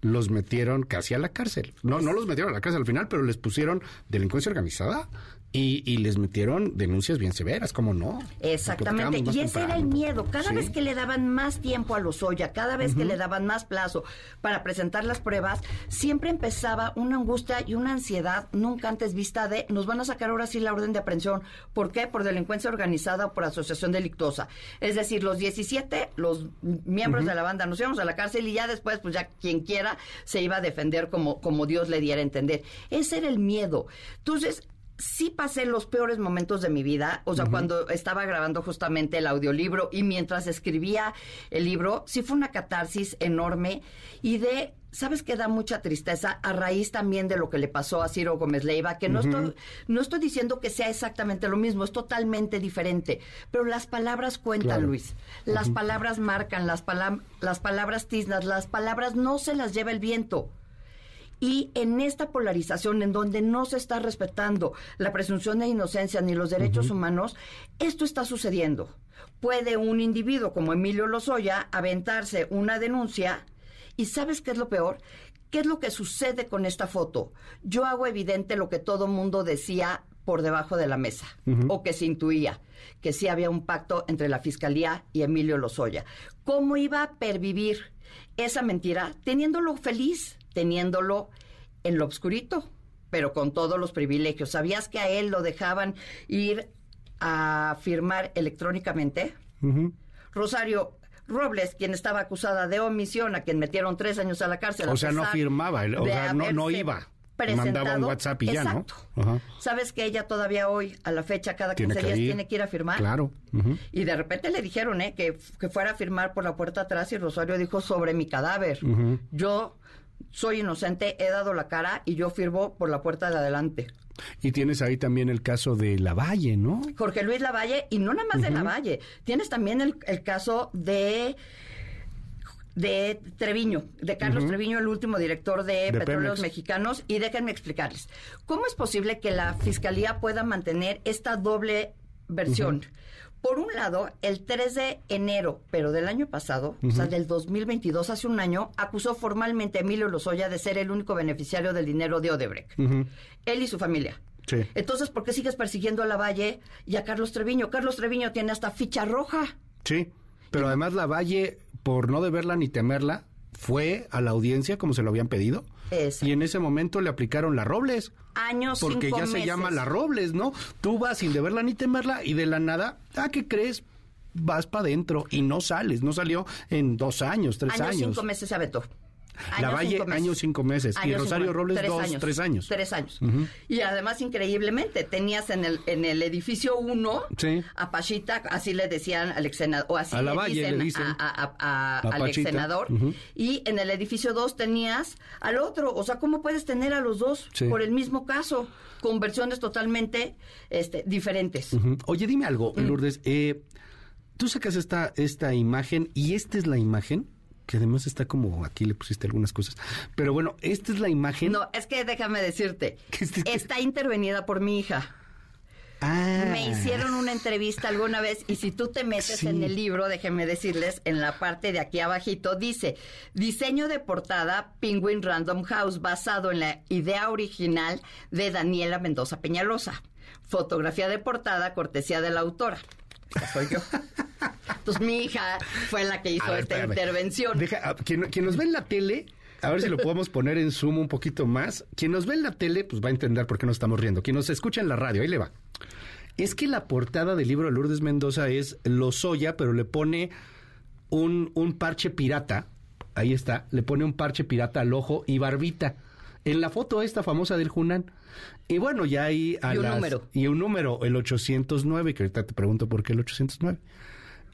S2: los metieron casi a la cárcel. No, no los metieron a la cárcel al final, pero les pusieron delincuencia organizada y, les metieron denuncias bien severas, ¿cómo no?
S36: Exactamente, y ese era el miedo. Cada vez que le daban más tiempo a los Lozoya, cada vez que le daban más plazo para presentar las pruebas, siempre empezaba una angustia y una ansiedad nunca antes vista de nos van a sacar ahora sí la orden de aprehensión. ¿Por qué? Por delincuencia organizada o por asociación delictuosa. Es decir, los 17, los miembros de la banda nos íbamos a la cárcel y ya después, pues ya quien quiera se iba a defender como, como Dios le diera a entender. Ese era el miedo. Entonces, sí pasé los peores momentos de mi vida, o sea, cuando estaba grabando justamente el audiolibro y mientras escribía el libro, sí fue una catarsis enorme y de ¿sabes qué da mucha tristeza? A raíz también de lo que le pasó a Ciro Gómez Leiva, que no, estoy, no estoy diciendo que sea exactamente lo mismo, es totalmente diferente, pero las palabras cuentan, Luis. Las palabras marcan, las, las palabras tiznas, las palabras no se las lleva el viento. Y en esta polarización en donde no se está respetando la presunción de inocencia ni los derechos humanos, esto está sucediendo. Puede un individuo como Emilio Lozoya aventarse una denuncia y ¿sabes qué es lo peor? ¿Qué es lo que sucede con esta foto? Yo hago evidente lo que todo mundo decía por debajo de la mesa o que se intuía, que sí había un pacto entre la Fiscalía y Emilio Lozoya. ¿Cómo iba a pervivir esa mentira teniéndolo feliz? Teniéndolo en lo obscurito, pero con todos los privilegios. ¿Sabías que a él lo dejaban ir a firmar electrónicamente? Rosario, Robles, quien estaba acusada de omisión, a quien metieron tres años a la cárcel.
S2: O sea, no firmaba, o sea, no, no iba. Mandaba un WhatsApp y ya, ¿no?
S36: ¿Sabes que ella todavía hoy, a la fecha, cada 15 días tiene que ir a firmar?
S2: Claro.
S36: Y de repente le dijeron, ¿eh? Que, que, fuera a firmar por la puerta atrás y Rosario dijo sobre mi cadáver. Yo soy inocente, he dado la cara y yo firmo por la puerta de adelante.
S2: Y tienes ahí también el caso de Lavalle, ¿no?
S36: Jorge Luis Lavalle, y no nada más de Lavalle, tienes también el, caso de de Treviño, de Carlos Treviño, el último director de, Petróleos Mexicanos. Y déjenme explicarles, ¿cómo es posible que la Fiscalía pueda mantener esta doble versión? Por un lado, el 3 de enero, pero del año pasado, o sea, del 2022, hace un año, acusó formalmente a Emilio Lozoya de ser el único beneficiario del dinero de Odebrecht. Él y su familia. Sí. Entonces, ¿por qué sigues persiguiendo a Lavalle y a Carlos Treviño? Carlos Treviño tiene hasta ficha roja.
S2: Sí, pero además Lavalle, por no deberla ni temerla, fue a la audiencia como se lo habían pedido. Y en ese momento le aplicaron la Robles.
S36: Años,
S2: Porque ya se llama la Robles, ¿no? Tú vas sin deberla ni temerla y de la nada, ¿ah, qué crees? Vas para adentro y no sales. No salió en dos años, tres años.
S36: Años, cinco meses se aventó.
S2: La Valle, años cinco meses. y Rosario Robles, tres dos, años, tres años.
S36: Tres años. Y además, increíblemente, tenías en el, en el edificio uno a Pachita, así le decían al ex senador, o así
S2: a
S36: le,
S2: Valle,
S36: dicen, A, al ex senador. Y en el edificio dos tenías al otro. O sea, ¿cómo puedes tener a los dos por el mismo caso? Con versiones totalmente este, diferentes.
S2: Oye, dime algo, Lourdes. Eh, tú sacas esta, esta imagen y esta es la imagen que además está como aquí le pusiste algunas cosas. Pero bueno, esta es la imagen.
S36: No, es que déjame decirte, está intervenida por mi hija. Ah. Me hicieron una entrevista alguna vez y si tú te metes en el libro, déjenme decirles, en la parte de aquí abajito dice, diseño de portada Penguin Random House basado en la idea original de Daniela Mendoza Peñalosa. Fotografía de portada cortesía de la autora soy yo. Entonces mi hija fue la que hizo esta intervención.
S2: Deja, quien, nos ve en la tele, a ver si lo podemos poner en zoom un poquito más. Quien nos ve en la tele, pues va a entender por qué nos estamos riendo. Quien nos escucha en la radio, ahí le va. Es que la portada del libro de Lourdes Mendoza es Lozoya, pero le pone un, un parche pirata. Ahí está, le pone un parche pirata al ojo y barbita. En la foto esta famosa del Junán. Y bueno, ya hay
S36: a y un número.
S2: Y un número, el 809, que ahorita te pregunto por qué el 809.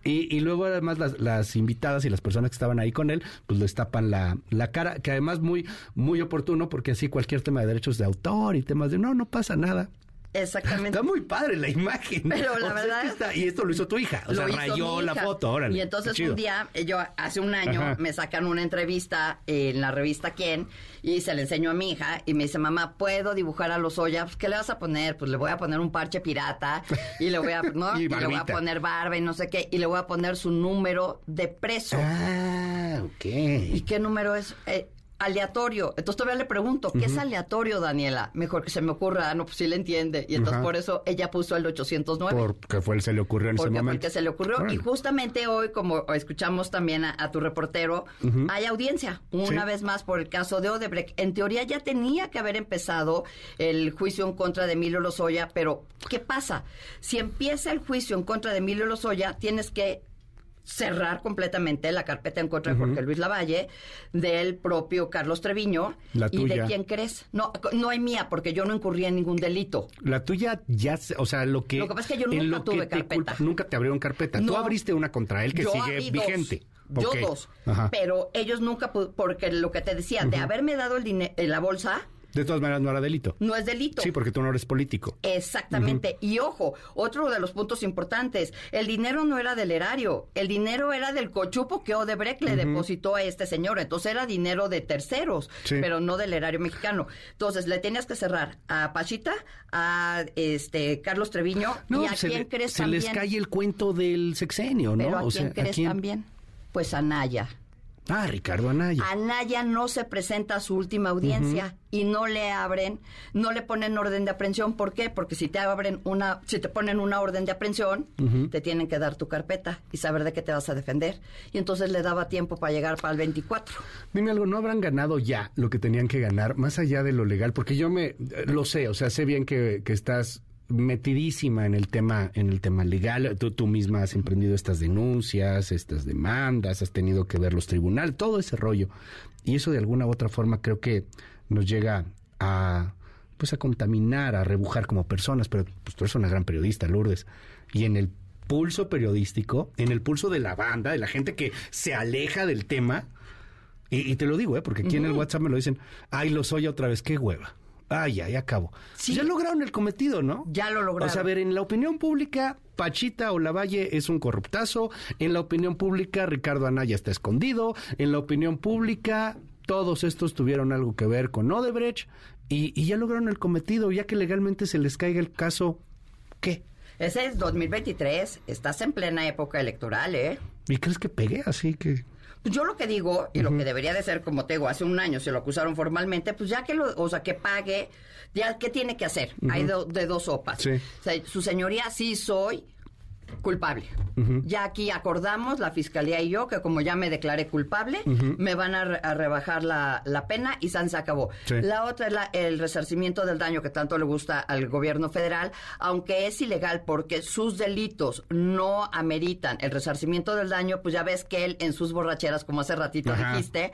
S2: Y, y luego además las, las, invitadas y las personas que estaban ahí con él, pues les tapan la, la cara, que además muy, muy oportuno porque así cualquier tema de derechos de autor y temas de no, no pasa nada.
S36: Exactamente.
S2: Está muy padre la imagen.
S36: Pero la verdad.
S2: Es que y esto lo hizo tu hija. O sea, rayó la foto. Órale,
S36: y entonces un día, yo hace un año, me sacan una entrevista en la revista Quién y se le enseño a mi hija y me dice, mamá, ¿puedo dibujar a los Oya? Pues, ¿qué le vas a poner? Pues le voy a poner un parche pirata y le voy a, ¿no? y, le voy a poner barba y no sé qué. Y le voy a poner su número de preso.
S2: Ah, ok.
S36: ¿Y qué número es? Eh, aleatorio. Entonces todavía le pregunto, ¿qué es aleatorio, Daniela? Mejor que se me ocurra, ah, no, pues sí le entiende. Y entonces por eso ella puso el 809.
S2: Porque fue el se le ocurrió en ese momento.
S36: Porque se le ocurrió. Y justamente hoy, como escuchamos también a, tu reportero, hay audiencia, una vez más por el caso de Odebrecht. En teoría ya tenía que haber empezado el juicio en contra de Emilio Lozoya, pero ¿qué pasa? Si empieza el juicio en contra de Emilio Lozoya, tienes que cerrar completamente la carpeta en contra de Jorge Luis Lavalle, del propio Carlos Treviño y de quién crees. No, no hay mía porque yo no incurrí en ningún delito.
S2: La tuya ya, o sea, lo que
S36: Lo que pasa es que yo nunca tuve carpeta.
S2: nunca te abrieron carpeta. Tú abriste una contra él que sigue vigente.
S36: Yo dos, pero ellos nunca porque lo que te decía, de haberme dado el dinero la bolsa,
S2: de todas maneras, no era delito.
S36: No es delito.
S2: Sí, porque tú no eres político.
S36: Exactamente. Y ojo, otro de los puntos importantes, el dinero no era del erario, el dinero era del cochupo que Odebrecht le depositó a este señor. Entonces era dinero de terceros, pero no del erario mexicano. Entonces le tenías que cerrar a Pachita, a este Carlos Treviño y a quién crees
S2: se
S36: también.
S2: Se les cae el cuento del sexenio, ¿no?
S36: Pero a quién crees también. Pues a Naya.
S2: Ah, Ricardo Anaya.
S36: Anaya no se presenta a su última audiencia y no le abren, no le ponen orden de aprehensión. ¿Por qué? Porque si te abren una, si te ponen una orden de aprehensión, te tienen que dar tu carpeta y saber de qué te vas a defender. Y entonces le daba tiempo para llegar para el 24.
S2: Dime algo, ¿no habrán ganado ya lo que tenían que ganar, más allá de lo legal? Porque yo me, lo sé, o sea, sé bien que, que estás metidísima en el tema en el tema legal. Tú, tú misma has emprendido estas denuncias, estas demandas, has tenido que ver los tribunales, todo ese rollo. Y eso de alguna u otra forma creo que nos llega a pues a contaminar, a rebujar como personas, pero pues tú eres una gran periodista, Lourdes. Y en el pulso periodístico, en el pulso de la banda, de la gente que se aleja del tema, y, te lo digo, ¿eh? porque aquí en el WhatsApp me lo dicen, ay, lo soy otra vez, qué hueva. Ay, ya, ya acabo. Ya lograron el cometido, ¿no?
S36: Ya lo lograron.
S2: O sea, a ver, en la opinión pública, Pachita o Lavalle es un corruptazo. En la opinión pública, Ricardo Anaya está escondido. En la opinión pública, todos estos tuvieron algo que ver con Odebrecht. Y, y ya lograron el cometido, ya que legalmente se les caiga el caso, ¿qué?
S36: Ese es 2023, estás en plena época electoral, ¿eh?
S2: ¿Y crees que pegué así que...?
S36: Pues yo lo que digo, y lo que debería de ser, como te digo, hace un año se lo acusaron formalmente, pues ya que lo, o sea, que pague, ya, ¿qué tiene que hacer? Hay de dos sopas. su señoría sí soy culpable. Ya aquí acordamos, la fiscalía y yo, que como ya me declaré culpable, me van a, rebajar la, pena y San se acabó. La otra es el resarcimiento del daño que tanto le gusta al gobierno federal, aunque es ilegal porque sus delitos no ameritan el resarcimiento del daño, pues ya ves que él en sus borracheras, como hace ratito dijiste,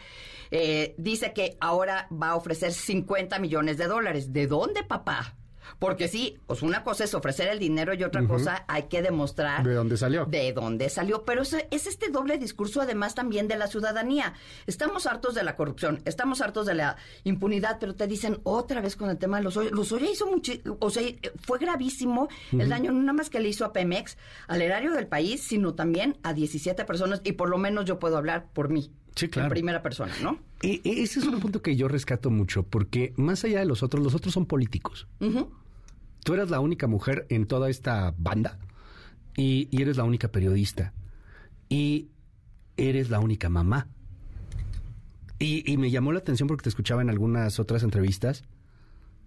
S36: eh, dice que ahora va a ofrecer 50 millones de dólares. ¿De dónde, papá? Porque sí, pues una cosa es ofrecer el dinero y otra cosa hay que demostrar.
S2: ¿De dónde salió?
S36: De dónde salió. Pero es, es este doble discurso además también de la ciudadanía. Estamos hartos de la corrupción, estamos hartos de la impunidad, pero te dicen otra vez con el tema de los Los Lozoya hizo mucho, o sea, fue gravísimo el daño, no nada más que le hizo a Pemex, al erario del país, sino también a 17 personas, y por lo menos yo puedo hablar por mí.
S2: Sí, claro.
S36: En primera persona, ¿no?
S2: Ese es un punto que yo rescato mucho, porque más allá de los otros, los otros son políticos. Tú eres la única mujer en toda esta banda y, eres la única periodista y eres la única mamá. Y, me llamó la atención porque te escuchaba en algunas otras entrevistas.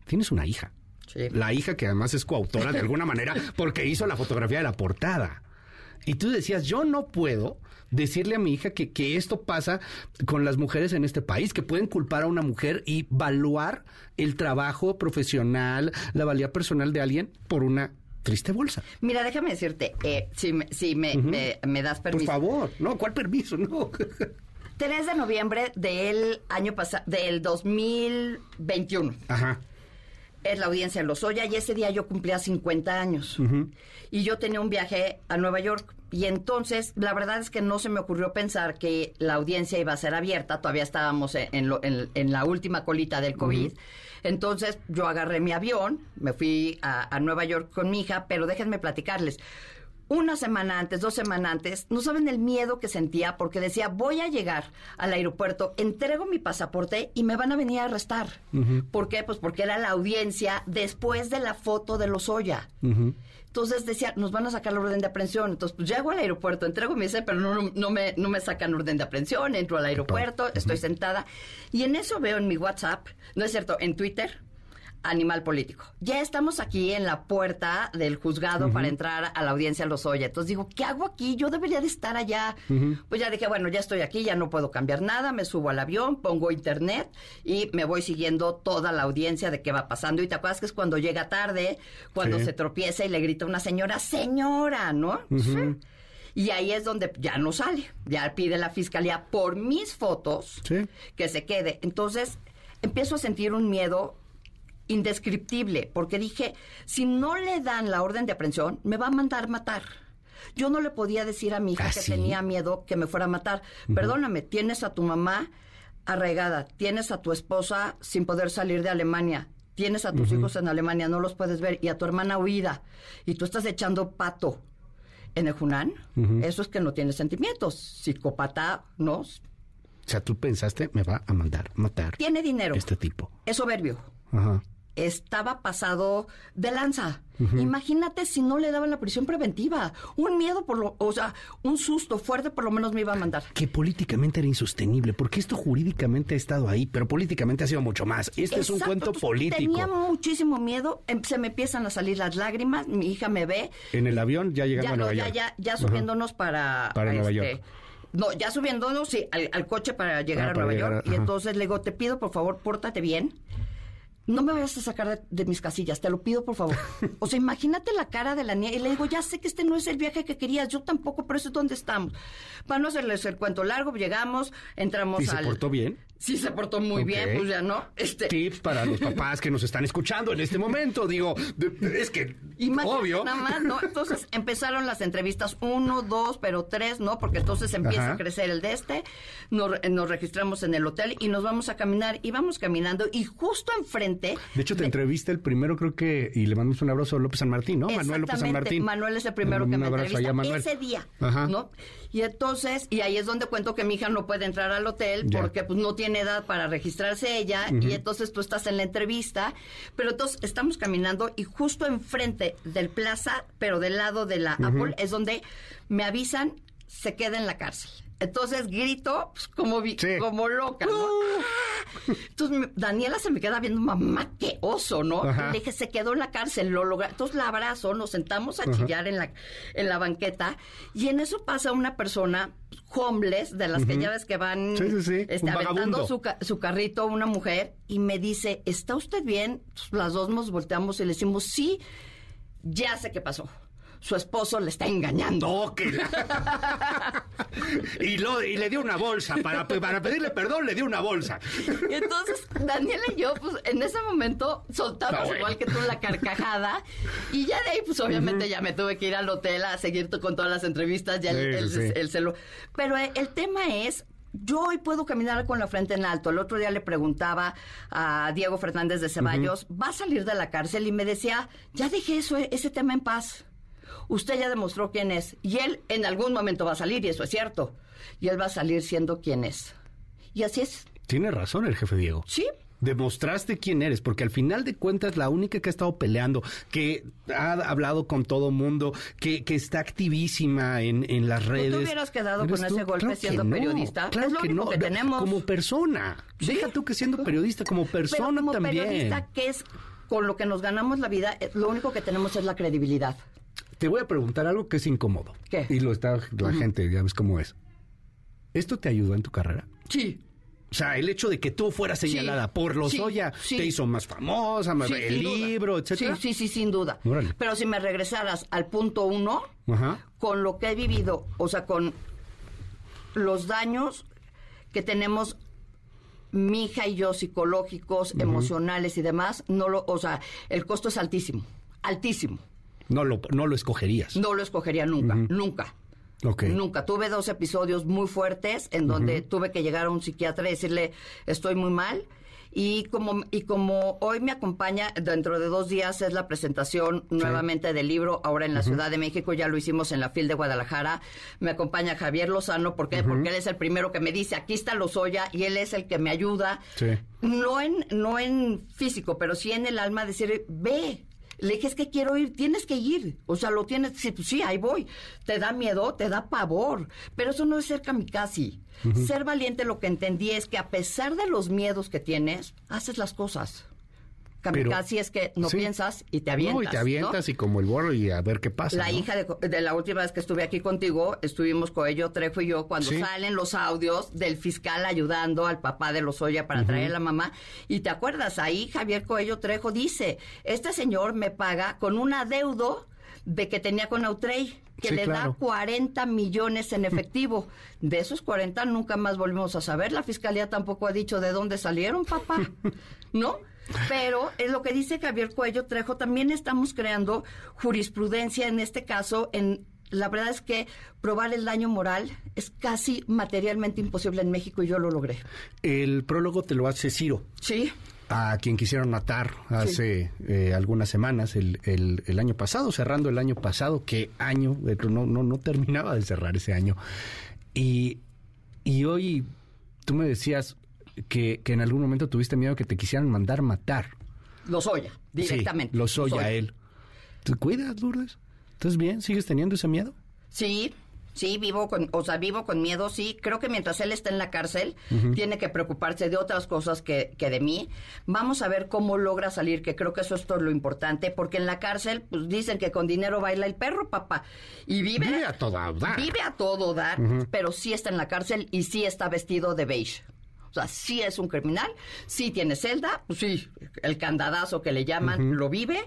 S2: Tienes una hija. La hija que además es coautora de alguna manera porque hizo la fotografía de la portada. Y tú decías, yo no puedo decirle a mi hija que, que, esto pasa con las mujeres en este país, que pueden culpar a una mujer y valuar el trabajo profesional, la valía personal de alguien por una triste bolsa.
S36: Mira, déjame decirte, eh, si, me, si me, me, das permiso.
S2: Por favor, no, ¿cuál permiso? No.
S36: 3 de noviembre del año pasado, del 2021.
S2: Ajá.
S36: Es la audiencia en Lozoya y ese día yo cumplía 50 años. Y yo tenía un viaje a Nueva York. Y entonces, la verdad es que no se me ocurrió pensar que la audiencia iba a ser abierta. Todavía estábamos en, en, la última colita del COVID. Entonces, yo agarré mi avión, me fui a, a Nueva York con mi hija, pero déjenme platicarles una semana antes, dos semanas antes, no saben el miedo que sentía porque decía, voy a llegar al aeropuerto, entrego mi pasaporte y me van a venir a arrestar. ¿Por qué? Pues porque era la audiencia después de la foto de los Oya. Entonces decía, nos van a sacar la orden de aprehensión. Entonces, pues llego al aeropuerto, entrego mi pero no, no, me, no me sacan orden de aprehensión, entro al aeropuerto, estoy sentada. Y en eso veo en mi WhatsApp, no es cierto, en Twitter, animal político. Ya estamos aquí en la puerta del juzgado para entrar a la audiencia los Lozoya. Entonces digo, ¿qué hago aquí? Yo debería de estar allá. Pues ya dije, bueno, ya estoy aquí, ya no puedo cambiar nada, me subo al avión, pongo internet y me voy siguiendo toda la audiencia de qué va pasando. Y te acuerdas que es cuando llega tarde, cuando se tropieza y le grita a una señora, señora, ¿no? Y ahí es donde ya no sale. Ya pide la fiscalía por mis fotos que se quede. Entonces empiezo a sentir un miedo indescriptible, porque dije, si no le dan la orden de aprehensión, me va a mandar matar. Yo no le podía decir a mi hija que ¿Ah, tenía miedo que me fuera a matar. Perdóname, tienes a tu mamá arraigada, tienes a tu esposa sin poder salir de Alemania, tienes a tus hijos en Alemania, no los puedes ver, y a tu hermana huida, y tú estás echando pato en el Junán, eso es que no tienes sentimientos. Psicópata, ¿no? O
S2: sea, tú pensaste, me va a mandar matar.
S36: Tiene dinero.
S2: Este tipo.
S36: Es soberbio. Ajá estaba pasado de lanza. Imagínate si no le daban la prisión preventiva. Un miedo, por lo, o sea, un susto fuerte por lo menos me iba a mandar.
S2: Que políticamente era insostenible, porque esto jurídicamente ha estado ahí, pero políticamente ha sido mucho más. Este es un cuento político.
S36: Tenía muchísimo miedo, em, se me empiezan a salir las lágrimas, mi hija me ve.
S2: En el avión ya llegando a Nueva
S36: York. Ya, ya, subiéndonos para...
S2: Para Nueva este, York.
S36: No, ya subiéndonos, sí, al, coche para llegar ah, a Nueva York. y entonces le digo, te pido por favor, pórtate bien no me vayas a sacar de, mis casillas, te lo pido por favor. O sea, imagínate la cara de la niña y le digo, ya sé que este no es el viaje que querías, yo tampoco, pero eso es donde estamos. Para no hacerles el cuento largo, llegamos, entramos
S2: ¿Y se portó bien?
S36: Sí, se portó muy bien, pues ya no. Este...
S2: Tips para los papás que nos están escuchando en este momento, digo, es que, obvio.
S36: Nada más, ¿no? Entonces empezaron las entrevistas, uno, dos, pero tres, ¿no? Porque entonces empieza a crecer el de este, nos, nos registramos en el hotel y nos vamos a caminar, y vamos caminando, y justo enfrente
S2: de hecho, te entrevista el primero, creo que, y le mandamos un abrazo a López San Martín, ¿no?
S36: Manuel López San Martín. Manuel es el primero que me entrevista ese día, ¿no? Y entonces, y ahí es donde cuento que mi hija no puede entrar al hotel porque pues no tiene edad para registrarse ella, y entonces tú estás en la entrevista, pero entonces estamos caminando y justo enfrente del plaza, pero del lado de la Apple, es donde me avisan se queda en la cárcel. Entonces grito pues, como, como loca, ¿no? ¡Ah! Entonces Daniela se me queda viendo, mamá, qué oso, ¿no? le dije, se quedó en la cárcel, lo logra. Entonces la abrazo, nos sentamos a chillar en la, en la banqueta y en eso pasa una persona homeless, de las que ya ves que van este, aventando su, su, carrito, una mujer, y me dice, ¿está usted bien? las dos nos volteamos y le decimos, sí, ya sé qué pasó su esposo le está engañando.
S2: y, lo, y le dio una bolsa, para, para pedirle perdón le dio una bolsa.
S36: Y entonces Daniel y yo, pues en ese momento soltamos igual que tú la carcajada y ya de ahí, pues obviamente ya me tuve que ir al hotel a seguir con todas las entrevistas, ya el, celular. Pero eh, el tema es yo hoy puedo caminar con la frente en alto. El otro día le preguntaba a Diego Fernández de Ceballos, ¿va a salir de la cárcel? Y me decía, ya dejé eso, ese tema en paz usted ya demostró quién es y él en algún momento va a salir y eso es cierto. Y él va a salir siendo quien es. Y así es.
S2: Tiene razón el jefe Diego.
S36: Sí,
S2: demostraste quién eres, porque al final de cuentas la única que ha estado peleando, que ha hablado con todo mundo, que, que está activísima en, en las redes. ¿No
S36: te hubieras quedado con ese golpe siendo periodista?
S2: Claro es lo que único no. que tenemos. Como persona. Deja tú que siendo periodista, como persona Pero como también. periodista,
S36: que es con lo que nos ganamos la vida, eh, lo único que tenemos es la credibilidad.
S2: Te voy a preguntar algo que es incómodo.
S36: ¿Qué?
S2: Y lo está la gente, ya ves cómo es. ¿Esto te ayudó en tu carrera?
S36: Sí.
S2: O sea, el hecho de que tú fueras señalada por los Oya te hizo más famosa, más el libro, etcétera.
S36: Sí, sí, sí, sin duda. Pero si me regresaras al punto uno, con lo que he vivido, o sea, con los daños que tenemos mi hija y yo psicológicos, emocionales y demás, no lo, o sea, el costo es altísimo, altísimo.
S2: No lo, no lo escogerías.
S36: No lo escogería nunca, nunca. Nunca. Tuve dos episodios muy fuertes en donde tuve que llegar a un psiquiatra y decirle, estoy muy mal. Y como, y como hoy me acompaña, dentro de dos días es la presentación nuevamente del libro, ahora en la Ciudad de México, ya lo hicimos en la FIL de Guadalajara, me acompaña Javier Lozano, ¿por qué? Porque él es el primero que me dice, aquí está Lozoya, y él es el que me ayuda, no, en, no en físico, pero sí en el alma, decir, ve, le dije, es que quiero ir, tienes que ir. O sea, lo tienes, sí, pues sí, ahí voy. Te da miedo, te da pavor. Pero eso no es ser kamikaze. Ser valiente lo que entendí es que a pesar de los miedos que tienes, haces las cosas. Kamikaze es que no piensas y te avientas.
S2: No, y te avientas y como el borro y a ver qué pasa.
S36: La hija de, la última vez que estuve aquí contigo, estuvimos con ello, Trejo y yo, cuando salen los audios del fiscal ayudando al papá de Lozoya para traer a la mamá. Y te acuerdas, ahí Javier Coello Trejo dice, este señor me paga con un adeudo de que tenía con Autrey, que le da 40 millones en efectivo. De esos 40 nunca más volvimos a saber. La fiscalía tampoco ha dicho de dónde salieron, papá. ¿No? Pero es lo que dice Javier Cuello Trejo, también estamos creando jurisprudencia en este caso en la verdad es que probar el daño moral es casi materialmente imposible en México y yo lo logré.
S2: El prólogo te lo hace Ciro.
S36: Sí.
S2: A quien quisieron matar hace eh, algunas semanas, el, el, año pasado, cerrando el año pasado, qué año, eh, no, no, no terminaba de cerrar ese año. Y, y hoy tú me decías, que, en algún momento tuviste miedo que te quisieran mandar matar.
S36: Los Oya, directamente.
S2: Sí, los Oya, él. ¿Te cuidas, Lourdes? ¿Estás bien? ¿Sigues teniendo ese miedo?
S36: Sí, Sí, vivo con, o sea, vivo con miedo, sí. Creo que mientras él está en la cárcel, tiene que preocuparse de otras cosas que, que, de mí. Vamos a ver cómo logra salir, que creo que eso es todo lo importante, porque en la cárcel, pues dicen que con dinero baila el perro, papá. Y vive.
S2: Vive a todo dar.
S36: Vive a todo dar, pero sí está en la cárcel y sí está vestido de beige. O sea, sí es un criminal, sí tiene celda, pues sí, el candadazo que le llaman lo vive,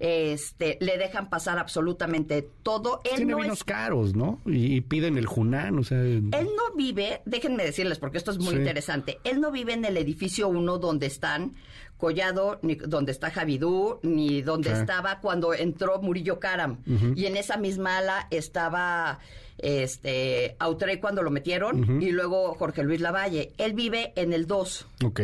S36: este, le dejan pasar absolutamente todo.
S2: Él tiene vinos caros, ¿no? Y, piden el Junán, o sea... Él
S36: no vive, déjenme decirles, porque esto es muy interesante, él no vive en el edificio 1 donde están Collado, ni donde está Javidú, ni donde estaba cuando entró Murillo Karam. Y en esa misma ala estaba este Autrey cuando lo metieron y luego Jorge Luis Lavalle. Él vive en el 2.
S2: Ok.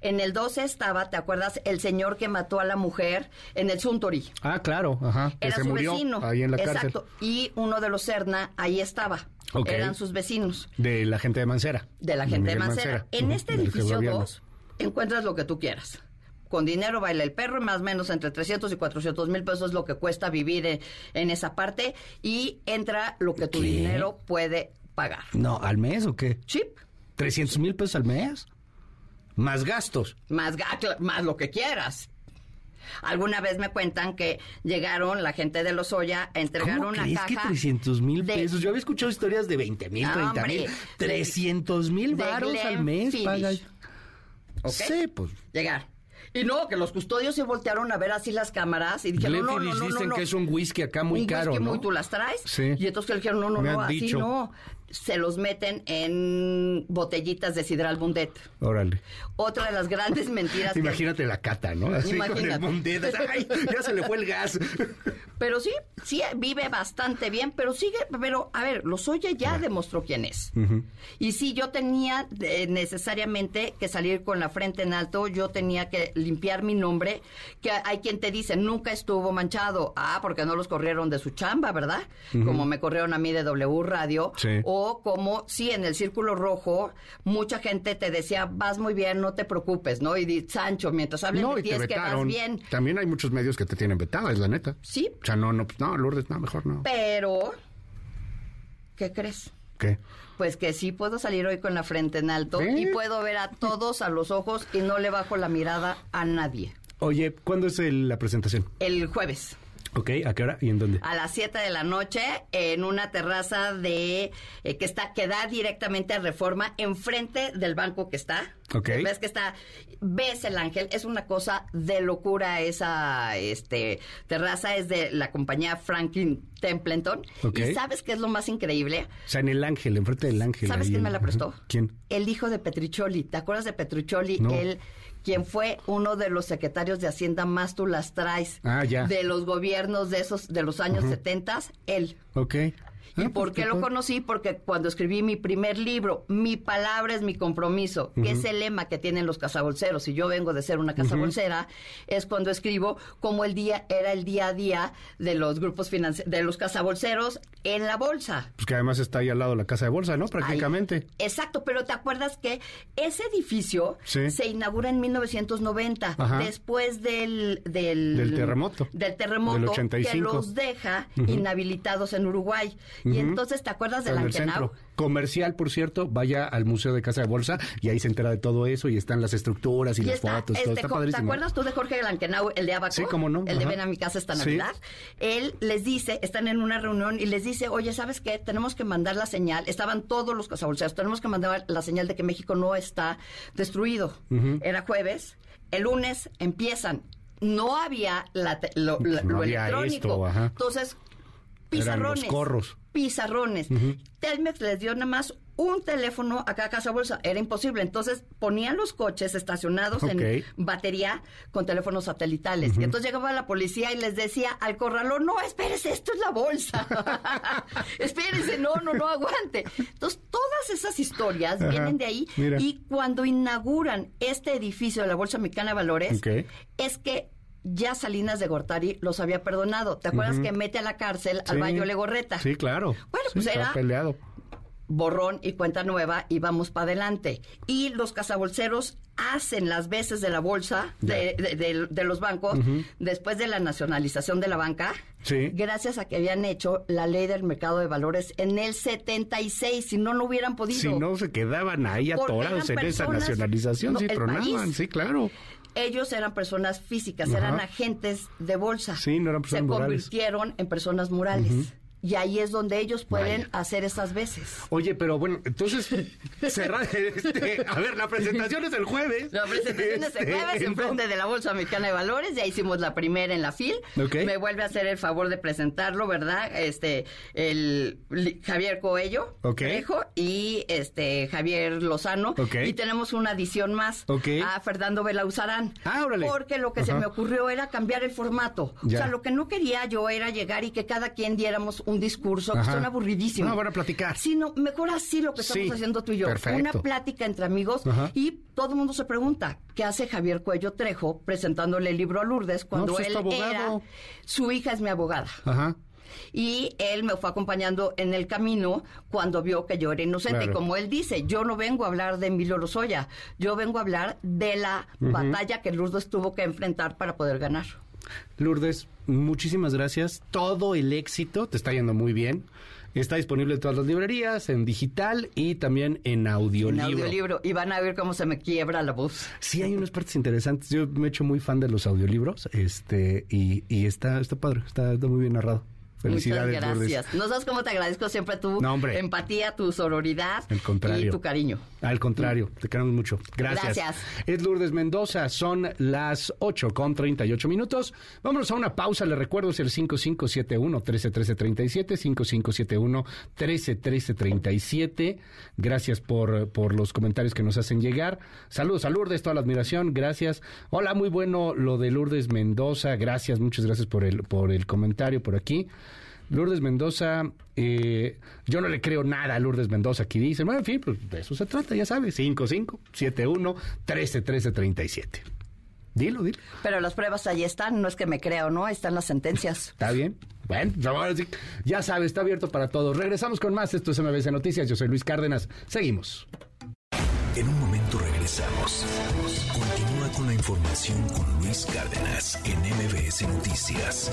S36: En el 2 estaba, ¿te acuerdas? El señor que mató a la mujer en el Suntory.
S2: Ah, claro, ajá.
S36: Era
S2: su
S36: vecino.
S2: Ahí en la
S36: Exacto. Y uno de los Serna ahí estaba. Eran sus vecinos.
S2: De la gente de Mancera.
S36: De la gente de Mancera. En este edificio 2 encuentras lo que tú quieras con dinero baila el perro, más o menos entre 300 y 400 mil pesos es lo que cuesta vivir en, esa parte y entra lo que tu dinero puede pagar.
S2: No, ¿al mes o qué?
S36: Chip.
S2: ¿300 mil pesos al mes? Más gastos.
S36: Más, más lo que quieras. Alguna vez me cuentan que llegaron la gente de los Oya a entregar una
S2: crees
S36: caja.
S2: que 300 mil pesos? Yo había escuchado historias de 20 mil, 30 mil. 300 mil varos al mes. Paga.
S36: Sí, pues. Llegar. Y no, que los custodios se voltearon a ver así las cámaras y dijeron, no, no, no,
S2: dicen que es un whisky acá muy caro, ¿no?
S36: Muy, ¿Tú las traes?
S2: Sí.
S36: Y entonces le dijeron, no, no, no, así no. Se los meten en botellitas de sidral bundet.
S2: Órale.
S36: Otra de las grandes mentiras.
S2: Imagínate la cata, ¿no? Así Imagínate. con el bundet. ¡Ay, ya se le fue el gas!
S36: Pero sí, sí vive bastante bien, pero sigue, pero a ver, Lozoya ya demostró quién es. Y sí, yo tenía necesariamente que salir con la frente en alto, yo tenía que limpiar mi nombre, que hay quien te dice, nunca estuvo manchado. Ah, porque no los corrieron de su chamba, ¿verdad? Como me corrieron a mí de W Radio. O como, sí, en el Círculo Rojo, mucha gente te decía, vas muy bien, no te preocupes, ¿no? Y di, Sancho, mientras hablen de ti es que vas bien.
S2: También hay muchos medios que te tienen vetada, es la neta.
S36: Sí,
S2: o sea, no, no, no, Lourdes, no, mejor no.
S36: Pero, ¿qué crees?
S2: ¿Qué?
S36: Pues que sí puedo salir hoy con la frente en alto y puedo ver a todos a los ojos y no le bajo la mirada a nadie.
S2: Oye, ¿cuándo es la presentación?
S36: El jueves.
S2: Ok, ¿a qué hora y en dónde?
S36: A las 7 de la noche en una terraza de eh, que está que da directamente a Reforma enfrente del banco que está. Ves que está, ves el ángel, es una cosa de locura esa este terraza, es de la compañía Franklin Templeton. ¿Y sabes qué es lo más increíble?
S2: O sea, en el ángel, enfrente del ángel.
S36: ¿Sabes quién me la prestó?
S2: ¿Quién?
S36: El hijo de Petricholi. ¿Te acuerdas de Petricholi? Él quien fue uno de los secretarios de Hacienda más tú las traes
S2: ah, ya.
S36: de los gobiernos de esos de los años 70, él.
S2: Ok.
S36: ¿Y ah, por qué lo conocí? Porque cuando escribí mi primer libro, Mi palabra es mi compromiso, que es el lema que tienen los cazabolseros, y yo vengo de ser una cazabolsera, es cuando escribo cómo el día era el día a día de los grupos financieros, de los cazabolseros en la bolsa.
S2: Pues que además está ahí al lado la casa de bolsa, ¿no? Prácticamente.
S36: exacto, pero ¿te acuerdas que ese edificio se inaugura en 1990, después del, del,
S2: terremoto?
S36: Del terremoto que los deja inhabilitados en Uruguay. Y entonces, ¿te acuerdas del Ankenau?
S2: Comercial, por cierto, vaya al Museo de Casa de Bolsa y ahí se entera de todo eso y están las estructuras y, las fotos. todo.
S36: Este,
S2: está padrísimo.
S36: ¿Te acuerdas tú de Jorge Lankenau, el de Abaco?
S2: Sí, cómo no.
S36: El de Ven a mi casa esta Navidad. Él les dice, están en una reunión y les dice, oye, ¿sabes qué? Tenemos que mandar la señal. Estaban todos los cazabolseros. Tenemos que mandar la señal de que México no está destruido. Era jueves. El lunes empiezan no había la, lo, electrónico. Entonces, pizarrones.
S2: corros.
S36: Pizarrones. Telmex les dio nada más un teléfono a Casa Bolsa. Era imposible. Entonces ponían los coches estacionados en batería con teléfonos satelitales. Y entonces llegaba la policía y les decía al corralón, no, espérese, esto es la bolsa. espérese, no, no, no aguante. Entonces todas esas historias vienen de ahí. Y cuando inauguran este edificio de la Bolsa Mexicana de Valores, es que ya Salinas de Gortari los había perdonado. ¿Te acuerdas que mete a la cárcel al Bayo Legorreta?
S2: Sí, claro.
S36: Bueno, pues era
S2: peleado.
S36: borrón y cuenta nueva y vamos para adelante. Y los cazabolseros hacen las veces de la bolsa de, los bancos después de la nacionalización de la banca.
S2: Sí.
S36: Gracias a que habían hecho la ley del mercado de valores en el 76, si no, no hubieran podido.
S2: Si no, se quedaban ahí atorados en esa nacionalización, sí, tronaban, sí, claro
S36: ellos eran personas físicas, eran agentes de bolsa.
S2: Sí, no eran personas
S36: Se
S2: morales.
S36: convirtieron en personas morales. Y ahí es donde ellos pueden hacer esas veces.
S2: Oye, pero bueno, entonces, cerrar, este, a ver, la presentación es el jueves.
S36: La presentación es el este, jueves en frente de la Bolsa Mexicana de Valores. Ya hicimos la primera en la FIL. Me vuelve a hacer el favor de presentarlo, ¿verdad? Este, el Javier Coello, y este Javier Lozano. Y tenemos una adición más a Fernando Belauzarán.
S2: Ah, órale.
S36: Porque lo que se me ocurrió era cambiar el formato. O sea, lo que no quería yo era llegar y que cada quien diéramos un discurso que suena aburridísimo.
S2: No, van a platicar.
S36: Sino, mejor así lo que estamos haciendo tú y yo. Una plática entre amigos y todo el mundo se pregunta, ¿qué hace Javier Cuello Trejo presentándole el libro a Lourdes cuando
S2: pues
S36: él era... Su hija es mi abogada.
S2: Ajá
S36: y él me fue acompañando en el camino cuando vio que yo era inocente. Y como él dice, yo no vengo a hablar de Emilio Lozoya, yo vengo a hablar de la batalla que Lourdes tuvo que enfrentar para poder ganar.
S2: Lourdes, muchísimas gracias. Todo el éxito, te está yendo muy bien. Está disponible en todas las librerías, en digital y también en audiolibro.
S36: En audiolibro. Y van a ver cómo se me quiebra la voz.
S2: Sí, hay unas partes interesantes. Yo me he hecho muy fan de los audiolibros este y, y está, está padre, está muy bien narrado. Felicidades,
S36: Muchas gracias. No sabes cómo te agradezco siempre tu empatía, tu sororidad y tu cariño.
S2: Al contrario, te queremos mucho. Gracias.
S36: Gracias.
S2: Es Lourdes Mendoza, son las 8 con 38 minutos. Vámonos a una pausa. Le recuerdo es el 5571-131337, 5571-131337. Gracias por, por los comentarios que nos hacen llegar. Saludos a Lourdes, toda la admiración. Gracias. Hola, muy bueno lo de Lourdes Mendoza. Gracias, muchas gracias por el, por el comentario por aquí. Lourdes Mendoza, eh, yo no le creo nada a Lourdes Mendoza aquí dice, bueno, en fin, pues de eso se trata, ya sabes, 5571 131337. Dilo, dilo.
S36: Pero las pruebas ahí están, no es que me crea o no, están las sentencias.
S2: Está bien. Bueno, ya sabes, está abierto para todos. Regresamos con más. Esto es MBC Noticias. Yo soy Luis Cárdenas. Seguimos.
S1: En un momento regresamos. Continúa con la información con Luis Cárdenas en MBS Noticias.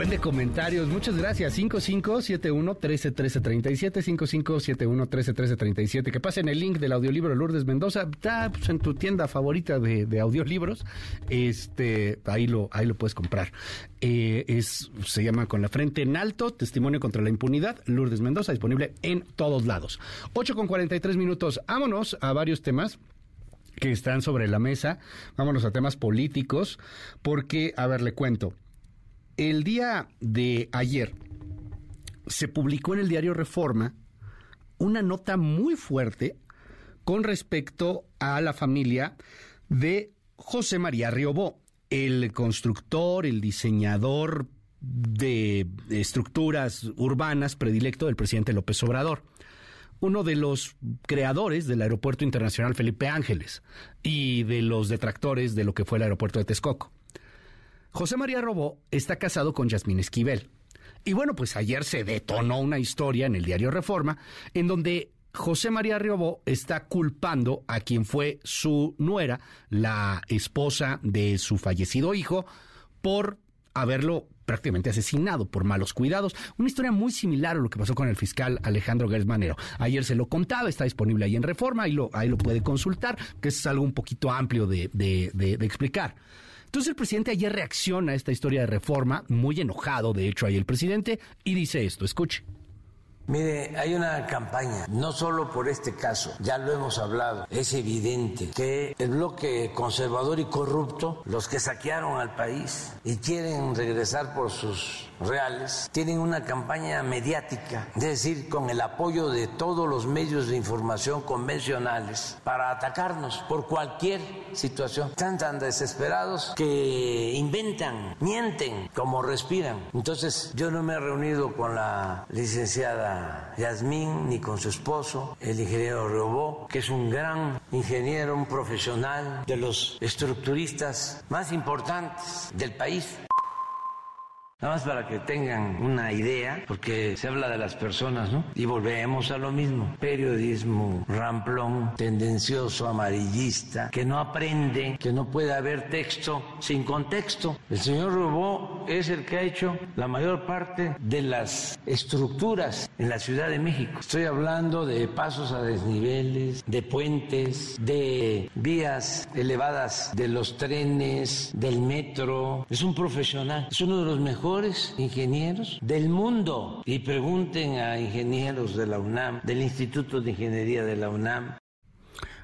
S2: Buen de comentarios. Muchas gracias. 5571-131337, 5571-131337. Que pasen el link del audiolibro Lourdes Mendoza. Está pues, en tu tienda favorita de, audiolibros. Este, ahí lo, ahí lo puedes comprar. Eh, es, se llama Con la frente en alto, testimonio contra la impunidad. Lourdes Mendoza, disponible en todos lados. 8 con 43 minutos. Vámonos a varios temas que están sobre la mesa. Vámonos a temas políticos, porque, a ver, le cuento. El día de ayer se publicó en el diario Reforma una nota muy fuerte con respecto a la familia de José María Riobó, el constructor, el diseñador de estructuras urbanas predilecto del presidente López Obrador uno de los creadores del Aeropuerto Internacional Felipe Ángeles y de los detractores de lo que fue el aeropuerto de Texcoco. José María Robó está casado con Yasmín Esquivel. Y bueno, pues ayer se detonó una historia en el diario Reforma en donde José María Riobó está culpando a quien fue su nuera, la esposa de su fallecido hijo, por haberlo prácticamente asesinado por malos cuidados. Una historia muy similar a lo que pasó con el fiscal Alejandro Gersmanero. Ayer se lo contaba, está disponible ahí en Reforma, ahí lo, ahí lo puede consultar, que es algo un poquito amplio de, explicar. Entonces el presidente ayer reacciona a esta historia de reforma, muy enojado, de hecho, ahí el presidente, y dice esto, escuche.
S12: Mire, hay una campaña, no solo por este caso, ya lo hemos hablado, es evidente que el bloque conservador y corrupto, los que saquearon al país y quieren regresar por sus reales, tienen una campaña mediática, es decir, con el apoyo de todos los medios de información convencionales para atacarnos por cualquier situación. Están tan desesperados que inventan, mienten como respiran. Entonces, yo no me he reunido con la licenciada Yasmín ni con su esposo, el ingeniero Robó, que es un gran ingeniero, un profesional de los estructuristas más importantes del país. Nada más para que tengan una idea, porque se habla de las personas, ¿no? Y volvemos a lo mismo. Periodismo ramplón, tendencioso, amarillista, que no aprende, que no puede haber texto sin contexto. El señor Robó es el que ha hecho la mayor parte de las estructuras en la Ciudad de México. Estoy hablando de pasos a desniveles, de puentes, de vías elevadas de los trenes, del metro. Es un profesional, es uno de los mejores ingenieros del mundo. Y pregunten a ingenieros de la UNAM, del Instituto de Ingeniería de la UNAM.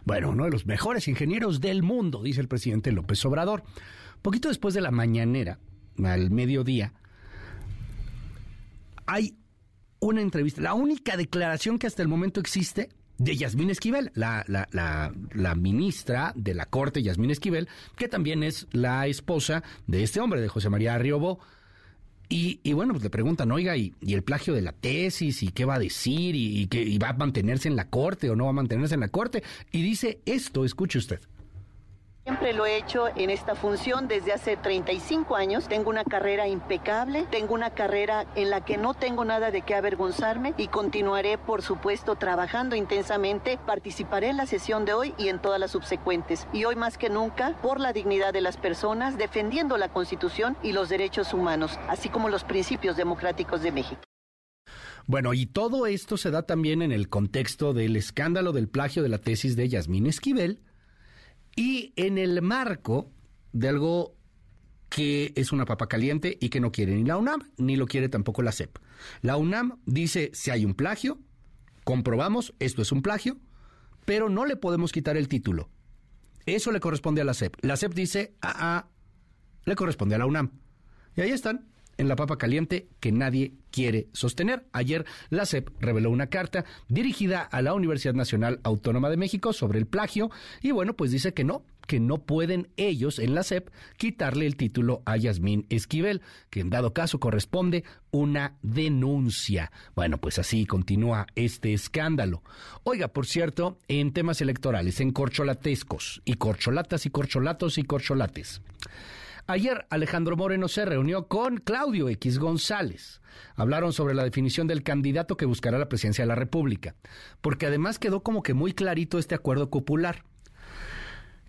S2: Bueno, uno de los mejores ingenieros del mundo, dice el presidente López Obrador. Poquito después de la mañanera, al mediodía, hay una entrevista, la única declaración que hasta el momento existe de Yasmín Esquivel, la, la, la, la, ministra de la Corte, Yasmín Esquivel, que también es la esposa de este hombre, de José María Arriobo, y, bueno, pues le preguntan, oiga, ¿y, el plagio de la tesis? ¿Y qué va a decir? ¿Y, y, que, va a mantenerse en la corte o no va a mantenerse en la corte? Y dice esto, escuche usted.
S37: Siempre lo he hecho en esta función desde hace 35 años. Tengo una carrera impecable, tengo una carrera en la que no tengo nada de qué avergonzarme y continuaré, por supuesto, trabajando intensamente. Participaré en la sesión de hoy y en todas las subsecuentes. Y hoy más que nunca, por la dignidad de las personas, defendiendo la Constitución y los derechos humanos, así como los principios democráticos de México.
S2: Bueno, y todo esto se da también en el contexto del escándalo del plagio de la tesis de Yasmín Esquivel, y en el marco de algo que es una papa caliente y que no quiere ni la UNAM, ni lo quiere tampoco la CEP. La UNAM dice si hay un plagio, comprobamos, esto es un plagio, pero no le podemos quitar el título. Eso le corresponde a la CEP. La CEP dice, ah, ah, le corresponde a la UNAM. Y ahí están, en la papa caliente que nadie quiere sostener. Ayer la CEP reveló una carta dirigida a la Universidad Nacional Autónoma de México sobre el plagio y bueno, pues dice que no, que no pueden ellos en la CEP quitarle el título a Yasmín Esquivel, que en dado caso corresponde una denuncia. Bueno, pues así continúa este escándalo. Oiga, por cierto, en temas electorales, en corcholatescos y corcholatas y corcholatos y corcholates. Ayer Alejandro Moreno se reunió con Claudio X González. Hablaron sobre la definición del candidato que buscará la presidencia de la República, porque además quedó como que muy clarito este acuerdo popular.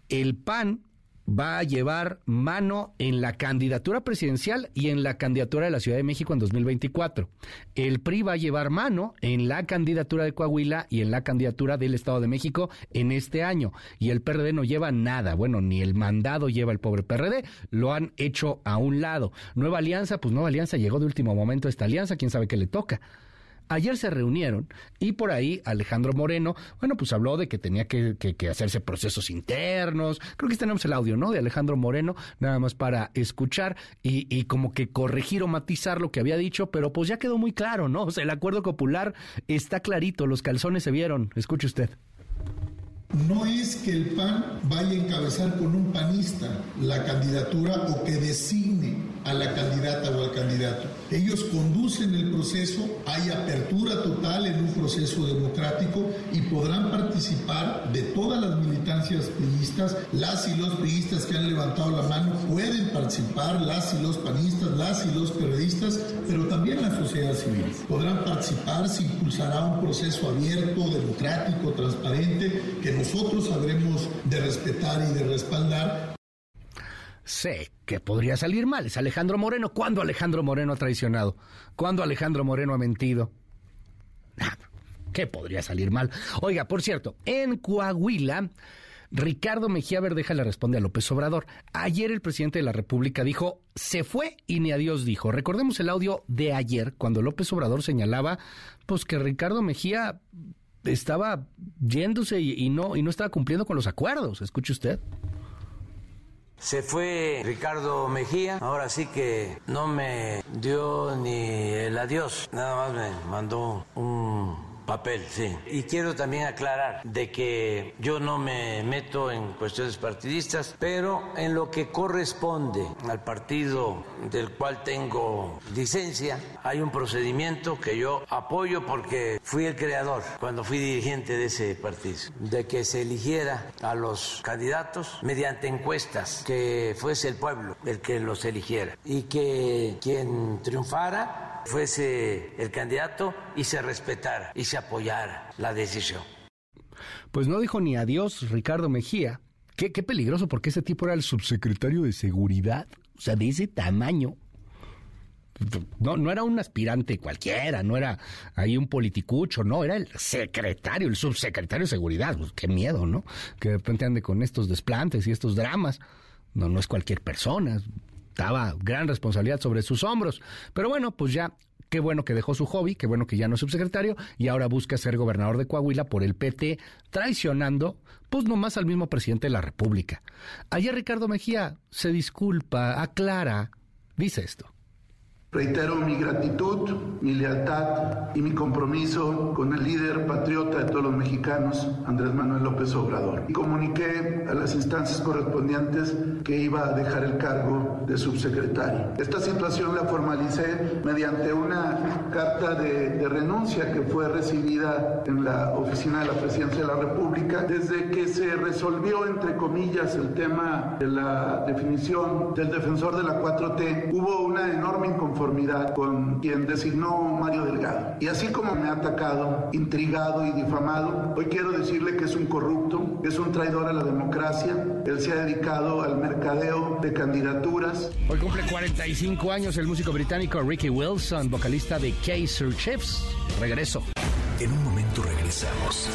S2: El PAN va a llevar mano en la candidatura presidencial y en la candidatura de la Ciudad de México en 2024. El PRI va a llevar mano en la candidatura de Coahuila y en la candidatura del Estado de México en este año. Y el PRD no lleva nada. Bueno, ni el mandado lleva el pobre PRD. Lo han hecho a un lado. Nueva Alianza, pues Nueva Alianza llegó de último momento a esta alianza. Quién sabe qué le toca. Ayer se reunieron y por ahí Alejandro Moreno, bueno, pues habló de que tenía que, hacerse procesos internos. Creo que tenemos el audio, ¿no? De Alejandro Moreno, nada más para escuchar y, y como que corregir o matizar lo que había dicho, pero pues ya quedó muy claro, ¿no? O sea, el acuerdo popular está clarito, los calzones se vieron. Escuche usted.
S38: No es que el PAN vaya a encabezar con un panista la candidatura o que designe a la candidata o al candidato. Ellos conducen el proceso, hay apertura total en un proceso democrático y podrán participar de todas las militancias priistas, las y los priistas que han levantado la mano pueden participar, las y los panistas, las y los periodistas, pero también la sociedad civil. Podrán participar, se impulsará un proceso abierto, democrático, transparente, que nosotros habremos de respetar y de respaldar
S2: sé que podría salir mal. Es Alejandro Moreno. ¿Cuándo Alejandro Moreno ha traicionado? ¿Cuándo Alejandro Moreno ha mentido? ¿Qué podría salir mal? Oiga, por cierto, en Coahuila, Ricardo Mejía Verdeja le responde a López Obrador. Ayer el presidente de la República dijo, se fue y ni adiós dijo. Recordemos el audio de ayer, cuando López Obrador señalaba, pues que Ricardo Mejía estaba yéndose y, no, y no estaba cumpliendo con los acuerdos. Escuche usted.
S12: Se fue Ricardo Mejía, ahora sí que no me dio ni el adiós, nada más me mandó un Papel, sí. Y quiero también aclarar de que yo no me meto en cuestiones partidistas, pero en lo que corresponde al partido del cual tengo licencia, hay un procedimiento que yo apoyo porque fui el creador cuando fui dirigente de ese partido, de que se eligiera a los candidatos mediante encuestas, que fuese el pueblo el que los eligiera y que quien triunfara fuese el candidato y se respetara y se apoyara la decisión.
S2: Pues no dijo ni adiós Ricardo Mejía. Qué, peligroso porque ese tipo era el subsecretario de seguridad, o sea, de ese tamaño. No, no era un aspirante cualquiera, no era ahí un politicucho, no, era el secretario, el subsecretario de seguridad. Pues qué miedo, ¿no? Que de repente ande con estos desplantes y estos dramas. No, no es cualquier persona estaba gran responsabilidad sobre sus hombros. Pero bueno, pues ya qué bueno que dejó su hobby, qué bueno que ya no es subsecretario y ahora busca ser gobernador de Coahuila por el PT, traicionando pues nomás al mismo presidente de la República. Ayer Ricardo Mejía se disculpa, aclara, dice esto.
S38: Reitero mi gratitud, mi lealtad y mi compromiso con el líder patriota de todos los mexicanos, Andrés Manuel López Obrador. Y comuniqué a las instancias correspondientes que iba a dejar el cargo de subsecretario. Esta situación la formalicé mediante una carta de, de renuncia que fue recibida en la oficina de la Presidencia de la República desde que se resolvió, entre comillas, el tema de la definición del defensor de la 4T. Hubo una enorme inconformidad con quien designó Mario Delgado. Y así como me ha atacado, intrigado y difamado, hoy quiero decirle que es un corrupto, es un traidor a la democracia. Él se ha dedicado al mercadeo de candidaturas.
S2: Hoy cumple 45 años el músico británico Ricky Wilson, vocalista de Kaiser Chiefs. Regreso.
S1: En un momento regresamos.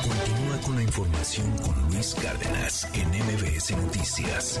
S1: Continúa con la información con Luis Cárdenas en MBS Noticias.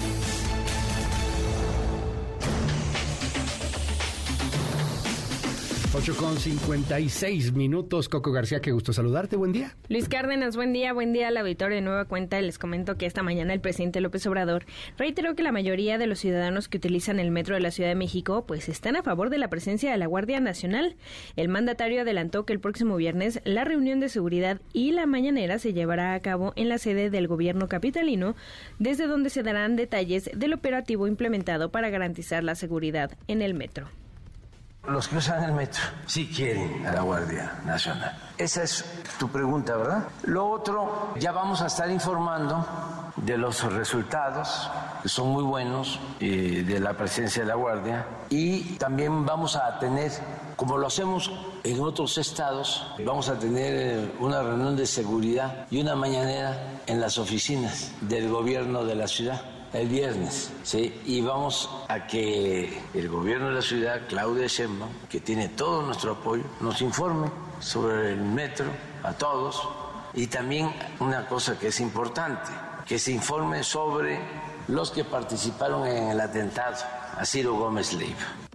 S2: 8 con 56 minutos. Coco García, qué gusto saludarte. Buen día.
S29: Luis Cárdenas, buen día. Buen día al auditorio de Nueva Cuenta. Les comento que esta mañana el presidente López Obrador reiteró que la mayoría de los ciudadanos que utilizan el metro de la Ciudad de México pues están a favor de la presencia de la Guardia Nacional. El mandatario adelantó que el próximo viernes la reunión de seguridad y la mañanera se llevará a cabo en la sede del gobierno capitalino, desde donde se darán detalles del operativo implementado para garantizar la seguridad en el metro.
S12: Los que usan el metro sí quieren a la Guardia Nacional. Esa es tu pregunta, ¿verdad? Lo otro, ya vamos a estar informando de los resultados, que son muy buenos, eh, de la presencia de la Guardia, y también vamos a tener, como lo hacemos en otros estados, vamos a tener eh, una reunión de seguridad y una mañanera en las oficinas del gobierno de la ciudad el viernes, ¿sí? Y vamos a que el gobierno de la ciudad, Claudia Sheinbaum, que tiene todo nuestro apoyo, nos informe sobre el metro a todos y también una cosa que es importante, que se informe sobre los que participaron en el atentado a Ciro Gómez Leiva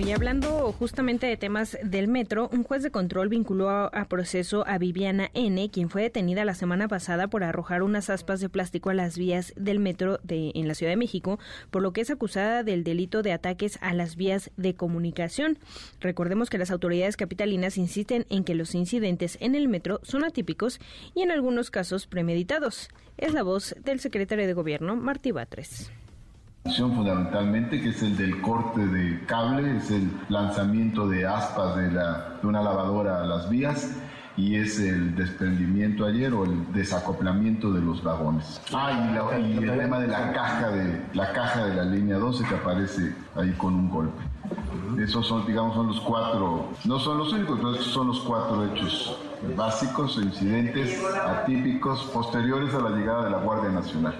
S16: y hablando justamente de temas del metro, un juez de control vinculó a, proceso a Viviana N., quien fue detenida la semana pasada por arrojar unas aspas de plástico a las vías del metro de, en la Ciudad de México, por lo que es acusada del delito de ataques a las vías de comunicación. Recordemos que las autoridades capitalinas insisten en que los incidentes en el metro son atípicos y en algunos casos premeditados. Es la voz del secretario de Gobierno, Martí Batres
S38: fundamentalmente, que es el del corte de cable, es el lanzamiento de aspas de, la, una lavadora a las vías y es el desprendimiento ayer o el desacoplamiento de los vagones. Ah, y, el tema de la caja de la caja de la línea 12 que aparece ahí con un golpe. Esos son, digamos, son los cuatro, no son los únicos, pero son los cuatro hechos básicos, incidentes atípicos posteriores a la llegada de la Guardia Nacional.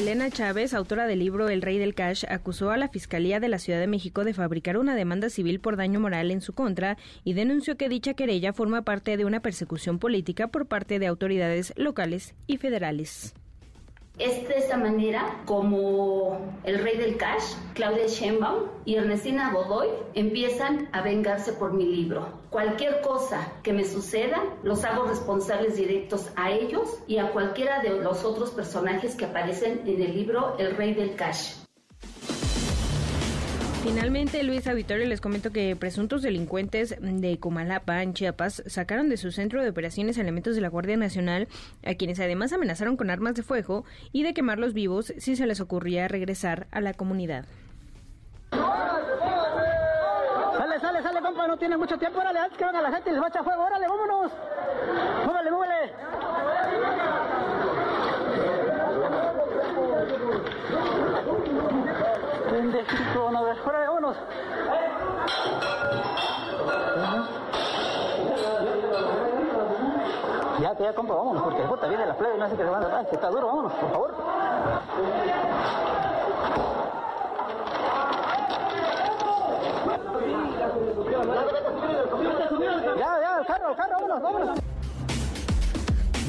S16: Elena Chávez, autora del libro El Rey del Cash, acusó a la Fiscalía de la Ciudad de México de fabricar una demanda civil por daño moral en su contra y denunció que dicha querella forma parte de una persecución política por parte de autoridades locales y federales.
S39: Es de esta manera como el rey del cash, Claudia Sheinbaum y Ernestina Godoy empiezan a vengarse por mi libro. Cualquier cosa que me suceda, los hago responsables directos a ellos y a cualquiera de los otros personajes que aparecen en el libro El rey del cash.
S16: Finalmente, Luis Auditorio, les comento que presuntos delincuentes de Comalapa, en Chiapas, sacaron de su centro de operaciones elementos de la Guardia Nacional, a quienes además amenazaron con armas de fuego y de quemarlos vivos si se les ocurría regresar a la comunidad.
S40: Sale, sale, sale, compa, no tiene mucho tiempo, órale, antes que venga la gente y les va a echar fuego, órale, vámonos. Múvale, múvale. Pendejito, no ves, fuera de unos. Ya, que ya, compa, vámonos, porque puta viene la plebe y no hace que se van atrás, que está duro, vámonos, por favor. Ya, ya, el carro, el carro, vámonos, vámonos.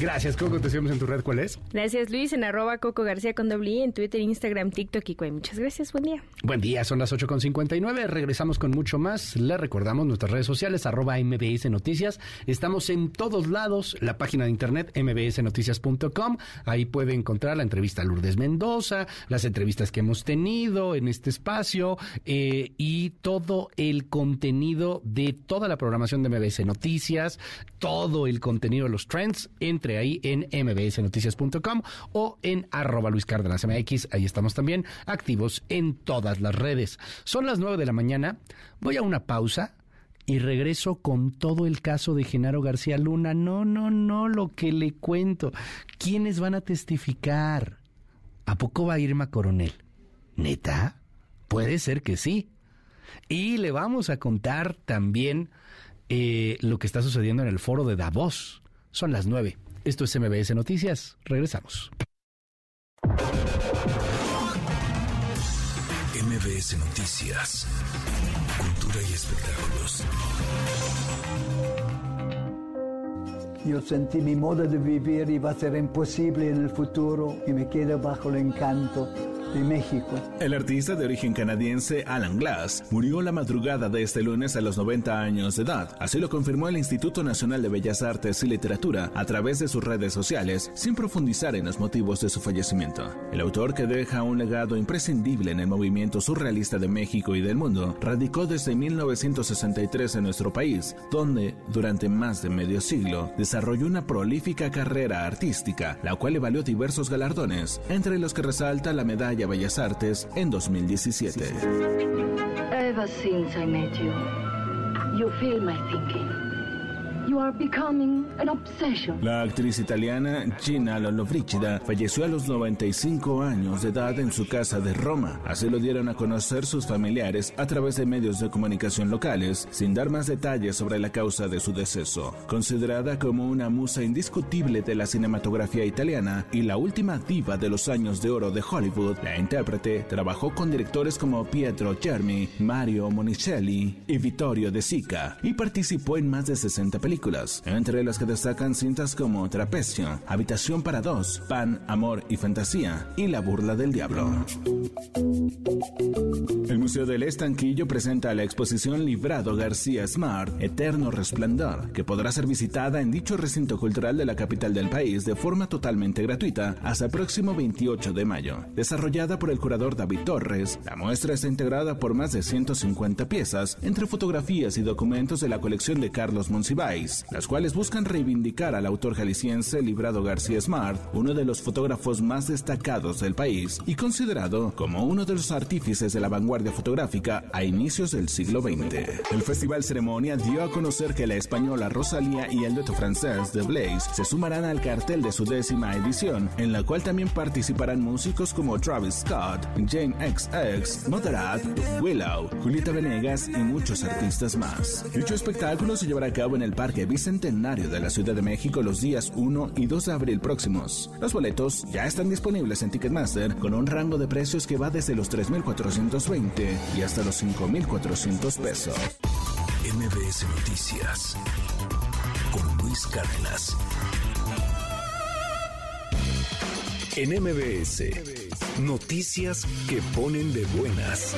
S2: Gracias, Coco. Te seguimos en tu red. ¿Cuál es?
S16: Gracias, Luis. En arroba Coco García con doble en Twitter, Instagram, TikTok y Muchas gracias. Buen día.
S2: Buen día. Son las 8.59. Regresamos con mucho más. Le recordamos nuestras redes sociales, arroba MBS Noticias. Estamos en todos lados. La página de internet, mbsnoticias.com. Ahí puede encontrar la entrevista a Lourdes Mendoza, las entrevistas que hemos tenido en este espacio eh, y todo el contenido de toda la programación de MBS Noticias, todo el contenido de los trends entre ahí en mbsnoticias.com o en arroba Luis Cárdenas MX. Ahí estamos también activos en todas las redes. Son las 9 de la mañana. Voy a una pausa y regreso con todo el caso de Genaro García Luna. No, no, no, lo que le cuento. ¿Quiénes van a testificar? ¿A poco va Irma Coronel? ¿Neta? Puede ser que sí. Y le vamos a contar también eh, lo que está sucediendo en el foro de Davos. Son las nueve. Esto es MBS Noticias. Regresamos.
S1: MBS Noticias. Cultura y espectáculos.
S41: Yo sentí mi modo de vivir iba a ser imposible en el futuro y me quedé bajo el encanto México.
S17: El artista de origen canadiense Alan Glass murió la madrugada de este lunes a los 90 años de edad. Así lo confirmó el Instituto Nacional de Bellas Artes y Literatura a través de sus redes sociales, sin profundizar en los motivos de su fallecimiento. El autor que deja un legado imprescindible en el movimiento surrealista de México y del mundo, radicó desde 1963 en nuestro país, donde, durante más de medio siglo, desarrolló una prolífica carrera artística, la cual le valió diversos galardones, entre los que resalta la medalla Celaya Bellas Artes en 2017.
S42: Ever since I met you, you feel my thinking.
S17: La actriz italiana Gina Lollobrigida falleció a los 95 años de edad en su casa de Roma. Así lo dieron a conocer sus familiares a través de medios de comunicación locales, sin dar más detalles sobre la causa de su deceso. Considerada como una musa indiscutible de la cinematografía italiana y la última diva de los años de oro de Hollywood, la intérprete trabajó con directores como Pietro Germi, Mario Monicelli y Vittorio De Sica y participó en más de 60 películas entre las que destacan cintas como Trapecio, Habitación para dos, Pan, Amor y Fantasía y La burla del diablo. El Museo del Estanquillo presenta la exposición Librado García Smart, Eterno Resplandor, que podrá ser visitada en dicho recinto cultural de la capital del país de forma totalmente gratuita hasta el próximo 28 de mayo. Desarrollada por el curador David Torres, la muestra está integrada por más de 150 piezas, entre fotografías y documentos de la colección de Carlos Monsiváis las cuales buscan reivindicar al autor jalisciense Librado García Smart, uno de los fotógrafos más destacados del país y considerado como uno de los artífices de la vanguardia fotográfica a inicios del siglo XX. El Festival Ceremonia dio a conocer que la española Rosalía y el dueto francés The Blaze se sumarán al cartel de su décima edición, en la cual también participarán músicos como Travis Scott, Jane XX, Moderat, Willow, Julieta Venegas y muchos artistas más. Dicho espectáculo se llevará a cabo en el Parque Bicentenario de la Ciudad de México los días 1 y 2 de abril próximos. Los boletos ya están disponibles en Ticketmaster con un rango de precios que va desde los 3.420 y hasta los 5.400 pesos.
S1: MBS Noticias con Luis Cárdenas. En MBS, noticias que ponen de buenas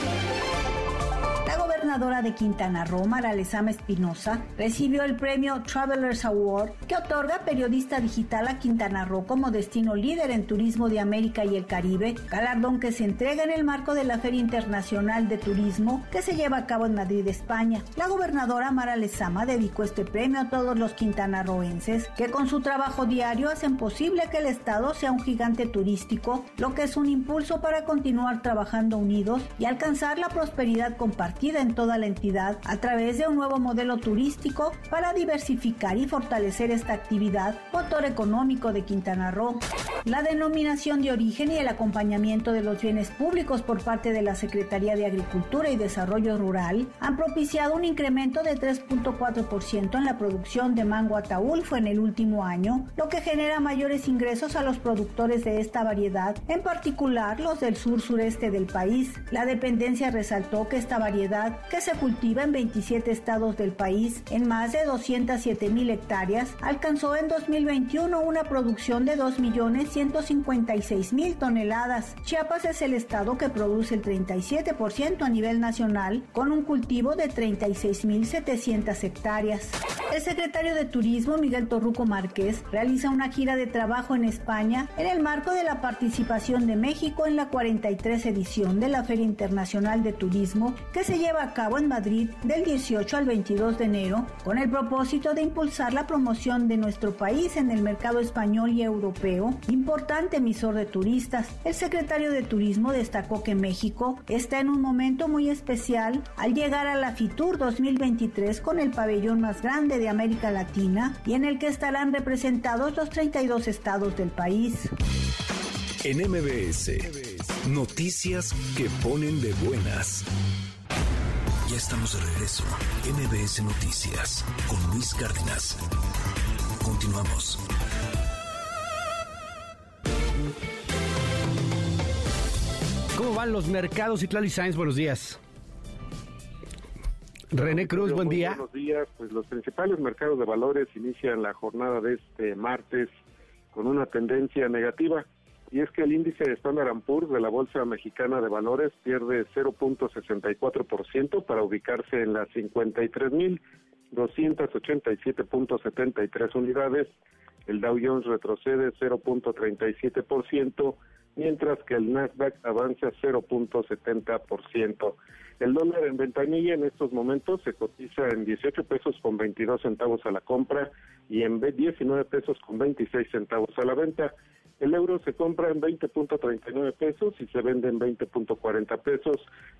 S43: gobernadora de Quintana Roo, Mara Lezama Espinosa, recibió el premio Travelers Award que otorga periodista digital a Quintana Roo como destino líder en turismo de América y el Caribe, galardón que se entrega en el marco de la Feria Internacional de Turismo que se lleva a cabo en Madrid, España. La gobernadora Mara Lezama dedicó este premio a todos los quintanarroenses que con su trabajo diario hacen posible que el Estado sea un gigante turístico, lo que es un impulso para continuar trabajando unidos y alcanzar la prosperidad compartida en toda la entidad a través de un nuevo modelo turístico para diversificar y fortalecer esta actividad, motor económico de Quintana Roo. La denominación de origen y el acompañamiento de los bienes públicos por parte de la Secretaría de Agricultura y Desarrollo Rural han propiciado un incremento de 3.4% en la producción de mango ataulfo en el último año, lo que genera mayores ingresos a los productores de esta variedad, en particular los del sur sureste del país. La dependencia resaltó que esta variedad que se cultiva en 27 estados del país en más de 207 mil hectáreas, alcanzó en 2021 una producción de 2.156.000 toneladas. Chiapas es el estado que produce el 37% a nivel nacional, con un cultivo de 36.700 hectáreas. El secretario de Turismo, Miguel Torruco Márquez, realiza una gira de trabajo en España en el marco de la participación de México en la 43 edición de la Feria Internacional de Turismo que se lleva a cabo en Madrid del 18 al 22 de enero con el propósito de impulsar la promoción de nuestro país en el mercado español y europeo, importante emisor de turistas. El secretario de Turismo destacó que México está en un momento muy especial al llegar a la FITUR 2023 con el pabellón más grande de América Latina y en el que estarán representados los 32 estados del país.
S1: En MBS, noticias que ponen de buenas. Ya estamos de regreso. MBS Noticias con Luis Cárdenas. Continuamos.
S2: ¿Cómo van los mercados? y Sainz, buenos días. René Cruz, buen día.
S34: Buenos días. Pues los principales mercados de valores inician la jornada de este martes con una tendencia negativa y es que el índice Standard Poor's de la Bolsa Mexicana de Valores pierde 0.64% para ubicarse en las 53.287.73 unidades. El Dow Jones retrocede 0.37%, mientras que el Nasdaq avanza 0.70%. El dólar en ventanilla en estos momentos se cotiza en 18 pesos con 22 centavos a la compra y en 19 pesos con 26 centavos a la venta. El euro se compra en 20.39 pesos y se vende en 20.40 pesos.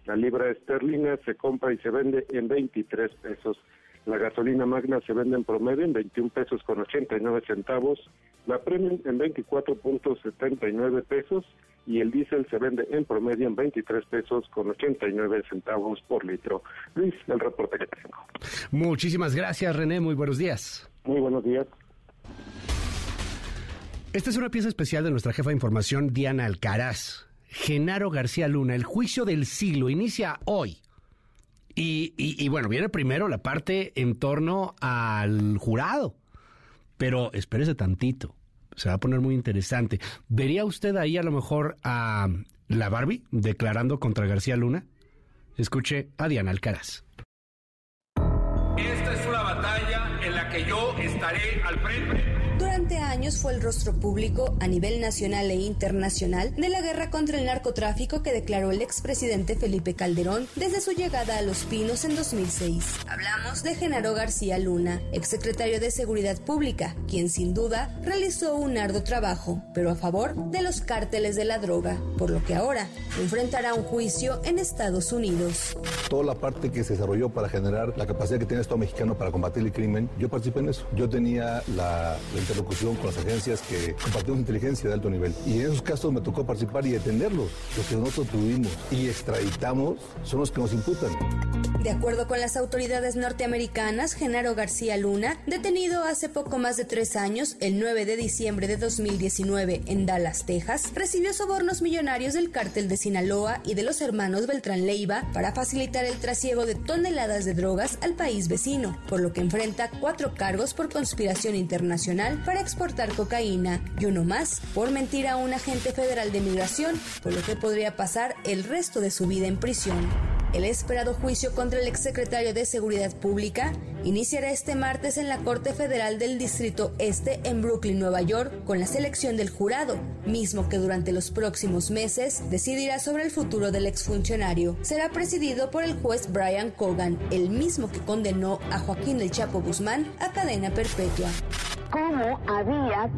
S34: La libra esterlina se compra y se vende en 23 pesos. La gasolina magna se vende en promedio en 21 pesos con 89 centavos. La premium en 24.79 pesos y el diésel se vende en promedio en 23 pesos con 89 centavos por litro. Luis, el reporte que tengo.
S2: Muchísimas gracias, René. Muy buenos días.
S34: Muy buenos días.
S2: Esta es una pieza especial de nuestra jefa de información, Diana Alcaraz. Genaro García Luna, el juicio del siglo inicia hoy. Y, bueno, viene primero la parte en torno al jurado. Pero espérese tantito. Se va a poner muy interesante. ¿Vería usted ahí a lo mejor a la Barbie declarando contra García Luna? Escuche a Diana Alcaraz.
S44: Esta es una batalla en la que yo estaré al frente
S45: años fue el rostro público a nivel nacional e internacional de la guerra contra el narcotráfico que declaró el expresidente Felipe Calderón desde su llegada a Los Pinos en 2006. Hablamos de Genaro García Luna, exsecretario de Seguridad Pública, quien sin duda realizó un arduo trabajo, pero a favor de los cárteles de la droga, por lo que ahora enfrentará un juicio en Estados Unidos.
S46: Toda la parte que se desarrolló para generar la capacidad que tiene el Estado mexicano para combatir el crimen, yo participé en eso. Yo tenía la, la interlocución con las agencias que compartimos inteligencia de alto nivel. Y en esos casos me tocó participar y detenerlos. Los que nosotros tuvimos y extraditamos son los que nos imputan.
S45: De acuerdo con las autoridades norteamericanas, Genaro García Luna, detenido hace poco más de tres años, el 9 de diciembre de 2019 en Dallas, Texas, recibió sobornos millonarios del cártel de Sinaloa y de los hermanos Beltrán Leiva para facilitar el trasiego de toneladas de drogas al país vecino, por lo que enfrenta cuatro cargos por conspiración internacional para exportar cocaína y uno más por mentir a un agente federal de migración, por lo que podría pasar el resto de su vida en prisión. El esperado juicio contra el exsecretario de Seguridad Pública iniciará este martes en la Corte Federal del Distrito Este en Brooklyn, Nueva York, con la selección del jurado, mismo que durante los próximos meses decidirá sobre el futuro del exfuncionario. Será presidido por el juez Brian Cogan, el mismo que condenó a Joaquín El Chapo Guzmán a cadena perpetua
S47: cómo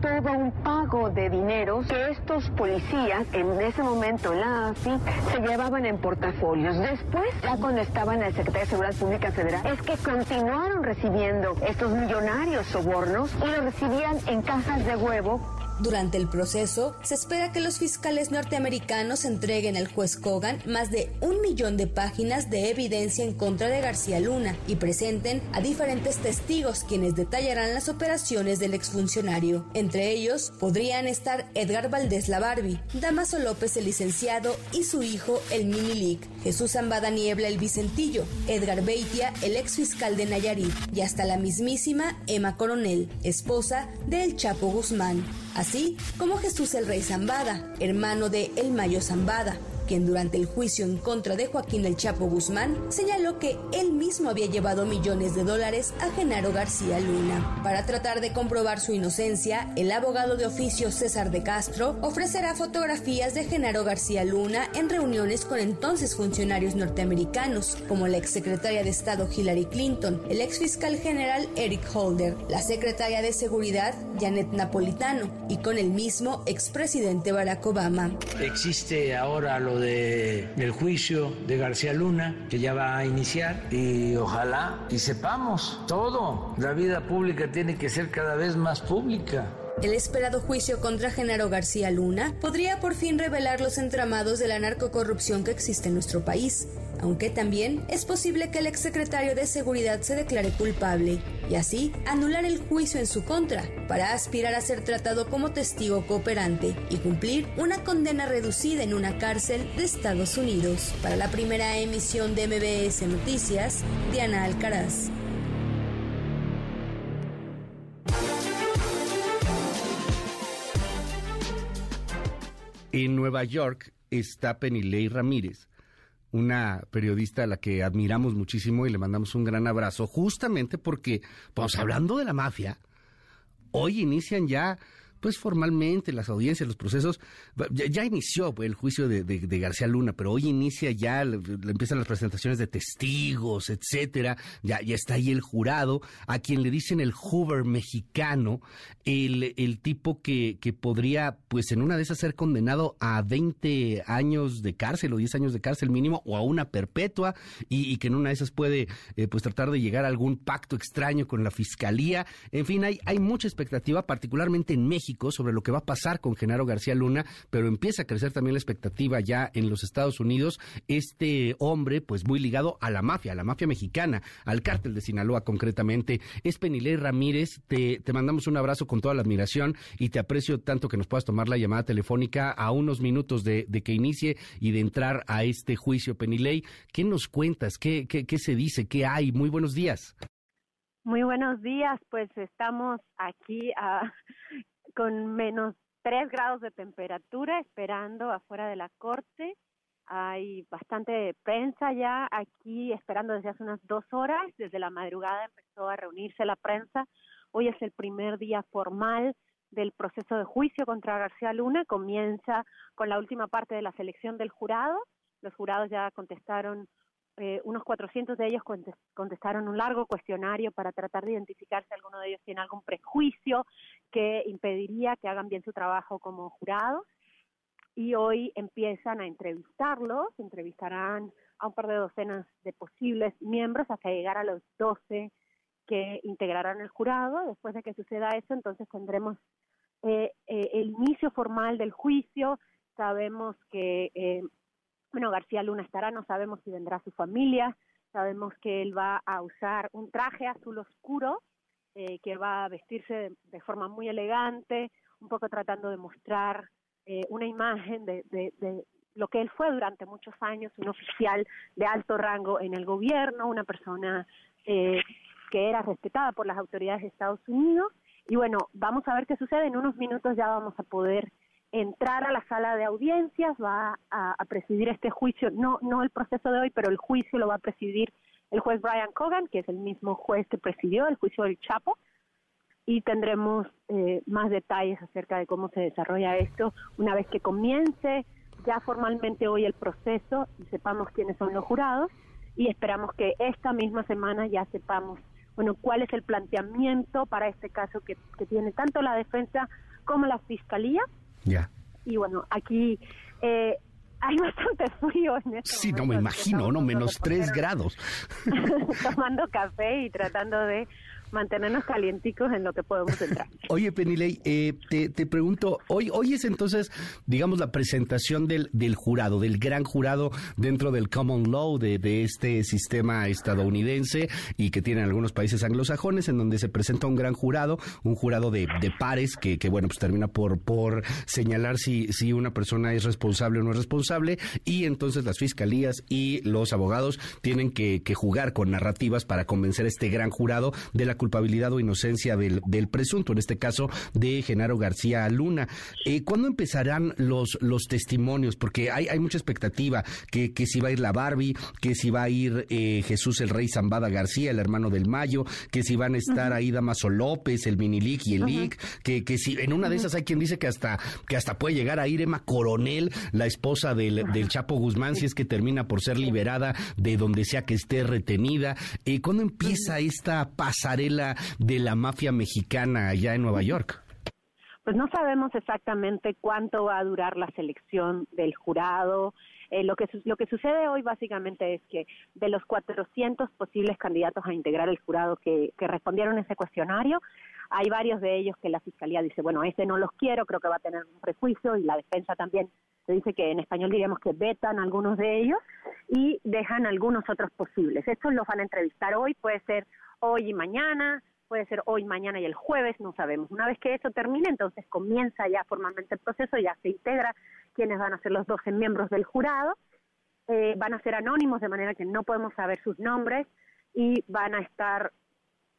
S47: todo un pago de dinero que estos policías en ese momento la AFI se llevaban en portafolios. Después, ya cuando estaban en el Secretaría de Seguridad Pública Federal, es que continuaron recibiendo estos millonarios sobornos y los recibían en cajas de huevo
S45: durante el proceso, se espera que los fiscales norteamericanos entreguen al juez Kogan más de un millón de páginas de evidencia en contra de García Luna y presenten a diferentes testigos quienes detallarán las operaciones del exfuncionario. Entre ellos podrían estar Edgar Valdés la Barbie, Damaso López el licenciado y su hijo el Mini League, Jesús Zambada Niebla el Vicentillo, Edgar Beitia el ex fiscal de Nayarit y hasta la mismísima Emma Coronel, esposa del Chapo Guzmán así como Jesús el Rey Zambada, hermano de El Mayo Zambada, quien durante el juicio en contra de Joaquín El Chapo Guzmán señaló que él mismo había llevado millones de dólares a Genaro García Luna. Para tratar de comprobar su inocencia, el abogado de oficio César de Castro ofrecerá fotografías de Genaro García Luna en reuniones con entonces funcionarios norteamericanos, como la exsecretaria de Estado Hillary Clinton, el exfiscal general Eric Holder, la secretaria de Seguridad Janet Napolitano y con el mismo expresidente Barack Obama.
S12: Existe ahora lo de, del juicio de García Luna, que ya va a iniciar, y ojalá y sepamos todo. La vida pública tiene que ser cada vez más pública.
S45: El esperado juicio contra Genaro García Luna podría por fin revelar los entramados de la narcocorrupción que existe en nuestro país, aunque también es posible que el exsecretario de Seguridad se declare culpable y así anular el juicio en su contra para aspirar a ser tratado como testigo cooperante y cumplir una condena reducida en una cárcel de Estados Unidos. Para la primera emisión de MBS Noticias, Diana Alcaraz.
S2: En Nueva York está Penilei Ramírez, una periodista a la que admiramos muchísimo y le mandamos un gran abrazo, justamente porque, pues hablando de la mafia, hoy inician ya pues formalmente las audiencias, los procesos. Ya, inició el juicio de, García Luna, pero hoy inicia ya, empiezan las presentaciones de testigos, etcétera. Ya, ya está ahí el jurado, a quien le dicen el Hoover mexicano, el, el tipo que, que podría, pues en una de esas, ser condenado a 20 años de cárcel o 10 años de cárcel mínimo o a una perpetua y, que en una de esas puede, eh, pues tratar de llegar a algún pacto extraño con la fiscalía. En fin, hay, hay mucha expectativa, particularmente en México, sobre lo que va a pasar con Genaro García Luna, pero empieza a crecer también la expectativa ya en los Estados Unidos. Este hombre, pues muy ligado a la mafia, a la mafia mexicana, al cártel de Sinaloa concretamente, es Penilei Ramírez. Te, te mandamos un abrazo con toda la admiración y te aprecio tanto que nos puedas tomar la llamada telefónica a unos minutos de, que inicie y de entrar a este juicio, Penilei. ¿Qué nos cuentas? ¿Qué, qué, qué se dice? ¿Qué hay? Muy buenos días.
S14: Muy buenos días, pues estamos aquí ah, con menos 3 grados de temperatura esperando afuera de la corte. Hay bastante prensa ya aquí esperando desde hace unas dos horas. Desde la madrugada empezó a reunirse la prensa. Hoy es el primer día formal del proceso de juicio contra García Luna. Comienza con la última parte de la selección del jurado. Los jurados ya contestaron eh, unos 400 de ellos contestaron un largo cuestionario para tratar de identificar si alguno de ellos tiene algún prejuicio que impediría que hagan bien su trabajo como jurados. Y hoy empiezan a entrevistarlos, entrevistarán a un par de docenas de posibles miembros hasta llegar a los 12 que integrarán el jurado. Después de que suceda eso, entonces tendremos eh, eh, el inicio formal del juicio. Sabemos que bueno, García Luna estará, no sabemos si vendrá su familia, sabemos que él va a usar un traje azul oscuro, eh, que va a vestirse de, forma muy elegante, un poco tratando de mostrar eh, una imagen de, de, lo que él fue durante muchos años, un oficial de alto rango en el gobierno, una persona eh, que era respetada por las autoridades de Estados Unidos. Y bueno, vamos a ver qué sucede. En unos minutos ya vamos a poder entrar a la sala de audiencias, va a, presidir este juicio, no, no el proceso de hoy, pero el juicio lo va a presidir el juez Brian Cogan, que es el mismo juez que presidió el juicio del Chapo, y tendremos eh, más detalles acerca de cómo se desarrolla esto una vez que comience ya formalmente hoy el proceso y sepamos quiénes son los jurados y esperamos que esta misma semana ya sepamos bueno cuál es el planteamiento para este caso que, que tiene tanto la defensa como la fiscalía
S2: ya.
S14: Y bueno, aquí eh, hay bastante frío en este
S2: Sí, no me imagino, ¿no? Menos tres grados.
S14: Tomando café y tratando de mantenernos calienticos en lo que podemos entrar.
S2: Oye, Penilei, eh, te, pregunto, hoy, hoy es entonces, digamos, la presentación del, del jurado, del gran jurado dentro del common law de, de este sistema estadounidense y que tienen algunos países anglosajones, en donde se presenta un gran jurado, un jurado de, de pares que, que, bueno, pues termina por, por señalar si, si una persona es responsable o no es responsable, y entonces las fiscalías y los abogados tienen que, que jugar con narrativas para convencer a este gran jurado de la culpabilidad o inocencia del, del presunto, en este caso de Genaro García Luna. Eh, ¿Cuándo empezarán los, los testimonios? Porque hay, hay mucha expectativa que, que si va a ir la Barbie, que si va a ir eh, Jesús el Rey Zambada García, el hermano del Mayo, que si van a estar ahí Damaso López, el Minilic y el Lic, que, que si en una de esas hay quien dice que hasta, que hasta puede llegar a ir Emma Coronel, la esposa del, del Chapo Guzmán, si es que termina por ser liberada de donde sea que esté retenida. Eh, ¿Cuándo empieza esta pasarela? De la mafia mexicana allá en Nueva York?
S14: Pues no sabemos exactamente cuánto va a durar la selección del jurado. Eh, lo, que, lo que sucede hoy básicamente es que de los 400 posibles candidatos a integrar el jurado que, que respondieron ese cuestionario, hay varios de ellos que la fiscalía dice, bueno, este no los quiero, creo que va a tener un prejuicio y la defensa también se dice que en español diríamos que vetan algunos de ellos y dejan algunos otros posibles. Estos los van a entrevistar hoy, puede ser hoy y mañana, puede ser hoy, mañana y el jueves, no sabemos. Una vez que eso termine, entonces comienza ya formalmente el proceso, ya se integra quienes van a ser los 12 miembros del jurado, eh, van a ser anónimos de manera que no podemos saber sus nombres y van a estar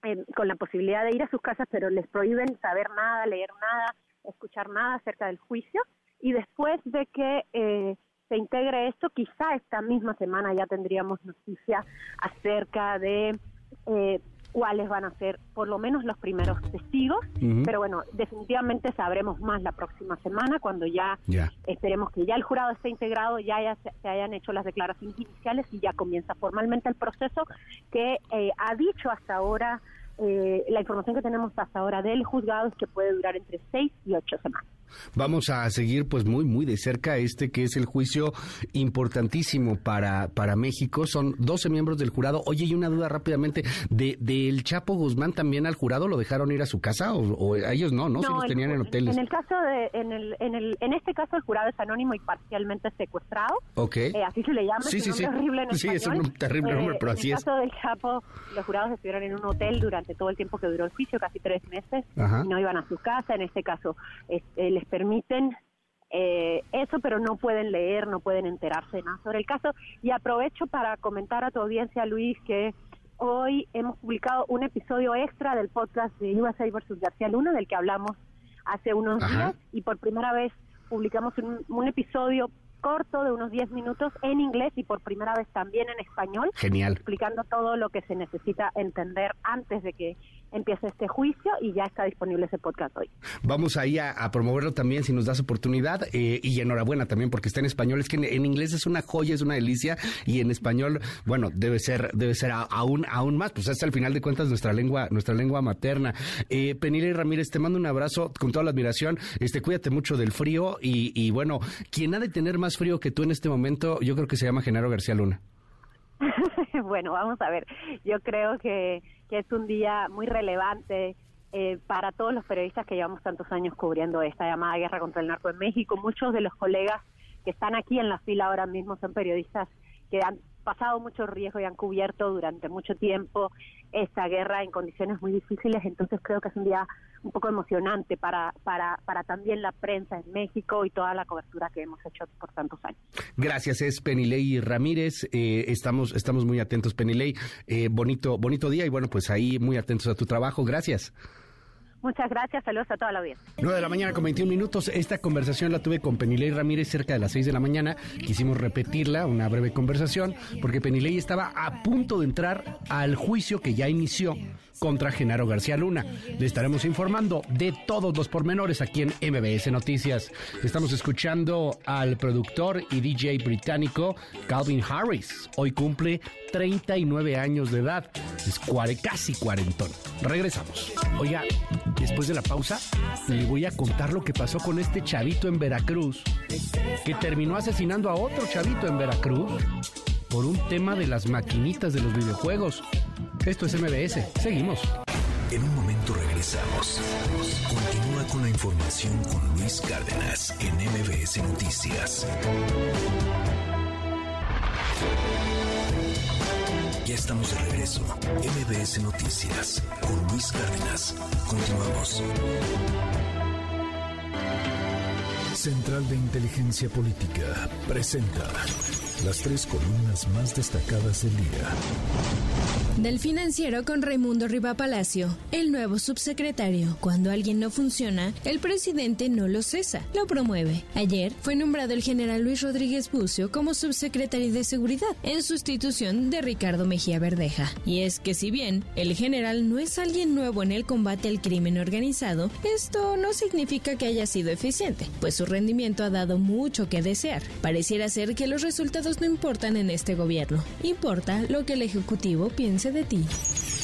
S14: eh, con la posibilidad de ir a sus casas, pero les prohíben saber nada, leer nada, escuchar nada acerca del juicio. Y después de que eh, se integre esto, quizá esta misma semana ya tendríamos noticias acerca de eh, cuáles van a ser por lo menos los primeros testigos, pero bueno, definitivamente sabremos más la próxima semana cuando ya, esperemos que ya el jurado esté integrado, ya, se, hayan hecho las declaraciones iniciales y ya comienza formalmente el proceso que eh, ha dicho hasta ahora, eh, la información que tenemos hasta ahora del juzgado es que puede durar entre seis y ocho semanas.
S2: Vamos a seguir pues muy muy de cerca este que es el juicio importantísimo para, para México. Son 12 miembros del jurado. Oye, y una duda rápidamente, ¿de del Chapo Guzmán también al jurado lo dejaron ir a su casa o, a ellos no, no? si los tenían en hoteles.
S14: En el caso de en el, en el en este caso el jurado es anónimo y parcialmente secuestrado.
S2: Ok.
S14: Eh, así se le llama.
S2: Sí, sí, sí.
S14: Horrible
S2: sí, es un terrible nombre,
S14: eh,
S2: pero así
S14: es. En el caso del Chapo, los jurados estuvieron en un hotel durante todo el tiempo que duró el juicio, casi tres meses, y no iban a su casa. En este caso, este, les permiten eh, eso, pero no pueden leer, no pueden enterarse nada sobre el caso. Y aprovecho para comentar a tu audiencia, Luis, que hoy hemos publicado un episodio extra del podcast de USA versus García Luna, del que hablamos hace unos días, y por primera vez publicamos un, episodio corto de unos 10 minutos en inglés y por primera vez también en español.
S2: Genial.
S14: Explicando todo lo que se necesita entender antes de que empieza este juicio y ya está disponible ese podcast hoy.
S2: Vamos ahí a, promoverlo también si nos das oportunidad eh, y enhorabuena también porque está en español. Es que en, inglés es una joya, es una delicia y en español, bueno, debe ser debe ser aún aún más. Pues hasta al final de cuentas nuestra lengua nuestra lengua materna. Eh, Penile Ramírez, te mando un abrazo con toda la admiración. Este, cuídate mucho del frío y, y bueno, quien ha de tener más frío que tú en este momento, yo creo que se llama Genaro García Luna.
S14: bueno, vamos a ver. Yo creo que, que es un día muy relevante eh, para todos los periodistas que llevamos tantos años cubriendo esta llamada guerra contra el narco en México. Muchos de los colegas que están aquí en la fila ahora mismo son periodistas que han pasado mucho riesgo y han cubierto durante mucho tiempo esta guerra en condiciones muy difíciles, entonces creo que es un día un poco emocionante para, para, para también la prensa en México y toda la cobertura que hemos hecho por tantos años.
S2: Gracias, es Penilei Ramírez, eh, estamos, estamos muy atentos, Penilei, eh, bonito, bonito día y bueno, pues ahí muy atentos a tu trabajo, gracias.
S14: Muchas gracias, saludos a toda la audiencia.
S2: 9 de la mañana con 21 minutos. Esta conversación la tuve con Penilei Ramírez cerca de las 6 de la mañana. Quisimos repetirla, una breve conversación, porque Penilei estaba a punto de entrar al juicio que ya inició contra Genaro García Luna. Le estaremos informando de todos los pormenores aquí en MBS Noticias. Estamos escuchando al productor y DJ británico Calvin Harris. Hoy cumple 39 años de edad. Es casi cuarentón. Regresamos. Oiga, después de la pausa, le voy a contar lo que pasó con este chavito en Veracruz, que terminó asesinando a otro chavito en Veracruz por un tema de las maquinitas de los videojuegos. Esto es MBS. Seguimos.
S1: En un momento regresamos. Continúa con la información con Luis Cárdenas en MBS Noticias. Estamos de regreso. MBS Noticias con Luis Cárdenas. Continuamos. Central de Inteligencia Política presenta las tres columnas más destacadas del día.
S16: Del financiero con Raimundo Riva Palacio, el nuevo subsecretario. Cuando alguien no funciona, el presidente no lo cesa, lo promueve. Ayer fue nombrado el general Luis Rodríguez Bucio como subsecretario de Seguridad, en sustitución de Ricardo Mejía Verdeja. Y es que si bien el general no es alguien nuevo en el combate al crimen organizado, esto no significa que haya sido eficiente, pues su rendimiento ha dado mucho que desear. Pareciera ser que los resultados no importan en este gobierno. Importa lo que el Ejecutivo piense de ti.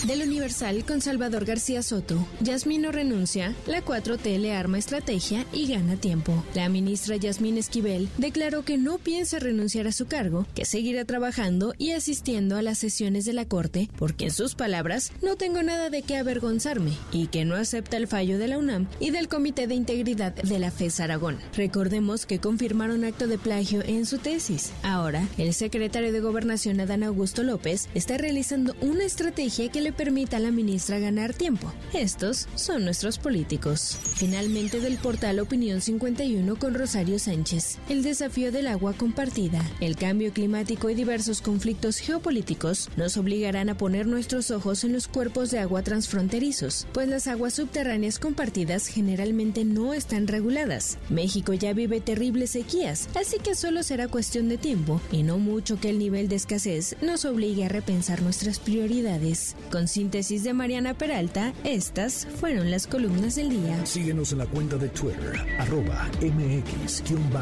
S16: Del Universal con Salvador García Soto, Yasmino renuncia, la 4T le arma estrategia y gana tiempo. La ministra Yasmín Esquivel declaró que no piensa renunciar a su cargo, que seguirá trabajando y asistiendo a las sesiones de la Corte, porque en sus palabras no tengo nada de qué avergonzarme y que no acepta el fallo de la UNAM y del Comité de Integridad de la FES Aragón. Recordemos que confirmaron acto de plagio en su tesis. Ahora, el secretario de Gobernación Adán Augusto López está realizando una estrategia que le permita a la ministra ganar tiempo. Estos son nuestros políticos. Finalmente del portal Opinión 51 con Rosario Sánchez. El desafío del agua compartida, el cambio climático y diversos conflictos geopolíticos nos obligarán a poner nuestros ojos en los cuerpos de agua transfronterizos, pues las aguas subterráneas compartidas generalmente no están reguladas. México ya vive terribles sequías, así que solo será cuestión de tiempo y no mucho que el nivel de escasez nos obligue a repensar nuestras prioridades. Con
S29: síntesis de Mariana Peralta, estas fueron las columnas del día.
S1: Síguenos en la cuenta de Twitter, arroba mx-arma.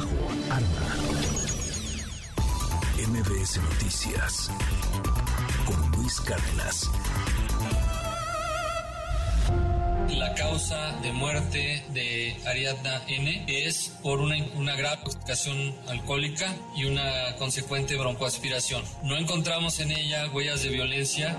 S1: MBS Noticias con Luis Cárdenas.
S48: La causa de muerte de Ariadna N es por una, una grave intoxicación alcohólica y una consecuente broncoaspiración. No encontramos en ella huellas de violencia.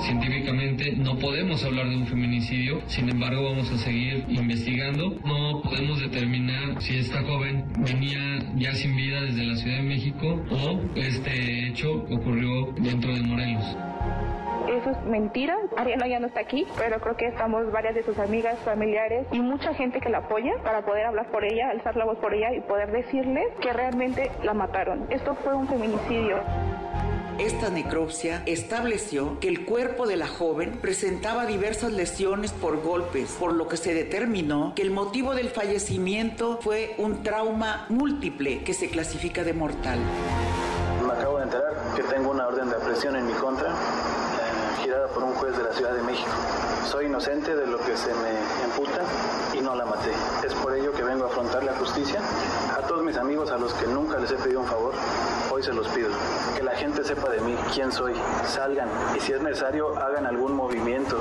S48: Científicamente no podemos hablar de un feminicidio, sin embargo vamos a seguir investigando. No podemos determinar si esta joven venía ya sin vida desde la Ciudad de México o este hecho ocurrió dentro de Morelos.
S49: Eso es mentira. Ariana ya no está aquí, pero creo que estamos varias de sus amigas, familiares y mucha gente que la apoya para poder hablar por ella, alzar la voz por ella y poder decirle que realmente la mataron. Esto fue un feminicidio.
S50: Esta necropsia estableció que el cuerpo de la joven presentaba diversas lesiones por golpes, por lo que se determinó que el motivo del fallecimiento fue un trauma múltiple que se clasifica de mortal.
S51: Me acabo de enterar que tengo una orden de aprehensión en mi contra, girada por un juez de la Ciudad de México. Soy inocente de lo que se me imputa y no la maté. Es por ello que vengo a afrontar la justicia. A todos mis amigos a los que nunca les he pedido un favor, hoy se los pido. Que la gente sepa de mí, quién soy, salgan y si es necesario hagan algún movimiento,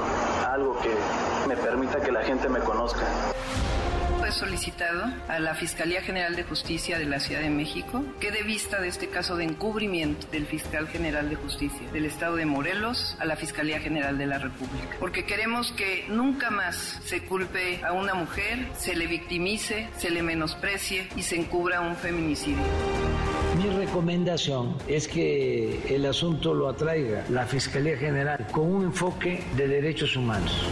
S51: algo que me permita que la gente me conozca.
S52: Solicitado a la Fiscalía General de Justicia de la Ciudad de México que dé vista de este caso de encubrimiento del Fiscal General de Justicia del Estado de Morelos a la Fiscalía General de la República. Porque queremos que nunca más se culpe a una mujer, se le victimice, se le menosprecie y se encubra un feminicidio.
S12: Mi recomendación es que el asunto lo atraiga la Fiscalía General con un enfoque de derechos humanos.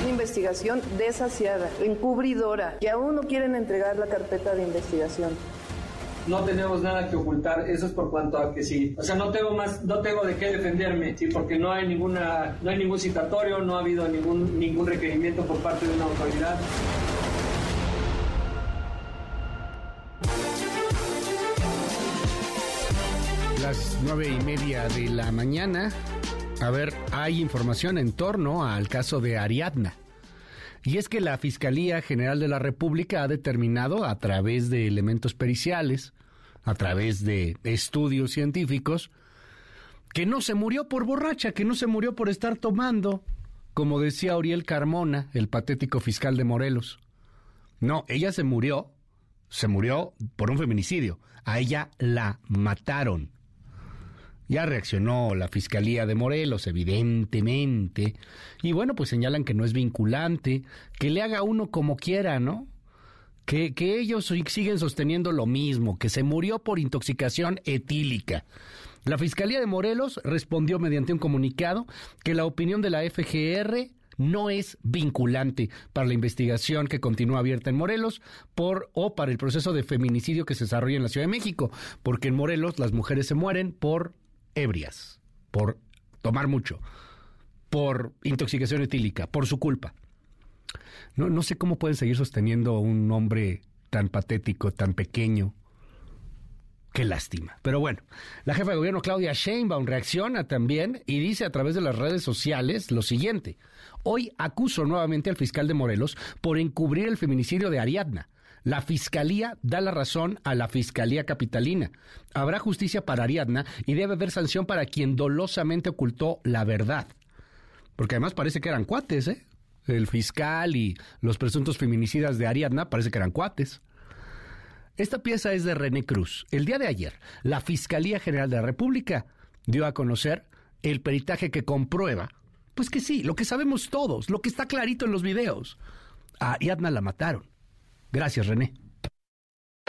S49: Una investigación desasiada, encubridora, que aún no quieren entregar la carpeta de investigación.
S53: No tenemos nada que ocultar, eso es por cuanto a que sí. O sea, no tengo más, no tengo de qué defenderme, sí, porque no hay ninguna, no hay ningún citatorio, no ha habido ningún, ningún requerimiento por parte de una autoridad.
S2: Las nueve y media de la mañana. A ver, hay información en torno al caso de Ariadna. Y es que la Fiscalía General de la República ha determinado a través de elementos periciales, a través de estudios científicos, que no se murió por borracha, que no se murió por estar tomando, como decía Auriel Carmona, el patético fiscal de Morelos. No, ella se murió, se murió por un feminicidio. A ella la mataron. Ya reaccionó la Fiscalía de Morelos, evidentemente. Y bueno, pues señalan que no es vinculante, que le haga uno como quiera, ¿no? Que, ellos siguen sosteniendo lo mismo, que se murió por intoxicación etílica. La Fiscalía de Morelos respondió mediante un comunicado que la opinión de la FGR no es vinculante para la investigación que continúa abierta en Morelos por o para el proceso de feminicidio que se desarrolla en la Ciudad de México, porque en Morelos las mujeres se mueren por ebrias, por tomar mucho, por intoxicación etílica, por su culpa. No, no sé cómo pueden seguir sosteniendo un hombre tan patético, tan pequeño. Qué lástima. Pero bueno, la jefa de gobierno Claudia Sheinbaum reacciona también y dice a través de las redes sociales lo siguiente. Hoy acuso nuevamente al fiscal de Morelos por encubrir el feminicidio de Ariadna. La Fiscalía da la razón a la Fiscalía Capitalina. Habrá justicia para Ariadna y debe haber sanción para quien dolosamente ocultó la verdad. Porque además parece que eran cuates, ¿eh? El fiscal y los presuntos feminicidas de Ariadna parece que eran cuates. Esta pieza es de René Cruz. El día de ayer, la Fiscalía General de la República dio a conocer el peritaje que comprueba, pues que sí, lo que sabemos todos, lo que está clarito en los videos. A Ariadna la mataron. Gracias, René.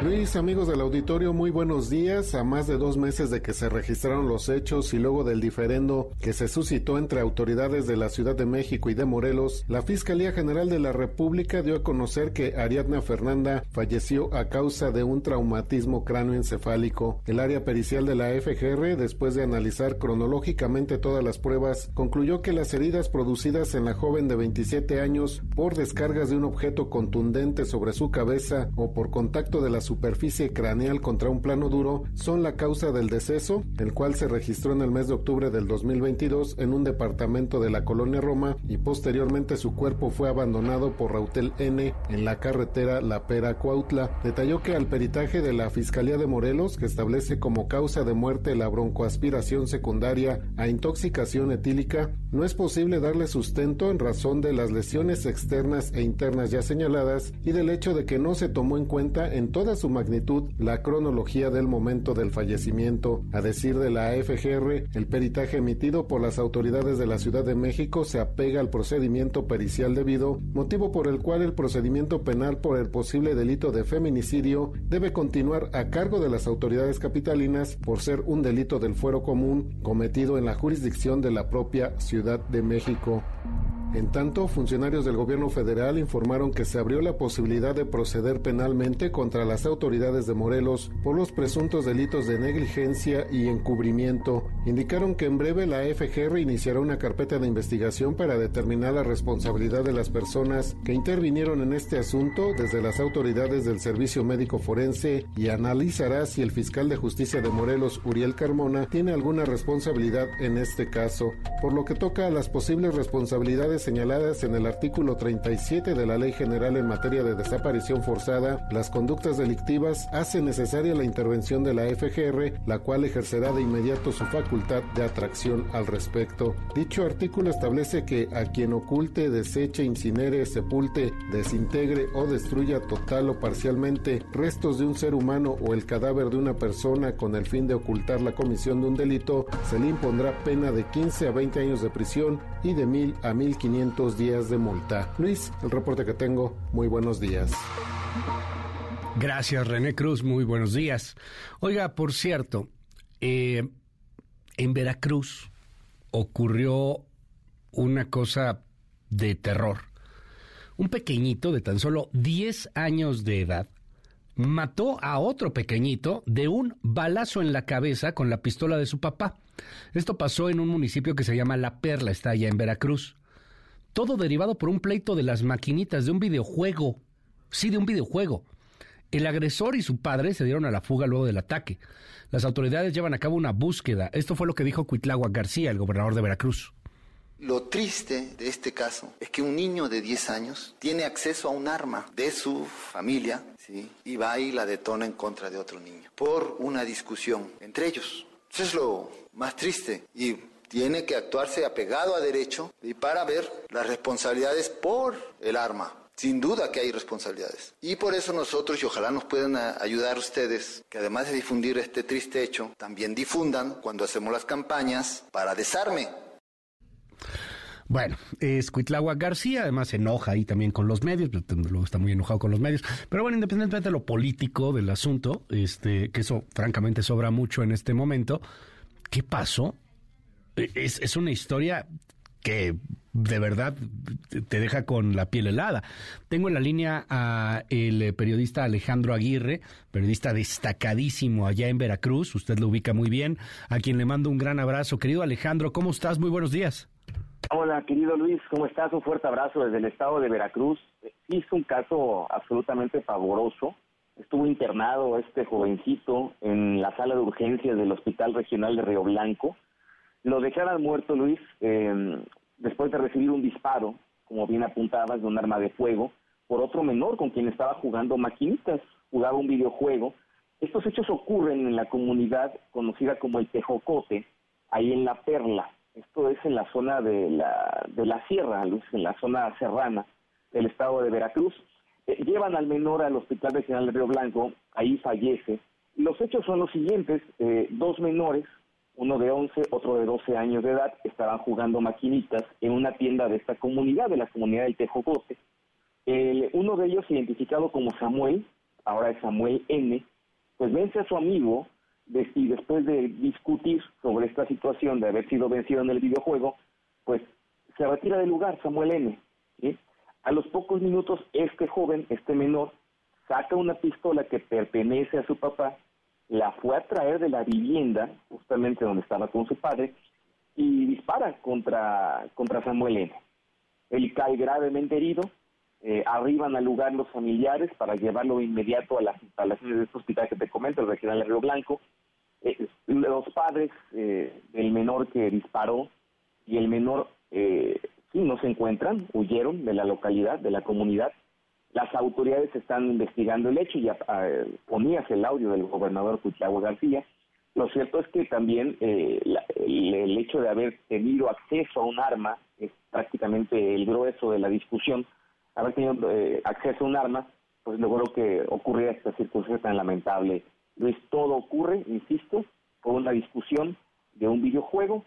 S54: Luis, amigos del auditorio, muy buenos días. A más de dos meses de que se registraron los hechos y luego del diferendo que se suscitó entre autoridades de la Ciudad de México y de Morelos, la Fiscalía General de la República dio a conocer que Ariadna Fernanda falleció a causa de un traumatismo cráneoencefálico. El área pericial de la FGR, después de analizar cronológicamente todas las pruebas, concluyó que las heridas producidas en la joven de 27 años por descargas de un objeto contundente sobre su cabeza o por contacto de las superficie craneal contra un plano duro son la causa del deceso, el cual se registró en el mes de octubre del 2022 en un departamento de la colonia Roma y posteriormente su cuerpo fue abandonado por Rautel N en la carretera La Pera Cuautla. Detalló que al peritaje de la Fiscalía de Morelos, que establece como causa de muerte la broncoaspiración secundaria a intoxicación etílica, no es posible darle sustento en razón de las lesiones externas e internas ya señaladas y del hecho de que no se tomó en cuenta en toda su magnitud la cronología del momento del fallecimiento. A decir de la FGR, el peritaje emitido por las autoridades de la Ciudad de México se apega al procedimiento pericial debido, motivo por el cual el procedimiento penal por el posible delito de feminicidio debe continuar a cargo de las autoridades capitalinas por ser un delito del fuero común cometido en la jurisdicción de la propia Ciudad de México. En tanto, funcionarios del gobierno federal informaron que se abrió la posibilidad de proceder penalmente contra las autoridades de Morelos por los presuntos delitos de negligencia y encubrimiento. Indicaron que en breve la FGR iniciará una carpeta de investigación para determinar la responsabilidad de las personas que intervinieron en este asunto desde las autoridades del Servicio Médico Forense y analizará si el fiscal de justicia de Morelos, Uriel Carmona, tiene alguna responsabilidad en este caso. Por lo que toca a las posibles responsabilidades señaladas en el artículo 37 de la Ley General en materia de desaparición forzada, las conductas delictivas hacen necesaria la intervención de la FGR, la cual ejercerá de inmediato su facultad de atracción al respecto. Dicho artículo establece que a quien oculte, deseche, incinere, sepulte, desintegre o destruya total o parcialmente restos de un ser humano o el cadáver de una persona con el fin de ocultar la comisión de un delito, se le impondrá pena de 15 a 20 años de prisión y de 1000 a 1500 días de multa. Luis, el reporte que tengo, muy buenos días.
S2: Gracias, René Cruz, muy buenos días. Oiga, por cierto, eh, en Veracruz ocurrió una cosa de terror. Un pequeñito de tan solo 10 años de edad mató a otro pequeñito de un balazo en la cabeza con la pistola de su papá. Esto pasó en un municipio que se llama La Perla, está allá en Veracruz. Todo derivado por un pleito de las maquinitas de un videojuego. Sí, de un videojuego. El agresor y su padre se dieron a la fuga luego del ataque. Las autoridades llevan a cabo una búsqueda. Esto fue lo que dijo Cuitlagua García, el gobernador de Veracruz.
S55: Lo triste de este caso es que un niño de 10 años tiene acceso a un arma de su familia y va y la detona en contra de otro niño por una discusión entre ellos. Eso es lo más triste y tiene que actuarse apegado a derecho y para ver las responsabilidades por el arma. Sin duda que hay responsabilidades. Y por eso nosotros, y ojalá nos puedan ayudar ustedes, que además de difundir este triste hecho, también difundan cuando hacemos las campañas para desarme.
S2: Bueno, es Cuitlagua García, además se enoja ahí también con los medios, luego está muy enojado con los medios. Pero bueno, independientemente de lo político del asunto, este, que eso francamente sobra mucho en este momento, ¿qué pasó? Es, una historia que de verdad te deja con la piel helada. Tengo en la línea a el periodista Alejandro Aguirre, periodista destacadísimo allá en Veracruz, usted lo ubica muy bien, a quien le mando un gran abrazo. Querido Alejandro, ¿cómo estás? Muy buenos días.
S56: Hola, querido Luis, ¿cómo estás? Un fuerte abrazo desde el estado de Veracruz. Sí, un caso absolutamente pavoroso. Estuvo internado este jovencito en la sala de urgencias del Hospital Regional de Río Blanco lo declaran muerto, Luis, eh, después de recibir un disparo, como bien apuntabas, de un arma de fuego, por otro menor con quien estaba jugando maquinitas, jugaba un videojuego. Estos hechos ocurren en la comunidad conocida como el Tejocote, ahí en La Perla. Esto es en la zona de la, de la sierra, Luis, en la zona serrana del estado de Veracruz. Eh, llevan al menor al Hospital Regional de Río Blanco, ahí fallece. Los hechos son los siguientes, eh, dos menores, uno de 11, otro de 12 años de edad, estaban jugando maquinitas en una tienda de esta comunidad, de la comunidad del Tejocote. uno de ellos, identificado como Samuel, ahora es Samuel N., pues vence a su amigo y después de discutir sobre esta situación de haber sido vencido en el videojuego, pues se retira del lugar Samuel N. A los pocos minutos, este joven, este menor, saca una pistola que pertenece a su papá la fue a traer de la vivienda, justamente donde estaba con su padre, y dispara contra, contra Samuel N. Él cae gravemente herido, eh, arriban al lugar los familiares para llevarlo inmediato a las instalaciones de este hospital que te comento, el regional Río Blanco. Eh, los padres eh, del menor que disparó y el menor sí no se encuentran, huyeron de la localidad, de la comunidad. Las autoridades están investigando el hecho, ya ponías el audio del gobernador Cuchagua García. Lo cierto es que también el, el hecho de haber tenido acceso a un arma es prácticamente el grueso de la discusión haber tenido eh, acceso a un arma, pues logró que ocurriera esta circunstancia tan lamentable. Luis, todo ocurre, insisto, por una discusión de un videojuego.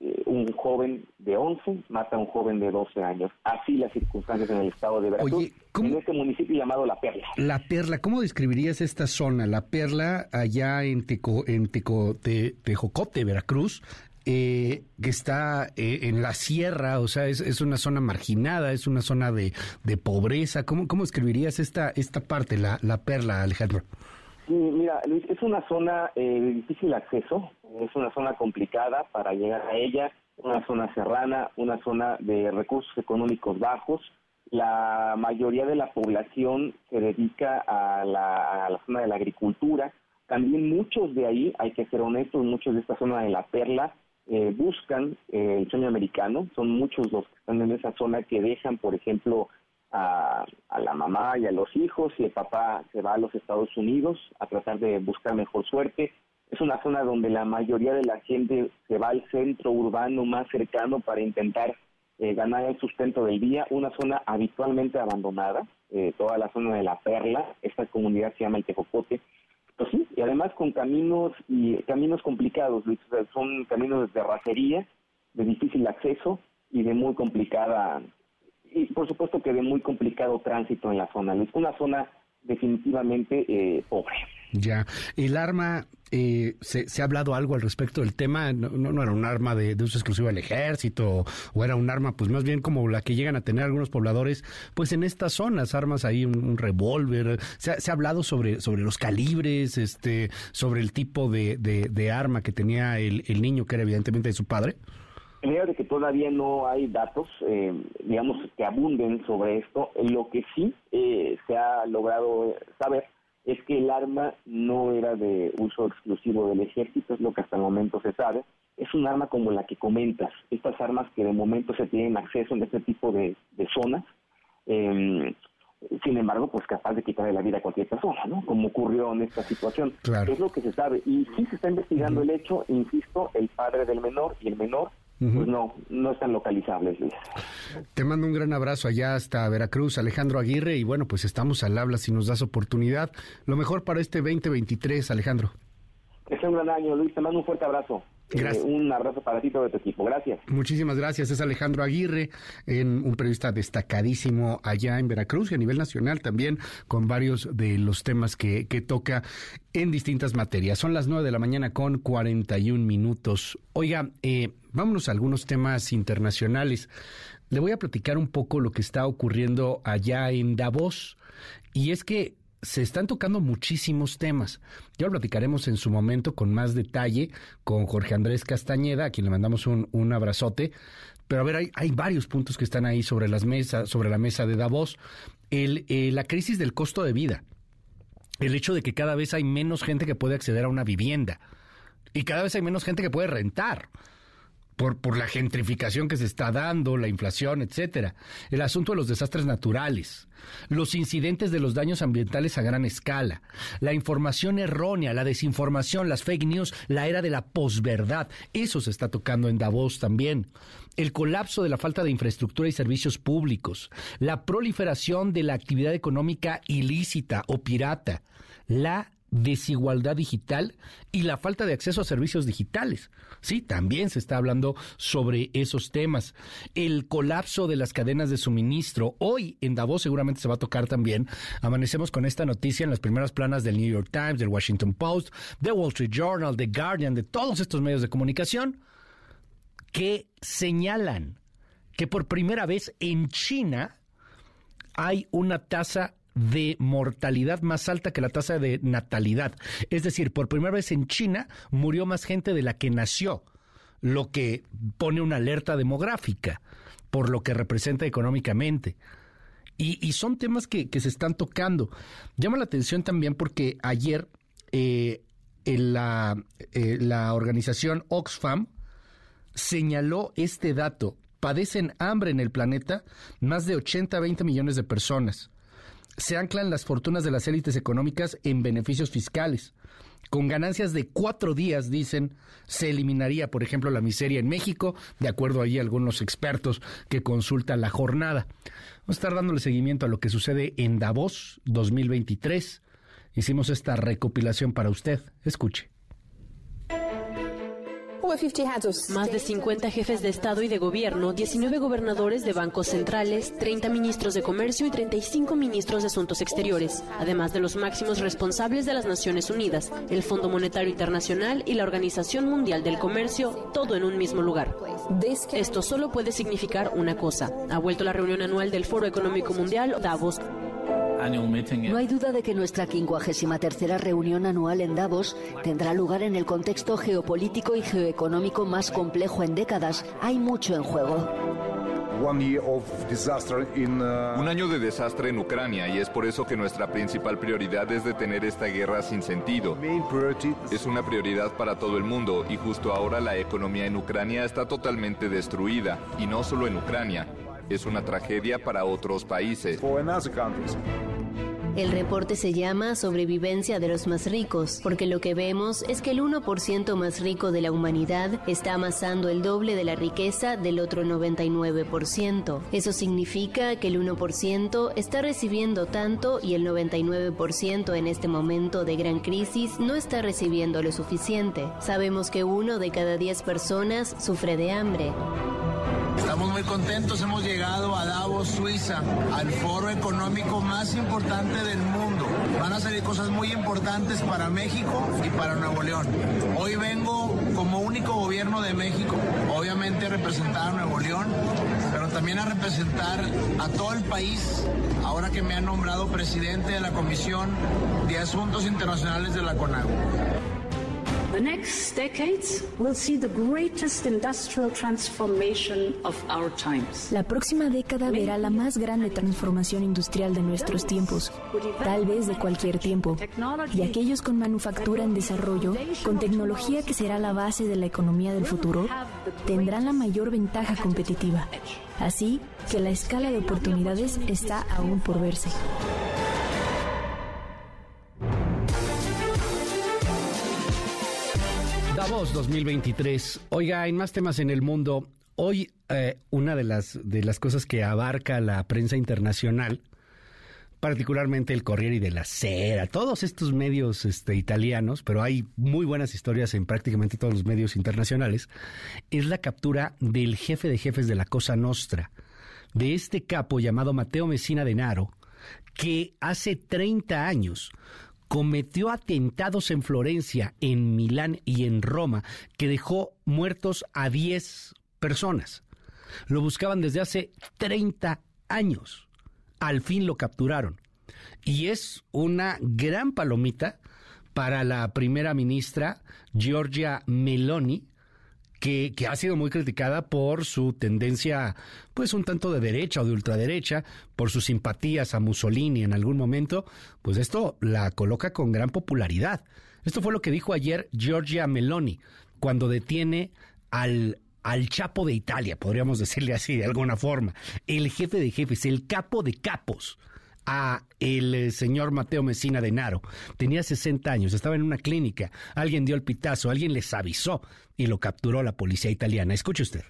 S56: Eh, un joven de 11 mata a un joven de 12 años. Así las circunstancias en el estado de Veracruz, en este municipio llamado La Perla.
S2: La Perla, ¿cómo describirías esta zona? La Perla, allá en, Teco, en Teco, Tejocote, Veracruz, eh, que está eh, en la sierra, o sea, es, una zona marginada, es una zona de, pobreza. ¿Cómo, ¿Cómo escribirías esta, esta parte, la, la perla, Alejandro?
S56: Sí, mira, Luis, es una zona eh, de difícil acceso, es una zona complicada para llegar a ella, una zona serrana, una zona de recursos económicos bajos. La mayoría de la población se dedica a la, a la zona de la agricultura. También muchos de ahí, hay que ser honestos, muchos de esta zona de la perla eh, buscan eh, el sueño americano. Son muchos los que están en esa zona que dejan, por ejemplo, a, la mamá y a los hijos y el papá se va a los Estados Unidos a tratar de buscar mejor suerte. Es una zona donde la mayoría de la gente se va al centro urbano más cercano para intentar eh, ganar el sustento del día, una zona habitualmente abandonada, toda la zona de la Perla, esta comunidad se llama el Tejocote, pues sí, y además con caminos y caminos complicados, son caminos de terracería, de difícil acceso y de muy complicada, y por supuesto que de muy complicado tránsito en la zona. Es una zona definitivamente eh, pobre.
S2: Ya, el arma, eh, se, se, ha hablado algo al respecto del tema? No, no, era un arma de, uso exclusivo del ejército, o era un arma, pues más bien como la que llegan a tener algunos pobladores, pues en estas zonas, armas ahí, un, revólver. Se se ha, hablado sobre, sobre los calibres, este, sobre el tipo de, de, arma que tenía el, el, niño, que era evidentemente de su padre.
S56: En de que todavía no hay datos, eh, digamos, que abunden sobre esto, lo que sí eh, se ha logrado saber es que el arma no era de uso exclusivo del ejército, es lo que hasta el momento se sabe. Es un arma como la que comentas, estas armas que de momento se tienen acceso en este tipo de, zonas. Em, sin embargo, pues capaz de quitarle la vida a cualquier persona, ¿no? Como ocurrió en esta situación. Es lo que se sabe. Y sí se está investigando el hecho, insisto, el padre del menor y el menor pues no, no están localizables, Luis.
S2: Te mando un gran abrazo allá hasta Veracruz, Alejandro Aguirre, y bueno, pues estamos al habla si nos das oportunidad. Lo mejor para este 2023, Alejandro.
S56: Es un gran año, Luis. Te mando un fuerte abrazo. Eh, un abrazo para ti y todo tu equipo. Gracias.
S2: Muchísimas gracias. Es Alejandro Aguirre, en, un periodista destacadísimo allá en Veracruz y a nivel nacional también, con varios de los temas que, que toca en distintas materias. Son las nueve de la mañana con 41 minutos. Oiga, eh, vámonos a algunos temas internacionales. Le voy a platicar un poco lo que está ocurriendo allá en Davos. Y es que se están tocando muchísimos temas. Ya lo platicaremos en su momento con más detalle con Jorge Andrés Castañeda, a quien le mandamos un, un abrazote. Pero a ver, hay, hay, varios puntos que están ahí sobre las mesas, sobre la mesa de Davos. Eh, la crisis del costo de vida. El hecho de que cada vez hay menos gente que puede acceder a una vivienda. Y cada vez hay menos gente que puede rentar por, la gentrificación que se está dando, la inflación, etcétera. El asunto de los desastres naturales, los incidentes de los daños ambientales a gran escala, la información errónea, la desinformación, las fake news, la era de la posverdad. Eso se está tocando en Davos también. El colapso de la falta de infraestructura y servicios públicos, la proliferación de la actividad económica ilícita o pirata, la desigualdad digital y la falta de acceso a servicios digitales. Sí, también se está hablando sobre esos temas. El colapso de las cadenas de suministro. Hoy en Davos seguramente se va a tocar también. Amanecemos con esta noticia en las primeras planas del New York Times, del Washington Post, del Wall Street Journal, The Guardian, de todos estos medios de comunicación que señalan que por primera vez en China hay una tasa de mortalidad más alta que la tasa de natalidad. Es decir, por primera vez en China murió más gente de la que nació, lo que pone una alerta demográfica por lo que representa económicamente. Y, son temas que, se están tocando. Llama la atención también porque ayer eh, la, eh, la organización Oxfam señaló este dato. Padecen hambre en el planeta más de 80 20 millones de personas. Se anclan las fortunas de las élites económicas en beneficios fiscales. Con ganancias de cuatro días, dicen, se eliminaría, por ejemplo, la miseria en México, de acuerdo ahí a algunos expertos que consultan la jornada. Vamos a estar dándole seguimiento a lo que sucede en Davos 2023. Hicimos esta recopilación para usted. Escuche.
S57: Más de 50 jefes de Estado y de Gobierno, 19 gobernadores de bancos centrales, 30 ministros de Comercio y 35 ministros de Asuntos Exteriores, además de los máximos responsables de las Naciones Unidas, el Fondo Monetario Internacional y la Organización Mundial del Comercio, todo en un mismo lugar. Esto solo puede significar una cosa. Ha vuelto la reunión anual del Foro Económico Mundial Davos
S58: no hay duda de que nuestra 53 reunión anual en Davos tendrá lugar en el contexto geopolítico y geoeconómico más complejo en décadas. Hay mucho en juego.
S59: Uh, Un año de desastre en Ucrania y es por eso que nuestra principal prioridad es detener esta guerra sin sentido. Es una prioridad para todo el mundo y justo ahora la economía en Ucrania está totalmente destruida y no solo en Ucrania es una tragedia para otros países.
S58: El reporte se llama Sobrevivencia de los más ricos, porque lo que vemos es que el 1% más rico de la humanidad está amasando el doble de la riqueza del otro 99%. Eso significa que el 1% está recibiendo tanto y el 99% en este momento de gran crisis no está recibiendo lo suficiente. Sabemos que uno de cada 10 personas sufre de hambre.
S60: Muy contentos, hemos llegado a Davos, Suiza, al foro económico más importante del mundo. Van a salir cosas muy importantes para México y para Nuevo León. Hoy vengo como único gobierno de México, obviamente a representar a Nuevo León, pero también a representar a todo el país, ahora que me han nombrado presidente de la Comisión de Asuntos Internacionales de la CONAGUA.
S61: The next decades will see the greatest industrial transformation of our times.
S62: La próxima década verá la más grande transformación industrial de nuestros tiempos, tal vez de cualquier tiempo. Y aquellos con manufactura en desarrollo, con tecnología que será la base de la economía del futuro, tendrán la mayor ventaja competitiva. Así que la escala de oportunidades está aún por verse.
S2: Davos 2023. Oiga, hay más temas en el mundo. Hoy eh, una de las, de las cosas que abarca la prensa internacional, particularmente el Corriere de la Sera, todos estos medios este, italianos, pero hay muy buenas historias en prácticamente todos los medios internacionales, es la captura del jefe de jefes de la Cosa Nostra, de este capo llamado Mateo Messina Denaro, que hace 30 años cometió atentados en Florencia, en Milán y en Roma, que dejó muertos a 10 personas. Lo buscaban desde hace 30 años. Al fin lo capturaron. Y es una gran palomita para la primera ministra Giorgia Meloni, que, ha sido muy criticada por su tendencia, pues un tanto de derecha o de ultraderecha, por sus simpatías a Mussolini en algún momento, pues esto la coloca con gran popularidad. Esto fue lo que dijo ayer Giorgia Meloni cuando detiene al al Chapo de Italia, podríamos decirle así de alguna forma, el jefe de jefes, el capo de capos a el eh, señor Mateo Messina de Naro. Tenía 60 años, estaba en una clínica, alguien dio el pitazo, alguien les avisó y lo capturó la policía italiana. Escuche usted.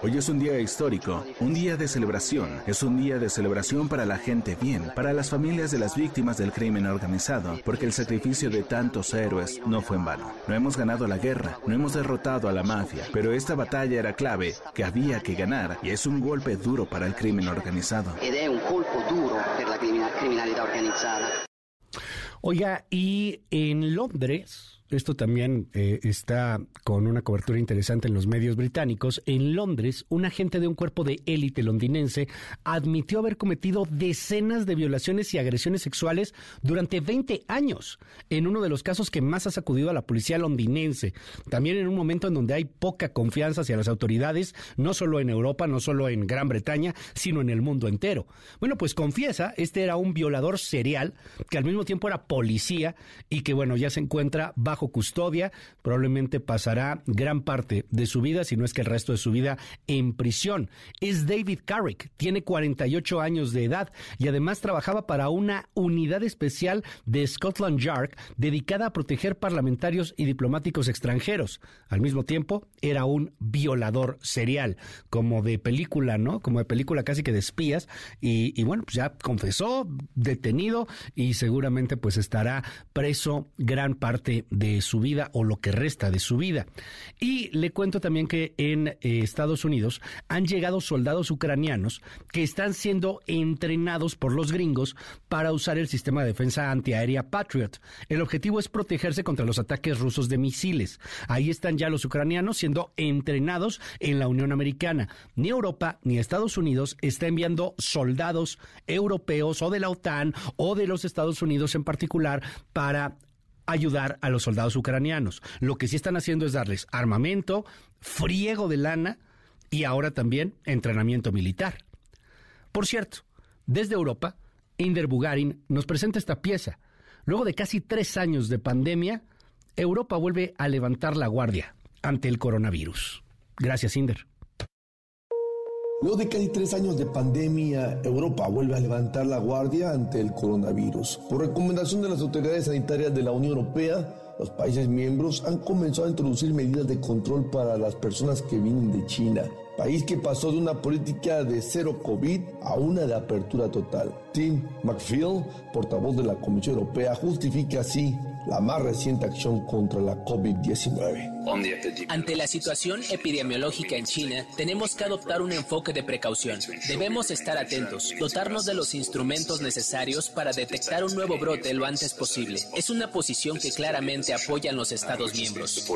S63: Hoy es un día histórico, un día de celebración. Es un día de celebración para la gente bien, para las familias de las víctimas del crimen organizado, porque el sacrificio de tantos héroes no fue en vano. No hemos ganado la guerra, no hemos derrotado a la mafia, pero esta batalla era clave, que había que ganar, y es un golpe duro para el crimen organizado.
S64: es un colpo duro para la criminalidad organizada.
S2: Oiga, y en Londres esto también eh, está con una cobertura interesante en los medios británicos. En Londres, un agente de un cuerpo de élite londinense admitió haber cometido decenas de violaciones y agresiones sexuales durante 20 años, en uno de los casos que más ha sacudido a la policía londinense. También en un momento en donde hay poca confianza hacia las autoridades, no solo en Europa, no solo en Gran Bretaña, sino en el mundo entero. Bueno, pues confiesa, este era un violador serial que al mismo tiempo era policía y que, bueno, ya se encuentra bajo custodia. Probablemente pasará gran parte de su vida, si no es que el resto de su vida, en prisión. Es David Carrick, tiene 48 años de edad y además trabajaba para una unidad especial de Scotland Yard dedicada a proteger parlamentarios y diplomáticos extranjeros. Al mismo tiempo, era un violador serial, como de película, ¿no? Como de película casi que de espías. Y, bueno, pues ya confesó, detenido y seguramente pues estará preso gran parte de su vida o lo que resta de su vida. Y le cuento también que en eh, Estados Unidos han llegado soldados ucranianos que están siendo entrenados por los gringos para usar el sistema de defensa antiaérea Patriot. El objetivo es protegerse contra los ataques rusos de misiles. Ahí están ya los ucranianos siendo entrenados en la Unión Americana. Ni Europa ni Estados Unidos está enviando soldados europeos o de la OTAN o de los Estados Unidos en particular para ayudar a los soldados ucranianos. Lo que sí están haciendo es darles armamento, friego de lana y ahora también entrenamiento militar. Por cierto, desde Europa, Inder Bugarin nos presenta esta pieza. Luego de casi tres años de pandemia, Europa vuelve a levantar la guardia ante el coronavirus. Gracias, Inder.
S65: Luego de casi tres años de pandemia, Europa vuelve a levantar la guardia ante el coronavirus. Por recomendación de las autoridades sanitarias de la Unión Europea, los países miembros han comenzado a introducir medidas de control para las personas que vienen de China, país que pasó de una política de cero COVID a una de apertura total. Tim McPhail, portavoz de la Comisión Europea, justifica así la más reciente acción contra la COVID-19.
S66: Ante la situación epidemiológica en China, tenemos que adoptar un enfoque de precaución. Debemos estar atentos, dotarnos de los instrumentos necesarios para detectar un nuevo brote lo antes posible. Es una posición que claramente apoyan los Estados miembros.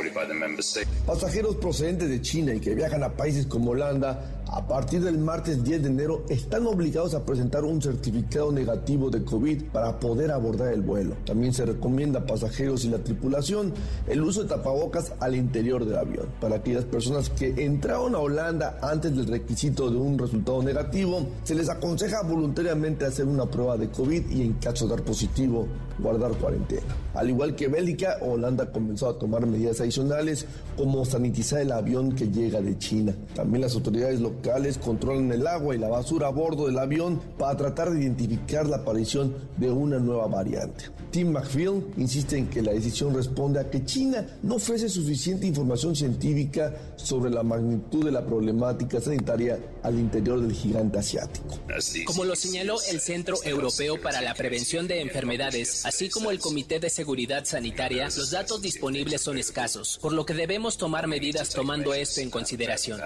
S65: Pasajeros procedentes de China y que viajan a países como Holanda, a partir del martes 10 de enero están obligados a presentar un certificado negativo de COVID para poder abordar el vuelo. También se recomienda a pasajeros y la tripulación el uso de tapabocas al interior del avión. Para aquellas personas que entraron a Holanda antes del requisito de un resultado negativo, se les aconseja voluntariamente hacer una prueba de COVID y en caso de dar positivo, guardar cuarentena. Al igual que Bélgica, Holanda comenzó a tomar medidas adicionales como sanitizar el avión que llega de China. También las autoridades locales controlan el agua y la basura a bordo del avión para tratar de identificar la aparición de una nueva variante. Tim McPhail insiste en que la decisión responde a que China no ofrece suficiente información científica sobre la magnitud de la problemática sanitaria al interior del gigante asiático.
S66: Como lo señaló el Centro Europeo para la Prevención de Enfermedades, así como el Comité de Seguridad Sanitaria, los datos disponibles son escasos, por lo que debemos tomar medidas tomando esto en consideración.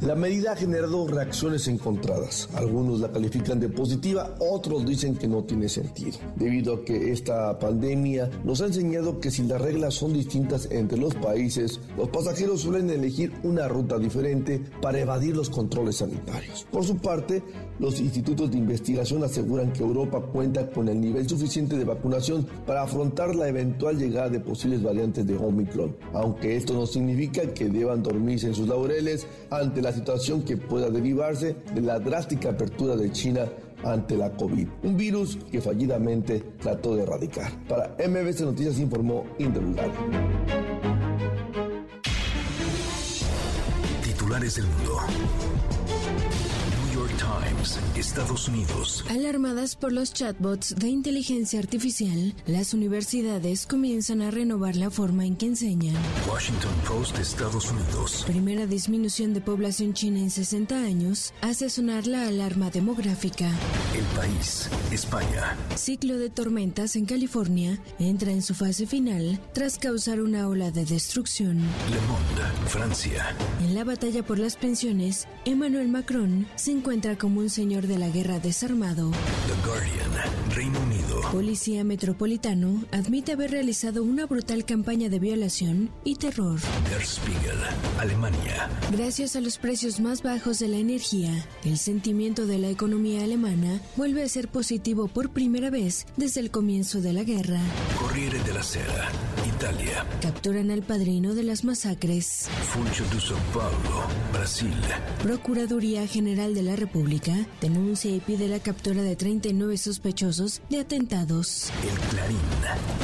S65: La medida ha generado reacciones encontradas. Algunos la califican de positiva, otros dicen que no tiene sentido, debido a que esta pandemia nos ha enseñado que si las reglas son distintas entre los países, los pasajeros suelen elegir una ruta diferente para evadir los controles sanitarios. Por su parte, los institutos de investigación aseguran que Europa cuenta con el nivel suficiente de vacunación para afrontar la eventual llegada de posibles variantes de Omicron, aunque esto no significa que deban dormirse en sus laureles ante la situación que pueda derivarse de la drástica apertura de China ante la COVID, un virus que fallidamente trató de erradicar. Para MBC Noticias informó Indulgado.
S1: Titulares del mundo. Times, Estados Unidos.
S67: Alarmadas por los chatbots de inteligencia artificial, las universidades comienzan a renovar la forma en que enseñan.
S1: Washington Post, Estados Unidos.
S67: Primera disminución de población china en 60 años hace sonar la alarma demográfica.
S1: El país, España.
S67: Ciclo de tormentas en California entra en su fase final tras causar una ola de destrucción.
S1: Le Monde, Francia.
S67: En la batalla por las pensiones, Emmanuel Macron se encuentra
S16: encuentra como un señor de la guerra desarmado.
S1: The Guardian, Reino Unido.
S16: Policía Metropolitano admite haber realizado una brutal campaña de violación y terror.
S1: Der Spiegel, Alemania.
S16: Gracias a los precios más bajos de la energía, el sentimiento de la economía alemana vuelve a ser positivo por primera vez desde el comienzo de la guerra.
S1: Corriere della Sera, Italia.
S16: Capturan al padrino de las masacres.
S1: Funcho de São Paulo, Brasil.
S16: Procuraduría General de la República denuncia y pide la captura de 39 sospechosos de atentados.
S1: El Clarín,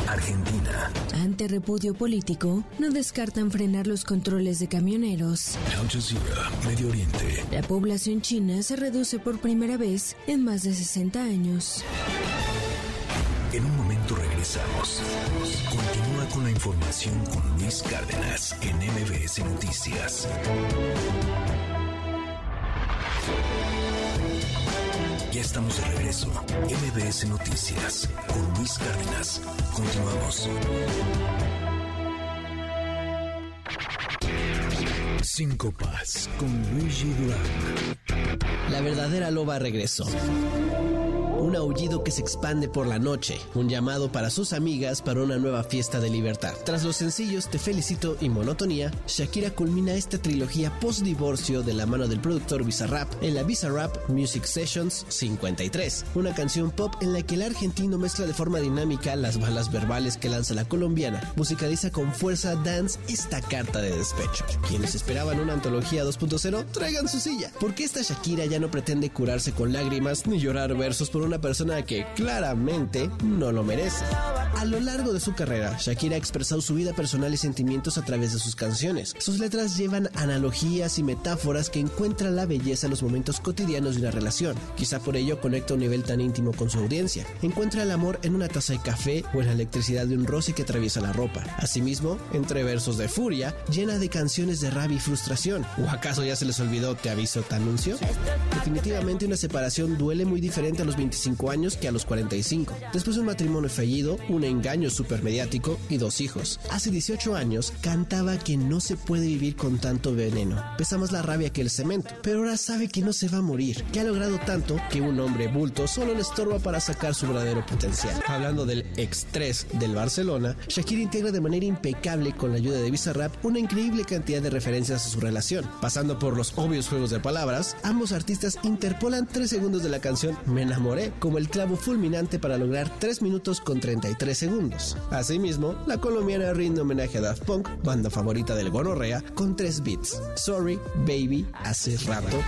S1: Argentina.
S16: Ante repudio político, no descartan frenar los controles de camioneros.
S1: Al Jazeera, Medio Oriente.
S16: La población china se reduce por primera vez en más de 60 años.
S1: En un momento regresamos. Continúa con la información con Luis Cárdenas en MBS Noticias. Ya estamos de regreso. MBS Noticias con Luis Cárdenas. Continuamos. Cinco Paz con Luigi Durán.
S18: La verdadera loba regresó. Un aullido que se expande por la noche, un llamado para sus amigas para una nueva fiesta de libertad. Tras los sencillos Te Felicito y Monotonía, Shakira culmina esta trilogía post-divorcio de la mano del productor Bizarrap en la Bizarrap Music Sessions 53, una canción pop en la que el argentino mezcla de forma dinámica las balas verbales que lanza la colombiana, musicaliza con fuerza dance esta carta de despecho. Quienes esperaban una antología 2.0, traigan su silla, porque esta Shakira ya no pretende curarse con lágrimas ni llorar versos por una persona que claramente no lo merece. A lo largo de su carrera, Shakira ha expresado su vida personal y sentimientos a través de sus canciones. Sus letras llevan analogías y metáforas que encuentran la belleza en los momentos cotidianos de una relación. Quizá por ello conecta un nivel tan íntimo con su audiencia. Encuentra el amor en una taza de café o en la electricidad de un roce que atraviesa la ropa. Asimismo, entre versos de furia, llena de canciones de rabia y frustración. ¿O acaso ya se les olvidó Te aviso, te anuncio? Definitivamente una separación duele muy diferente a los 25 años que a los 45. Después de un matrimonio fallido, un engaño supermediático y dos hijos. Hace 18 años cantaba que no se puede vivir con tanto veneno. Pesa más la rabia que el cemento, pero ahora sabe que no se va a morir, que ha logrado tanto que un hombre bulto solo le estorba para sacar su verdadero potencial. Hablando del ex-3 del Barcelona, Shakira integra de manera impecable con la ayuda de Bizarrap una increíble cantidad de referencias a su relación. Pasando por los obvios juegos de palabras, ambos artistas interpolan 3 segundos de la canción Me enamoré como el clavo fulminante para lograr 3 minutos con 33 segundos. Asimismo, la colombiana rinde homenaje a Daft Punk, banda favorita del gonorrea, con 3 beats. Sorry, baby, hace rato.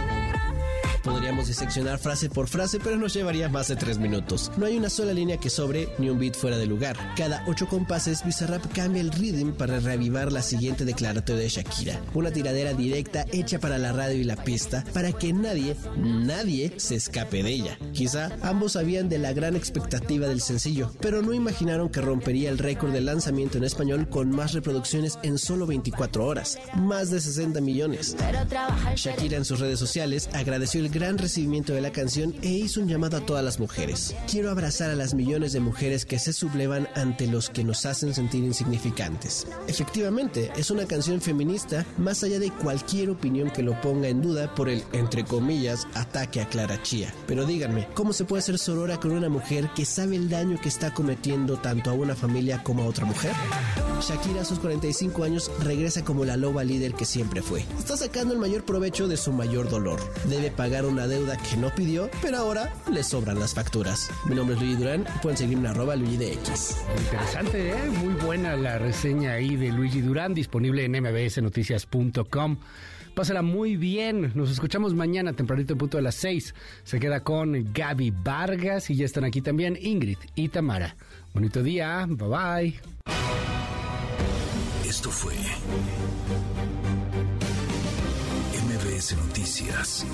S18: Podríamos diseccionar frase por frase, pero nos llevaría más de 3 minutos. No hay una sola línea que sobre ni un beat fuera de lugar. Cada 8 compases, Bizarrap cambia el rhythm para reavivar la siguiente declaratoria de Shakira. Una tiradera directa hecha para la radio y la pista para que nadie, nadie se escape de ella. Quizá sabían de la gran expectativa del sencillo, pero no imaginaron que rompería el récord de lanzamiento en español con más reproducciones en solo 24 horas, más de 60 millones. Shakira en sus redes sociales agradeció el gran recibimiento de la canción e hizo un llamado a todas las mujeres. Quiero abrazar a las millones de mujeres que se sublevan ante los que nos hacen sentir insignificantes. Efectivamente, es una canción feminista más allá de cualquier opinión que lo ponga en duda por el, entre comillas, ataque a Clara Chía. Pero díganme, ¿cómo se puede ser sorora con una mujer que sabe el daño que está cometiendo tanto a una familia como a otra mujer? Shakira a sus 45 años regresa como la loba líder que siempre fue. Está sacando el mayor provecho de su mayor dolor. Debe pagar una deuda que no pidió, pero ahora le sobran las facturas. Mi nombre es Luigi Durán pueden seguirme en arroba Luigi de.
S2: Interesante, ¿eh? muy buena la reseña ahí de Luigi Durán, disponible en mbsnoticias.com. Pásala muy bien. Nos escuchamos mañana, tempranito en punto de las 6. Se queda con Gaby Vargas y ya están aquí también Ingrid y Tamara. Bonito día. Bye bye.
S1: Esto fue MBS Noticias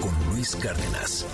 S1: con Luis Cárdenas.